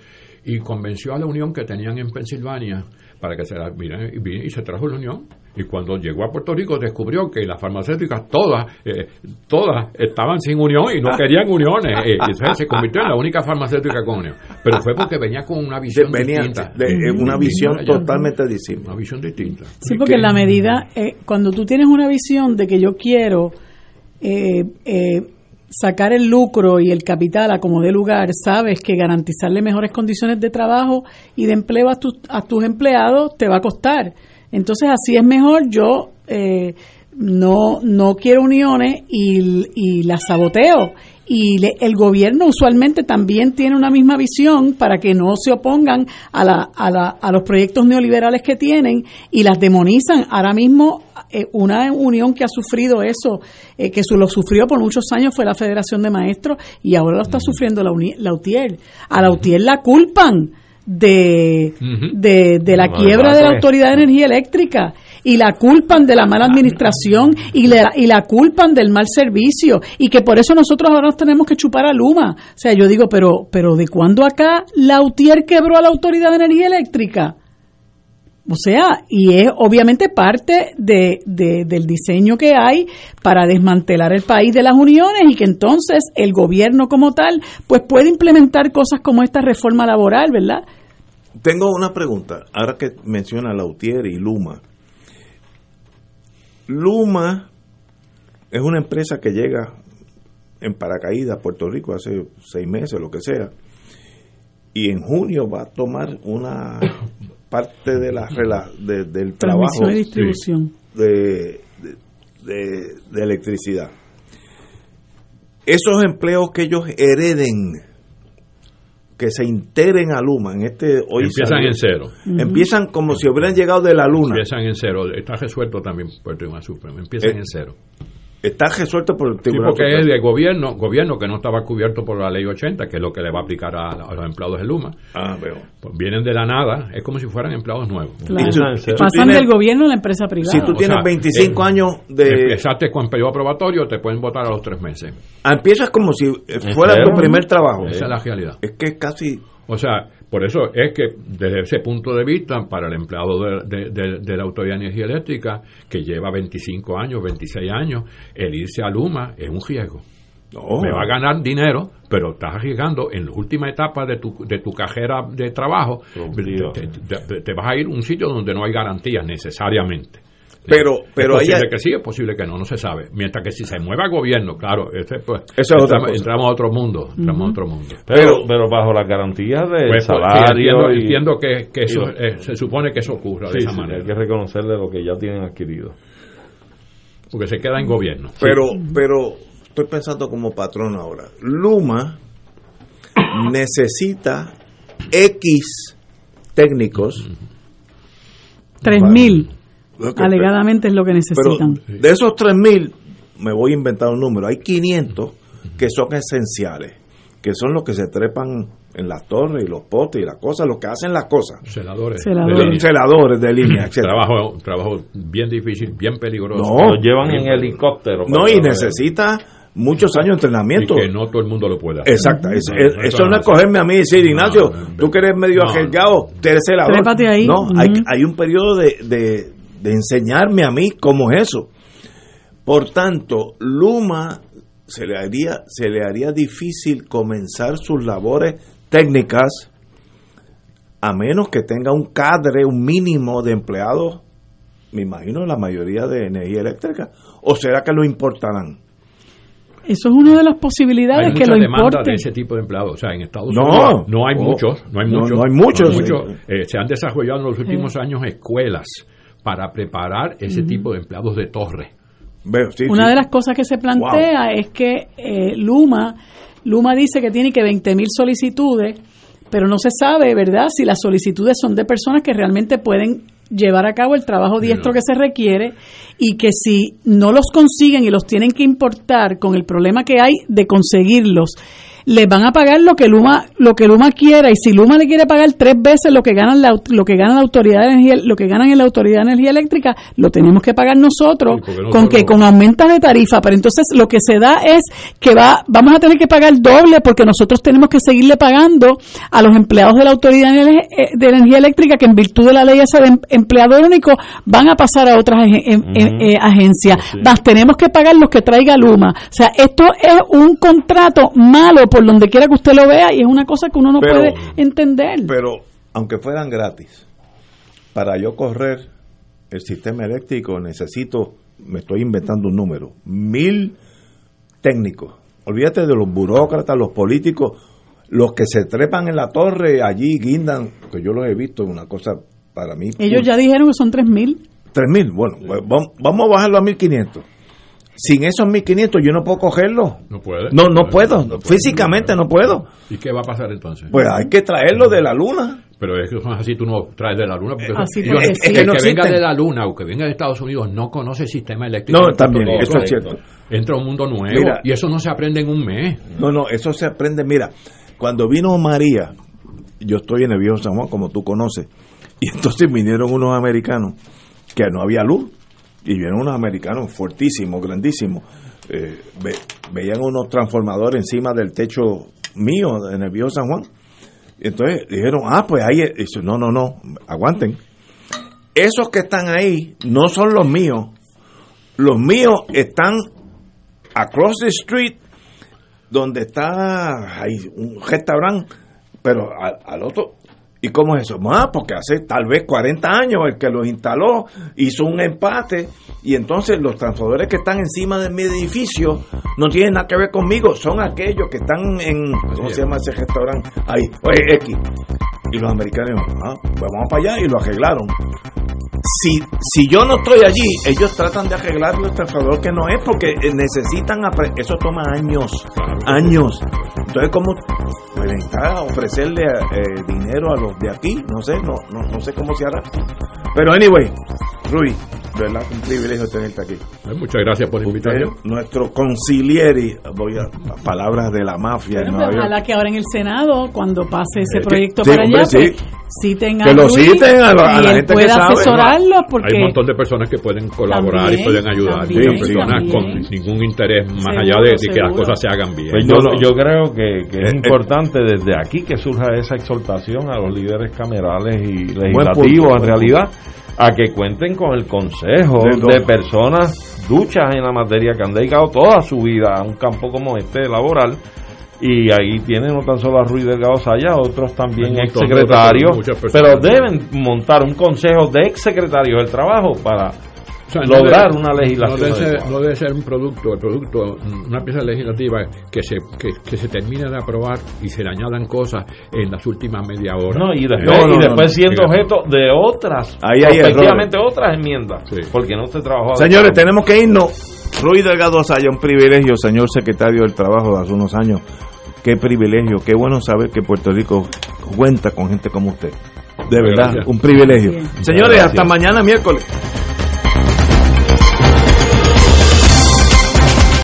y convenció a la unión que tenían en Pensilvania para que se la miren y, se trajo la unión y cuando llegó a Puerto Rico descubrió que las farmacéuticas todas eh, todas estaban sin unión y no querían uniones. Eh, se convirtió en la única farmacéutica con unión. Pero fue porque venía con una visión distinta. de, una visión totalmente distinta. Una visión distinta. Sí porque en la medida eh, cuando tú tienes una visión de que yo quiero eh, sacar el lucro y el capital a como dé lugar, sabes que garantizarle mejores condiciones de trabajo y de empleo a, a tus empleados te va a costar. Entonces así es mejor yo eh, no, no quiero uniones y, y las saboteo. Y el gobierno usualmente también tiene una misma visión para que no se opongan a, la, a, la, a los proyectos neoliberales que tienen y las demonizan. Ahora mismo eh, una unión que ha sufrido eso, eh, que lo sufrió por muchos años fue la Federación de Maestros y ahora lo está sufriendo la, la UTIER. A la UTIER la culpan de, de, la quiebra de la Autoridad de Energía Eléctrica y la culpan de la mala administración y, la, y la culpan del mal servicio y que por eso nosotros ahora nos tenemos que chupar a Luma. O sea, yo digo, pero, pero ¿de cuándo acá la UTIER quebró a la Autoridad de Energía Eléctrica? O sea, y es obviamente parte de, del diseño que hay para desmantelar el país de las uniones y que entonces el gobierno como tal pues puede implementar cosas como esta reforma laboral, ¿verdad? Tengo una pregunta, ahora que menciona Lautier y Luma. Luma es una empresa que llega en paracaídas a Puerto Rico hace seis meses, lo que sea, y en junio va a tomar una parte de la de, del trabajo y distribución de, de, electricidad. esos empleos que ellos hereden, que se integren a Luma, en este hoy Empiezan salió- en cero. Empiezan como si hubieran llegado de la luna. Empiezan en cero. Está resuelto también por el Tribunal Supremo. Empiezan Eh, en cero. Está resuelto por el Sí, Tribunal porque es de gobierno, gobierno que no estaba cubierto por la ley 80, que es lo que le va a aplicar a, a los empleados de Luma. Ah, veo. Pues vienen de la nada, es como si fueran empleados nuevos. Claro. Y tú- y tú Pasan tienes- del gobierno a la empresa privada. Si tú O tienes sea, 25 eh, años de... Empezaste con periodo probatorio, te pueden votar a los tres meses. Ah, Empiezas como si eh, fuera tu primer trabajo. Esa es la realidad. Es que es casi... O sea, por eso es que desde ese punto de vista, para el empleado de, de- de- de la Autoridad de Energía Eléctrica, que lleva 25 años, 26 años, el irse a Luma es un riesgo. No. Me va a ganar dinero, pero estás arriesgando en la última etapa de tu, de tu cajera de trabajo, te, te- te vas a ir a un sitio donde no hay garantías necesariamente. Pero- pero es posible que sí, es posible que no, no se sabe. Mientras que si se mueva el gobierno, claro, ese, pues, Eso es entramos, a otro mundo, entramos a otro mundo. Pero, pero bajo la garantía del Pues, pues, salario. entiendo, y- entiendo que, eso eh, se supone que eso ocurra de esa sí, manera. hay que reconocerle lo que ya tienen adquirido. Porque se queda en gobierno. Pero, pero estoy pensando como patrón ahora. Luma necesita X técnicos. 3.000 Lo que- alegadamente es lo que necesitan. Pero de esos 3.000, me voy a inventar un número, hay 500 que son esenciales, que son los que se trepan en las torres y los potes y las cosas, los que hacen las cosas. Celadores. Celadores. de línea. Celadores de línea, etc. trabajo, trabajo bien difícil, bien peligroso. No. Lo llevan en helicóptero. No, y necesita muchos años de entrenamiento. Y que no todo el mundo lo puede hacer. Exacto, eso, No, es- eso no es cogerme a mí y decir, Ignacio, tú que eres medio no. celador. Trépate ahí. No, hay, hay un periodo de, de, de enseñarme a mí cómo es eso. Por tanto, Luma se le haría, se le haría difícil comenzar sus labores técnicas a menos que tenga un cadre, un mínimo de empleados, me imagino la mayoría de energía eléctrica, o será que lo importarán. Eso es una de las Hay posibilidades que lo demanda importe. de ese tipo de empleados. O sea, en Estados No. Unidos no hay Oh. muchos, no hay No, muchos. no hay muchos. Eh, se han desarrollado en los últimos años escuelas para preparar ese tipo de empleados de torre. Sí, Una sí. de las cosas que se plantea es que eh, Luma, Luma dice que tiene que 20 mil solicitudes, pero no se sabe, ¿verdad?, si las solicitudes son de personas que realmente pueden llevar a cabo el trabajo diestro que se requiere y que si no los consiguen y los tienen que importar con el problema que hay de conseguirlos, les van a pagar lo que Luma lo que Luma quiera y si Luma le quiere pagar tres veces lo que ganan la, lo que gana la autoridad de energía lo que ganan en la autoridad de energía eléctrica lo tenemos que pagar nosotros no con que con aumentas de tarifa. Pero entonces lo que se da es que va vamos a tener que pagar doble porque nosotros tenemos que seguirle pagando a los empleados de la autoridad de Ener- eh, energía eléctrica que en virtud de la ley esa de em- empleado único van a pasar a otras em- em- eh, agencias. Más tenemos que pagar los que traiga Luma. O sea esto es un contrato malo por donde quiera que usted lo vea y es una cosa que uno no Pero- puede entender Pero aunque fueran gratis, para yo correr el sistema eléctrico necesito, me estoy inventando un número, mil técnicos. Olvídate de los burócratas, los políticos, los que se trepan en la torre allí, guindan, que yo los he visto, una cosa para mí. ellos ya dijeron que son tres mil Tres mil, bueno, pues vam- vamos a bajarlo a 1500. Sin esos 1500 yo no puedo cogerlo. No puede. No, no puedo, físicamente no puedo. ¿Y qué va a pasar entonces? Pues hay que traerlo de la luna. Pero es que así, tú no traes de la luna. Porque Así ellos- porque el sí. que no venga de la luna o que venga de Estados Unidos no conoce el sistema eléctrico. No, también, eso es cierto. Entra a un mundo nuevo Mira. y eso no se aprende en un mes. No, no, eso se aprende. Mira, cuando vino María, yo estoy en el viejo San Juan, como tú conoces, y entonces vinieron unos americanos que no había luz, y vinieron unos americanos fuertísimos, grandísimos. Eh, ve- veían unos transformadores encima del techo mío en el viejo San Juan. Y entonces dijeron, ah, pues ahí, es". No, no, no, aguanten. Esos que están ahí no son los míos. Los míos están across the street donde está hay un restaurante, pero al otro. ¿Y cómo es eso? Ah, porque hace tal vez 40 años el que los instaló hizo un empate y entonces los transformadores que están encima de mi edificio no tienen nada que ver conmigo, son aquellos que están en, ¿cómo se llama ese restaurante? Ahí, oye, X. Y los americanos, ah, pues vamos para allá y lo arreglaron. Si, si yo no estoy allí, ellos tratan de arreglar el que no es porque necesitan, eso toma años, años. Entonces, ¿cómo pueden a ofrecerle eh, dinero a los de aquí? No sé, no, no, no sé cómo se hará. Pero, anyway, Rui, ¿verdad? Un privilegio tenerte aquí. Eh, Muchas gracias por. Usted, nuestro concilieri, voy a, a palabras de la mafia en Bueno, pues, ojalá que ahora en el Senado, cuando pase ese Eh, que- proyecto sí, para hombre, allá, sí. pues, citen a Que lo citen a la- a gente que sabe, asesorarlo porque Hay un montón de personas que pueden colaborar También, y pueden ayudar. también, personas con ningún interés más Seguro, allá de, de que las cosas se hagan bien. Pues yo, yo creo que, que es Eh, eh. importante desde aquí que surja esa exhortación a los líderes camerales y legislativos, en realidad, a que cuenten con el consejo De personas duchas en la materia que han dedicado toda su vida a un campo como este laboral. Y ahí tienen no tan solo a Ruiz Delgado Saya, otros también ex secretarios, pero deben montar un consejo de ex secretarios del trabajo para sea, no lograr debe- una legislación. No debe, ser, adecuada. no debe ser un producto, el producto, una pieza legislativa que se, que, que se termine de aprobar y se le añadan cosas en las últimas media hora. No, y después, No, no, y no, después no. siendo objeto de otras, Ahí efectivamente otras enmiendas, porque no se trabajó. Señores, tenemos que irnos. Ruiz Delgado Saya, un privilegio, señor secretario del Trabajo de hace unos años. Qué privilegio, qué bueno saber que Puerto Rico cuenta con gente como usted. De verdad, Gracias. un privilegio. Bien. Señores, hasta mañana miércoles.